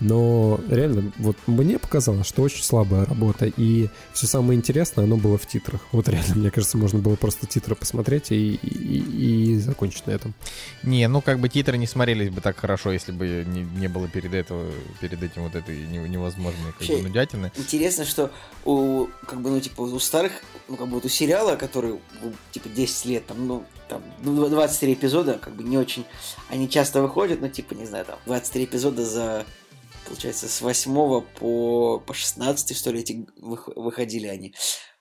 Но реально, вот мне показалось, что очень слабая работа, и все самое интересное, оно было в титрах. Вот реально, мне кажется, можно было просто титры посмотреть и, и, и закончить на этом. Не, ну как бы титры не смотрелись бы так хорошо, если бы не, не было перед, этого, перед этим вот этой не- невозможной как бы, нудятины. Интересно, что у, как бы, ну, типа, у старых, ну, как бы, вот у сериала, который, ну, типа, 10 лет, там, ну, там, ну, 23 эпизода, как бы, не очень, они часто выходят, ну, типа, не знаю, там, 23 эпизода за, получается, с 8 по, по 16, что ли, эти вых- выходили они.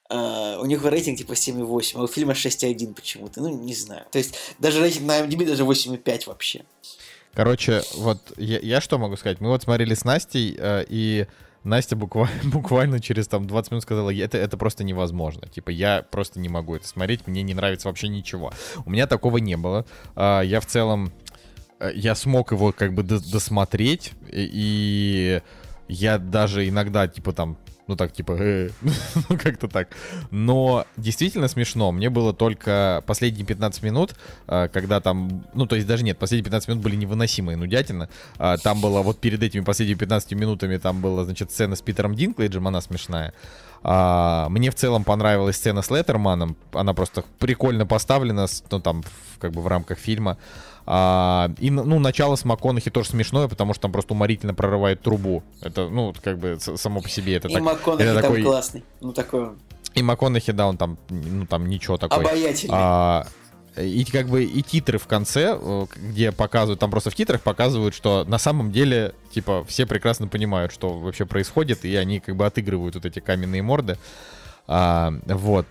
А, у них рейтинг типа 7,8, а у фильма 6,1 почему-то. Ну, не знаю. То есть даже рейтинг на MDB даже 8,5 вообще. Короче, вот я, я что могу сказать? Мы вот смотрели с Настей, э, и Настя буквально, *laughs* буквально через там 20 минут сказала, это, это просто невозможно. Типа, я просто не могу это смотреть, мне не нравится вообще ничего. У меня такого не было. А, Я в целом, э, я смог его как бы дос- досмотреть, и, я даже иногда, типа, там, ну так, типа, э, *laughs* ну как-то так. Но действительно смешно. Мне было только последние 15 минут, а, когда там, ну то есть даже нет, последние 15 минут были невыносимые нудятина. А, Там было вот перед этими последними 15 минутами, там была, значит, сцена с Питером Динклейджем, она смешная. А, Мне в целом понравилась сцена с Леттерманом, она просто прикольно поставлена, ну там, как бы в рамках фильма. А, и, ну, начало с МакКонахи тоже смешное, потому что там просто уморительно прорывает трубу. Это, ну, как бы само по себе это И так. МакКонахи это там такой- классный. Ну, такой И МакКонахи, да, он там, ну, там ничего такой. обаятельный. А, и как бы и титры в конце, э, где показывают, там просто в титрах показывают, что на самом деле, типа, все прекрасно понимают, что вообще происходит, и они как бы отыгрывают вот эти каменные морды. А, вот.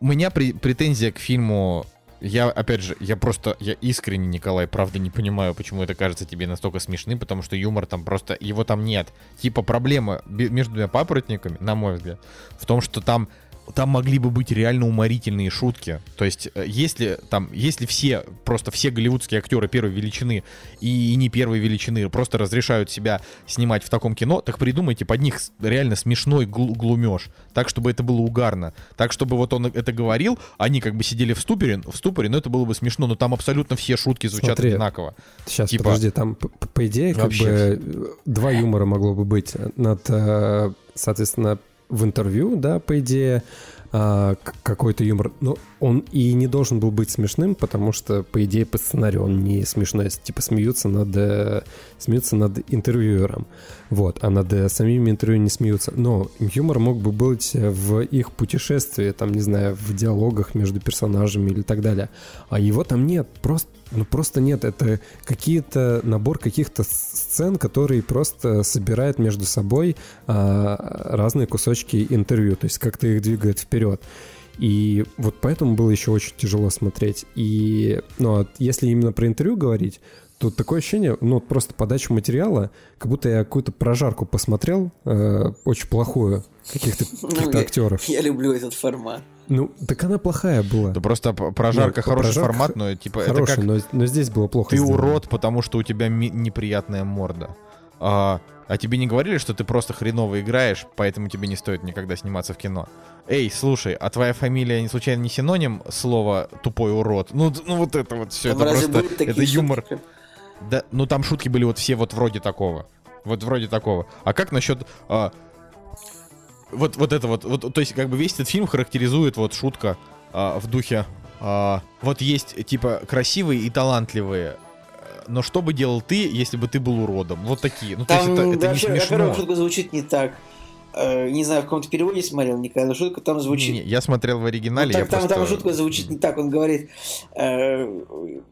У меня пре- претензия к фильму я, опять же, я просто, я искренне, Николай, правда не понимаю, почему это кажется тебе настолько смешным, потому что юмор там просто, его там нет. Типа проблема между двумя папоротниками, на мой взгляд, в том, что там там могли бы быть реально уморительные шутки. То есть, э, если там, если все, просто все голливудские актеры первой величины и не первой величины просто разрешают себя снимать в таком кино, так придумайте под них реально смешной гл- глумеж. Так, чтобы это было угарно. Так, чтобы вот он это говорил, они как бы сидели в ступоре, в ступоре, но это было бы смешно. Но там абсолютно все шутки звучат Смотри, одинаково. Сейчас, Типа- подожди, там, п- п- по идее, как Вообще. бы э, два юмора могло бы быть. Над, э, соответственно, в интервью, да, по идее, а, какой-то юмор. Но он и не должен был быть смешным, потому что, по идее, по сценарию он не смешной. Типа смеются над, э, смеются над интервьюером. Вот, а над э, самими интервью не смеются. Но юмор мог бы быть в их путешествии, там, не знаю, в диалогах между персонажами или так далее. А его там нет. Просто, ну, просто нет. Это какие-то набор каких-то сцен, которые просто собирают между собой а, разные кусочки интервью. То есть как-то их двигает вперед. И вот поэтому было еще очень тяжело смотреть. И, ну, а если именно про интервью говорить, то такое ощущение, ну, просто подачу материала, как будто я какую-то прожарку посмотрел, э, очень плохую, каких-то Ну, каких-то я- актеров. Я люблю этот формат. Ну, так она плохая была. Это просто прожарка Ну, хороший прожарка формат, но типа это Хорошая, как но, но здесь было плохо ты сделано. урод, потому что у тебя ми- неприятная морда. А, а тебе не говорили, что ты просто хреново играешь, поэтому тебе не стоит никогда сниматься в кино? Эй, слушай, а твоя фамилия не случайно не синоним слова тупой урод? Ну, ну вот это вот все, Там это просто это юмор. Да, ну там шутки были вот все вот вроде такого. Вот вроде такого. А как насчет... а, вот, вот это вот, вот, то есть как бы весь этот фильм характеризует вот шутка а, в духе... а, вот есть типа красивые и талантливые, э, но что бы делал ты, если бы ты был уродом? Вот такие. Ну, то Там, есть это, это не смешно. во-первых, шутка звучит не так. Э, не знаю, в каком-то переводе смотрел никогда, но шутка там звучит... Не, я смотрел в оригинале, Ну, так, там, просто... там шутка звучит не так. Он говорит, э,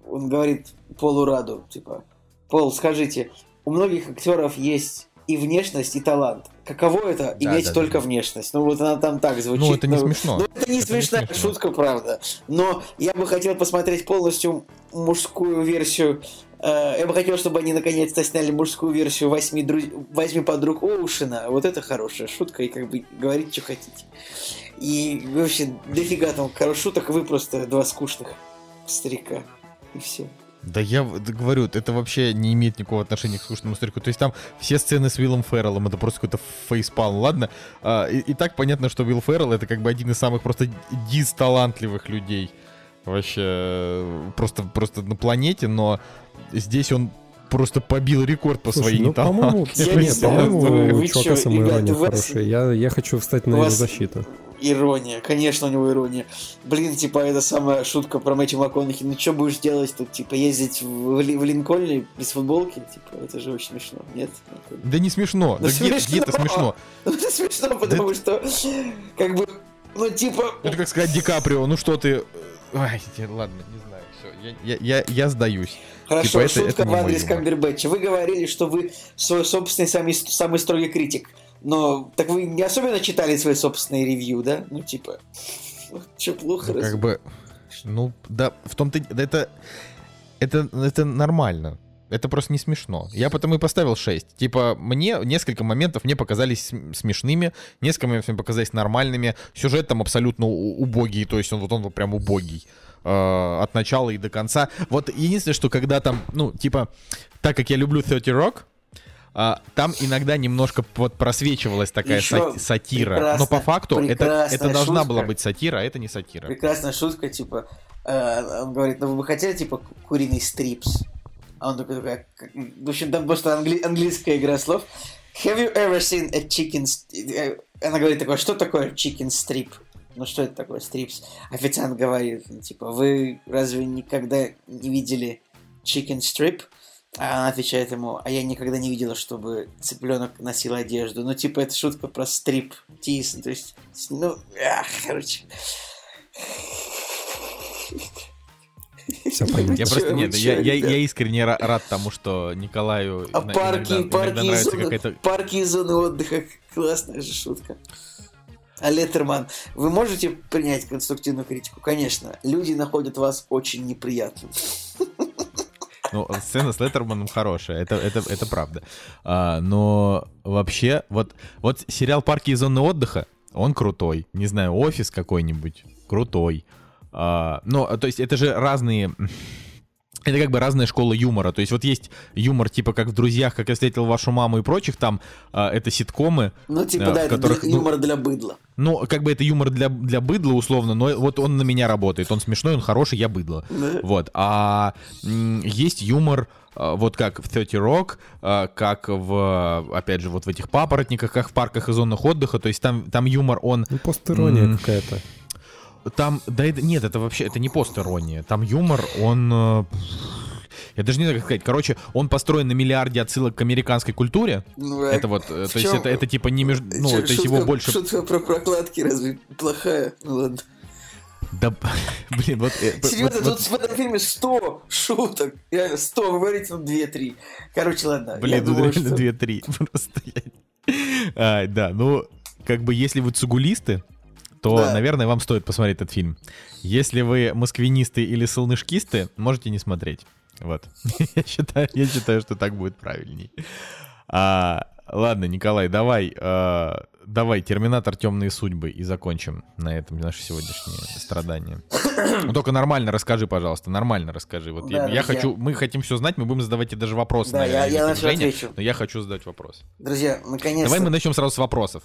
он говорит Полу Раду, типа, Пол, скажите, у многих актеров есть и внешность, и талант. Каково это Да, иметь да, только да. внешность? Ну вот она там так звучит. Ну, это не смешно. Ну, это не Это не смешная смешно. шутка, правда. Но я бы хотел посмотреть полностью мужскую версию. э, я бы хотел, чтобы они наконец-то сняли мужскую версию восьми, друз- восьми подруг Оушена. Вот это хорошая шутка, и как бы говорить, что хотите. И вообще, дофига там хороших шуток, вы просто два скучных старика. И все. Да я да говорю, это вообще не имеет никакого отношения к скучному старику. То есть там все сцены с Уиллом Ферреллом, это просто какой-то фейспалм, ладно? А, и, и так понятно, что Уилл Феррелл это как бы один из самых просто дисталантливых людей вообще э, просто, просто на планете, но здесь он просто побил рекорд по Слушай, своей ну, по-моему, неталантливости. *laughs* Я не нет, по-моему, у чувака самоирония хорошая. Я, я хочу встать на его защиту. Ирония, конечно, у него ирония. Блин, типа, это самая шутка про Мэтью МакКонахи. Ну, что будешь делать тут? Типа, ездить в, в Линкольне без футболки? Типа, это же очень смешно. Нет? Да не смешно. Да где, где это смешно? *laughs* Ну, это смешно, потому что, как бы, ну, типа... Это как сказать Ди Каприо, ну что ты... Ай, те- ладно, не знаю, все, я, я, я, я сдаюсь. Хорошо, Типа, это- шутка это в адрес. Камбербэтча. Вы говорили, что вы свой собственный самый, самый строгий критик. Но так вы не особенно читали свои собственные ревью, да? Ну, типа, что плохо? Ну, как бы, ну, да, в том-то, да это, это, это нормально. Это просто не смешно. Я потому и поставил 6. Типа, мне несколько моментов мне показались см- смешными, несколько моментов мне показались нормальными. Сюжет там абсолютно убогий, то есть он вот он вот прям убогий. э, от начала и до конца. Вот единственное, что когда там, ну, типа, так как я люблю 30 Rock, а, там иногда немножко вот просвечивалась такая сати- сатира. Но по факту это, это должна шутка. была быть сатира, а это не сатира. Прекрасная шутка, типа, э, он говорит, ну вы бы хотели, типа, куриный стрипс? А он такой, такой, в общем, там просто англи- английская игра слов. Have you ever seen a chicken... st- э, Она говорит такое, что такое chicken strip? Ну что это такое стрипс? Официант говорит, типа, вы разве никогда не видели chicken strip? А она отвечает ему, а я никогда не видела, чтобы цыпленок носил одежду. Ну, типа, это шутка про стрип тис. То есть, ну, ах, короче. Все понятно. Я просто нет, я, я, искренне ра- рад тому, что Николаю А парки, иногда, парки, иногда и нравится зоны, какая-то... парки и зоны отдыха. Классная же шутка. А Леттерман, вы можете принять конструктивную критику? Конечно. Люди находят вас очень неприятным. Ну, сцена с Леттерманом хорошая, это, это, это правда. А, но вообще, вот, вот сериал «Парки и зоны отдыха», он крутой. Не знаю, офис какой-нибудь крутой. А, но, то есть, это же разные это как бы разная школа юмора. То есть вот есть юмор, типа как в «Друзьях», как я встретил вашу маму и прочих, там а, это ситкомы. Ну, типа, а, да, которых, это юмор ну, для быдла. Ну, как бы это юмор для, для быдла, условно, но вот он на меня работает. Он смешной, он хороший, я быдло. Вот. А есть юмор, а, вот как в 30 Rock, как в, опять же, вот в этих папоротниках, как в парках и зонах отдыха. То есть там, там юмор, он... Ну, постерония какая-то. Там, да это, нет, это вообще, это не пост-ирония. Там юмор, он... Э, я даже не знаю, как сказать. Короче, он построен на миллиарде отсылок к американской культуре. Ну, а это вот, э, то есть это, это типа не между... Ну, Чё, то есть его больше... Шутка про прокладки разве плохая? Ну ладно. Да, *laughs* блин, вот... Серьезно, вот, тут вот... в этом фильме 100 шуток. Реально, 100, вы говорите, ну 2-3. Короче, ладно. Блин, ну реально что... 2-3. *laughs* Просто а, да, ну, как бы, если вы цугулисты, то, да. наверное, вам стоит посмотреть этот фильм. Если вы москвинисты или солнышкисты, можете не смотреть. Вот. *laughs* я, считаю, я считаю, что так будет правильней. А, ладно, Николай, давай, а, давай, Терминатор Темные судьбы и закончим на этом наше сегодняшнее страдание. Ну, только нормально расскажи, пожалуйста, нормально расскажи. Вот да, я, я хочу, мы хотим все знать, мы будем задавать тебе даже вопросы. Да, наверное, я, я на Женя, отвечу. Но я хочу задать вопрос. Друзья, наконец-то. Давай мы начнем сразу с вопросов.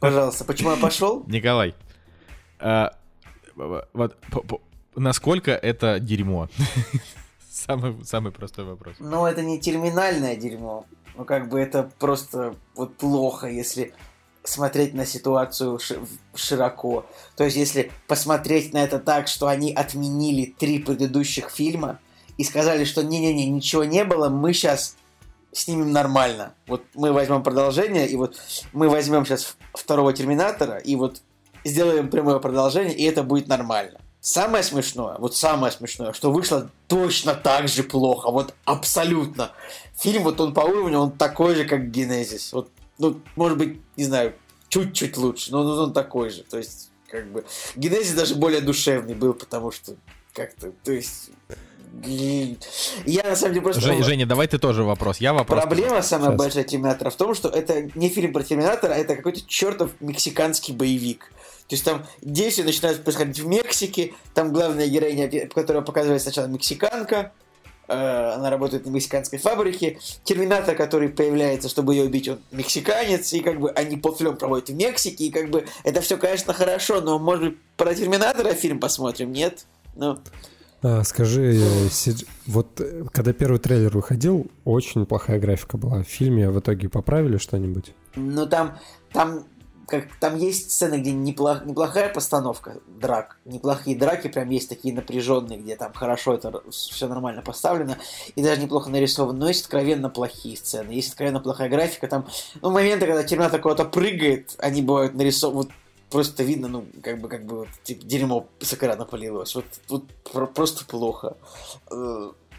Пожалуйста, почему я пошел? *laughs* Николай, а, вот насколько это дерьмо? *laughs* Самый, самый простой вопрос. Ну, это не терминальное дерьмо. Ну, как бы это просто вот плохо, если смотреть на ситуацию широко. То есть, если посмотреть на это так, что они отменили три предыдущих фильма и сказали, что не-не-не, ничего не было, мы сейчас снимем нормально. Вот мы возьмем продолжение, и вот мы возьмем сейчас второго Терминатора, и вот сделаем прямое продолжение, и это будет нормально. Самое смешное, вот самое смешное, что вышло точно так же плохо, вот абсолютно. Фильм, вот он по уровню, он такой же, как Генезис. Вот ну, может быть, не знаю, чуть-чуть лучше, но он такой же. То есть, как бы, Генезис даже более душевный был, потому что как-то, то есть... Я на самом деле просто... Жень, Женя, давай ты тоже вопрос. Я вопрос. Проблема самая Сейчас. большая Терминатора в том, что это не фильм про Терминатора, а это какой-то чертов мексиканский боевик. То есть там действия начинают происходить в Мексике, там главная героиня, которая показывает сначала мексиканка, Э, она работает на мексиканской фабрике. Терминатор, который появляется, чтобы ее убить, он мексиканец, и как бы они полфильм проводят в Мексике, и как бы это все, конечно, хорошо, но может быть про Терминатора фильм посмотрим, нет? Ну... А, скажи, э, вот э, когда первый трейлер выходил, очень плохая графика была. В фильме в итоге поправили что-нибудь? Ну там, там как там есть сцены, где неплох, неплохая постановка драк, неплохие драки, прям есть такие напряженные, где там хорошо это все нормально поставлено, и даже неплохо нарисовано, но есть откровенно плохие сцены, есть откровенно плохая графика, там, ну, моменты, когда Терминатор кого-то прыгает, они бывают нарисованы, вот просто видно, ну, как бы, как бы, вот, типа, дерьмо с экрана полилось, вот, вот просто плохо.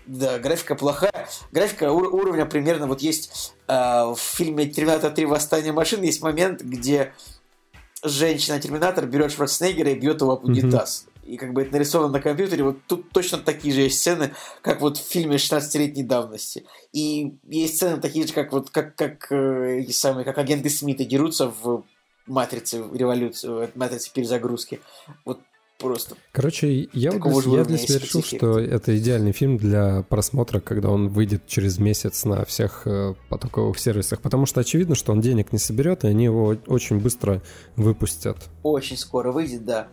Да, графика плохая. Графика ур- уровня примерно вот есть э, в фильме «Терминатор 3. Восстание машин» есть момент, где женщина-терминатор берет Шварценеггера и бьет его в унитаз. Mm-hmm. И как бы это нарисовано на компьютере. Вот тут точно такие же есть сцены, как вот в фильме 16-летней давности. И есть сцены такие же, как вот как, как, э, самые, как агенты Смита дерутся в матрице революции, в матрице перезагрузки. Вот просто. Короче, я, вот для, я для себя решил, что это идеальный фильм для просмотра, когда он выйдет через месяц на всех э, потоковых сервисах, потому что очевидно, что он денег не соберет, и они его очень быстро выпустят. Очень скоро выйдет, да.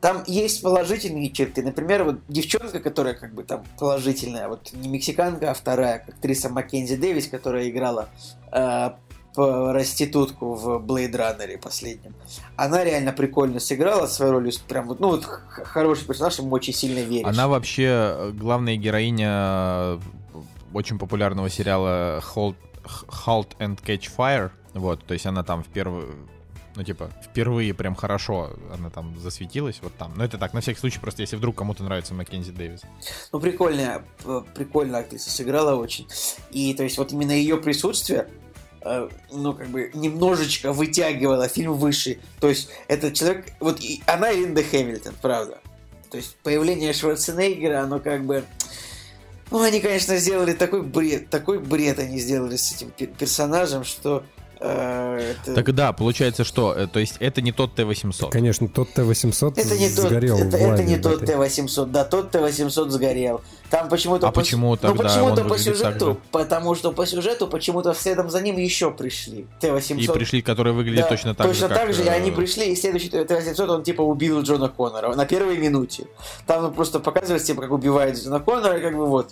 Там есть положительные черты. Например, вот девчонка, которая как бы там положительная, вот не мексиканка, а вторая, актриса Маккензи Дэвис, которая играла э, проститутку в Blade Runner последнем. Она реально прикольно сыграла свою роль, прям вот, ну вот хороший персонаж, ему очень сильно веришь. Она вообще э, главная героиня э, очень популярного сериала Halt, halt and Catch Fire, вот, то есть она там в первую ну, типа, впервые прям хорошо она там засветилась, вот там. Но это так, на всякий случай, просто если вдруг кому-то нравится Маккензи Дэвис. Ну, прикольная, прикольная актриса сыграла очень. И, то есть, вот именно ее присутствие, Э, ну, как бы, немножечко вытягивала фильм выше. То есть, этот человек... Вот и она и Линда Хэмилтон, правда. То есть, появление Шварценеггера, оно как бы... Ну, они, конечно, сделали такой бред, такой бред они сделали с этим персонажем, что Э, это- Так да, получается, что, э, то есть это не тот Т-800. Конечно, тот Т-800 Это не тот, сгорел это, в это не тот этой. Т-800, да, тот Т-800 сгорел. Там почему-то... А почему Ну, тогда почему-то по так сюжету, же? потому что по сюжету почему-то следом за ним еще пришли. Т-800. И пришли, которые выглядят Да, точно так точно же, так как, же, и э, они пришли, и следующий Т-800, он типа убил Джона Коннора на первой минуте. Там ну, просто показывается, типа, как убивает Джона Коннора, и как бы вот.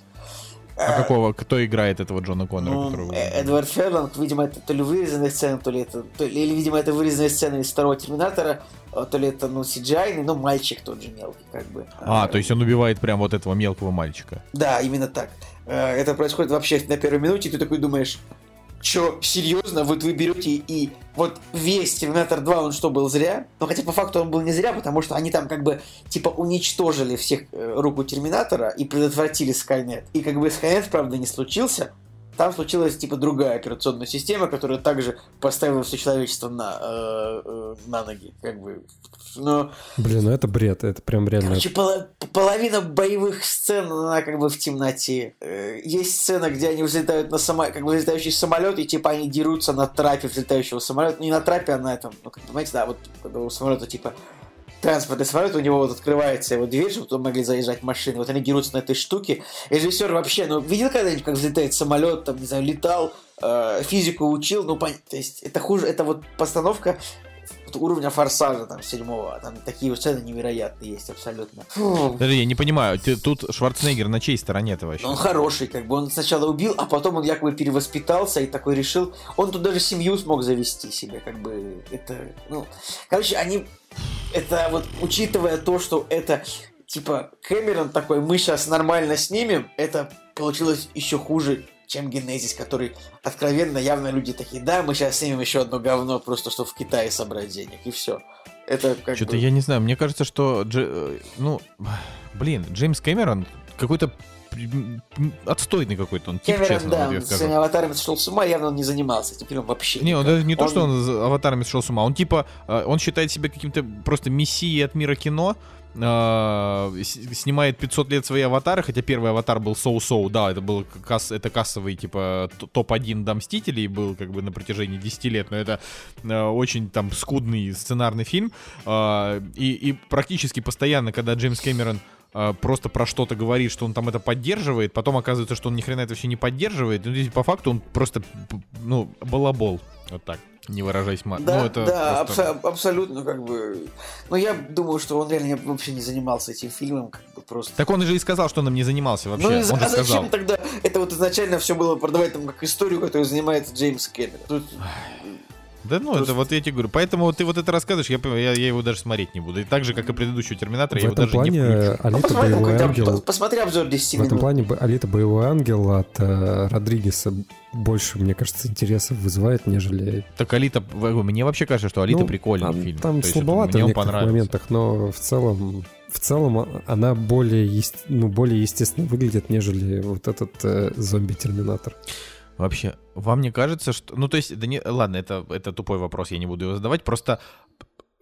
А Э, какого, кто играет этого Джона Коннора? ну, которого- э, Эдвард Ферланд, видимо, это то ли вырезанная сцена, то ли это, то ли, или, видимо, это вырезанная сцена из второго Терминатора, а, то ли это, ну, CGI, ну, мальчик тот же мелкий, как бы. А, то есть он убивает прям вот этого мелкого мальчика. Да, именно так. Э, Это происходит вообще на первой минуте, и ты такой думаешь, Че, серьезно, вот вы берете и вот весь Терминатор 2, он что, был зря? Ну, хотя по факту он был не зря, потому что они там как бы, типа, уничтожили всех э, руку Терминатора и предотвратили Скайнет. И как бы Скайнет, правда, не случился, там случилась, типа, другая операционная система, которая также поставила все человечество на, э, э, на ноги, как бы. Но Блин, ну это бред, это прям реально... Короче, поло- половина боевых сцен, она как бы в темноте. Э, Есть сцена, где они взлетают на само... как бы взлетающий самолет, и типа они дерутся на трапе взлетающего самолета. Не на трапе, а на этом, ну, как понимаете, да, вот у самолета типа транспортный самолет, у него вот открывается его дверь, чтобы туда могли заезжать машины. Вот они дерутся на этой штуке. Режиссер вообще, ну, видел когда-нибудь, как взлетает самолет, там, не знаю, летал, э, физику учил, ну, пон- то есть это хуже, это вот постановка уровня форсажа там седьмого, там такие вот сцены невероятные есть абсолютно. Фу. Подожди, я не понимаю, ты, тут Шварценеггер на чьей стороне-то вообще? Он хороший, как бы он сначала убил, а потом он якобы перевоспитался и такой решил. Он тут даже семью смог завести себе, как бы это, ну, короче, они, это вот учитывая то, что это типа Кэмерон такой, мы сейчас нормально снимем, это получилось еще хуже, чем Генезис, который откровенно, явно люди такие, да, мы сейчас снимем еще одно говно, просто чтобы в Китае собрать денег, и все. Это как Что-то бы... я не знаю, мне кажется, что, Дж- э, ну, блин, Джеймс Кэмерон какой-то отстойный какой-то он тип, Кэмерон, честно, да, я он скажу. аватарами сошел с ума, явно он не занимался этим фильмом вообще. Не, он никак. даже не то, Он- что он за аватарами сошел с ума, он типа, э, он считает себя каким-то просто мессией от мира кино, э, с- снимает 500 лет свои аватары, хотя первый аватар был Соу-Соу, да, это был касс, это кассовый, типа, т- топ-1 до Мстителей был, как бы, на протяжении 10 лет, но это э, очень, там, скудный сценарный фильм, Э, и, и практически постоянно, когда Джеймс Кэмерон э, просто про что-то говорит, что он там это поддерживает, потом оказывается, что он ни хрена это вообще не поддерживает, ну, здесь по факту он просто, ну, балабол, вот так, не выражаясь ма- Да, ну, это да, просто- абсо- абсолютно как бы. Но я думаю, что он реально вообще не занимался этим фильмом, как бы просто. Так он же и сказал, что он им не занимался вообще. ну и он за- же а зачем сказал. тогда это вот изначально все было продавать там как историю, которую занимается Джеймс Кэмерон? Тут- Да ну, это вот я тебе говорю. Поэтому вот ты вот это рассказываешь, я, я, я его даже смотреть не буду. И так же, как и предыдущего Терминатора, В я его даже не плане включу. Ну, Алита посмотри, Боевой Ангел... посмотри обзор 10 В этом минут. плане Алита Боевой Ангел от э, Родригеса больше, мне кажется, интересов вызывает, нежели... Так Алита, мне вообще кажется, что Алита Ну, прикольный а фильм. Там То есть это слабовато мне в некоторых моментах, но в целом... В целом она более, ну, более естественно выглядит, нежели вот этот э, зомби-терминатор. Вообще, вам не кажется, что... Ну, то есть, да не... ладно, это, это тупой вопрос, я не буду его задавать. Просто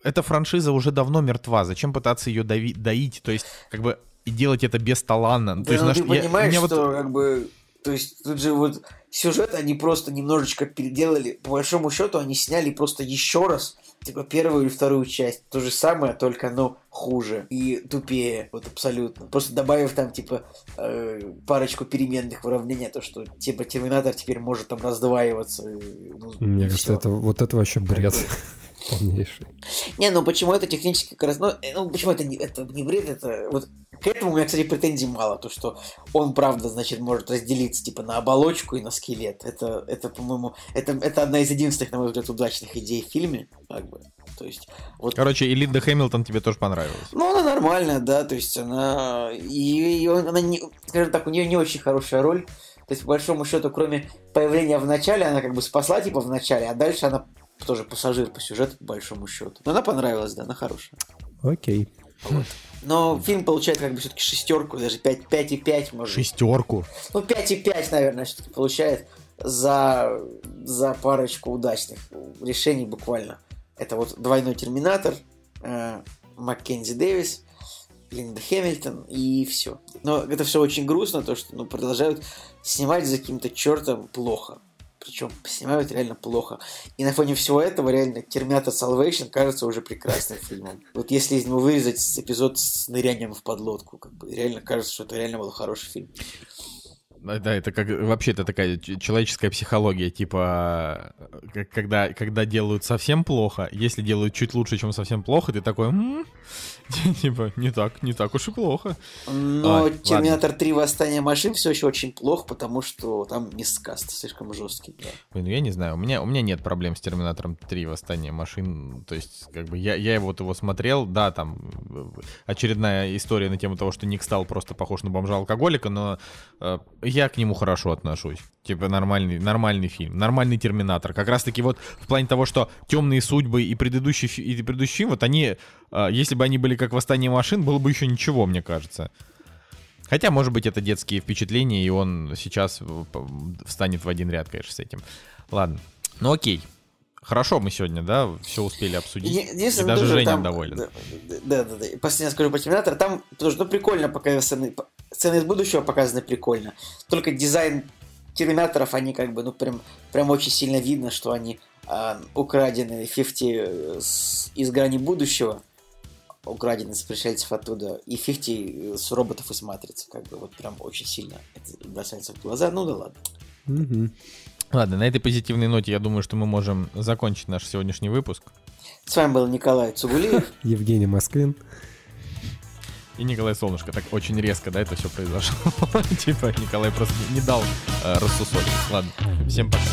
эта франшиза уже давно мертва. Зачем пытаться ее дави- доить? То есть, как бы, и делать это бесталанно. Да, то есть, ну наш- ты я- понимаешь, вот- что как бы. То есть тут же вот сюжет они просто немножечко переделали. По большому счету они сняли просто еще раз, типа первую и вторую часть. То же самое, только ну хуже и тупее. Вот абсолютно. Просто добавив там типа э, парочку переменных в уравнение, то что типа Терминатор теперь может там раздваиваться. и, ну, Мне кажется, это, вот это вообще бред полнейший. Не, ну почему это технически как раз... Ну, э, ну, почему это не, это не бред, это... Вот к этому у меня, кстати, претензий мало. То, что он, правда, значит, может разделиться, типа, на оболочку и на скелет. Это, это по-моему... Это, это одна из единственных, на мой взгляд, удачных идей в фильме. Как бы. То есть, вот... Короче, и Линда Хэмилтон тебе тоже понравилась. Ну, она нормальная, да, то есть она... И, и он- она, не, скажем так, у нее не очень хорошая роль. То есть, по большому счету, кроме появления в начале, она как бы спасла, типа, в начале, а дальше она тоже пассажир по сюжету, по большому счету. Но она понравилась, да, она хорошая. Окей. Но фильм получает как бы все-таки шестерку, даже 5, 5,5 может. Шестерку. Ну, 5,5, наверное, все-таки получает за, за парочку удачных решений буквально. Это вот двойной терминатор, э, Маккензи Дэвис, Линда Хэмилтон и все. Но это все очень грустно, то что ну, продолжают снимать за каким-то чертом плохо. Причем снимают реально плохо. И на фоне всего этого реально Терминатор Salvation кажется уже прекрасным фильмом. Вот если из него вырезать эпизод с нырянием в подлодку, как бы реально кажется, что это реально был хороший фильм. Да, это как вообще это такая человеческая психология, типа когда когда делают совсем плохо, если делают чуть лучше, чем совсем плохо, ты такой, *laughs* типа не так, не так уж и плохо. Но а, Терминатор ладно. 3 Восстание машин все еще очень плохо, потому что там мискаст слишком жесткий. Да. Блин, ну я не знаю, у меня у меня нет проблем с Терминатором 3 Восстание машин, то есть как бы я я вот его смотрел, да, там очередная история на тему того, что Ник стал просто похож на бомжа алкоголика, но э, я к нему хорошо отношусь. Типа нормальный, нормальный фильм, нормальный Терминатор. Как раз таки вот в плане того, что темные судьбы и предыдущий, и предыдущий вот они, э, если бы они были как Восстание машин, было бы еще ничего, мне кажется. Хотя, может быть, это детские впечатления, и он сейчас встанет в один ряд, конечно, с этим. Ладно. Ну окей. Хорошо мы сегодня, да, все успели обсудить. И, и даже Женя там, доволен. Да, да, да, да. Последнее скажу по Терминатору. Там тоже, ну, прикольно пока сцены, сцены из будущего показаны прикольно. Только дизайн Терминаторов, они как бы, ну, прям, прям очень сильно видно, что они э, украдены 50 с, из грани будущего, украдены с пришельцев оттуда, и 50 с роботов из Матрицы, как бы, вот прям очень сильно это бросается в глаза. Ну да ладно. Угу. Ладно, на этой позитивной ноте я думаю, что мы можем закончить наш сегодняшний выпуск. С вами был Николай Цугулиев. *laughs* Евгений Москвин. И Николай Солнышко. Так очень резко, да, это все произошло. *laughs* типа Николай просто не дал э, рассусолить. Ладно, всем пока.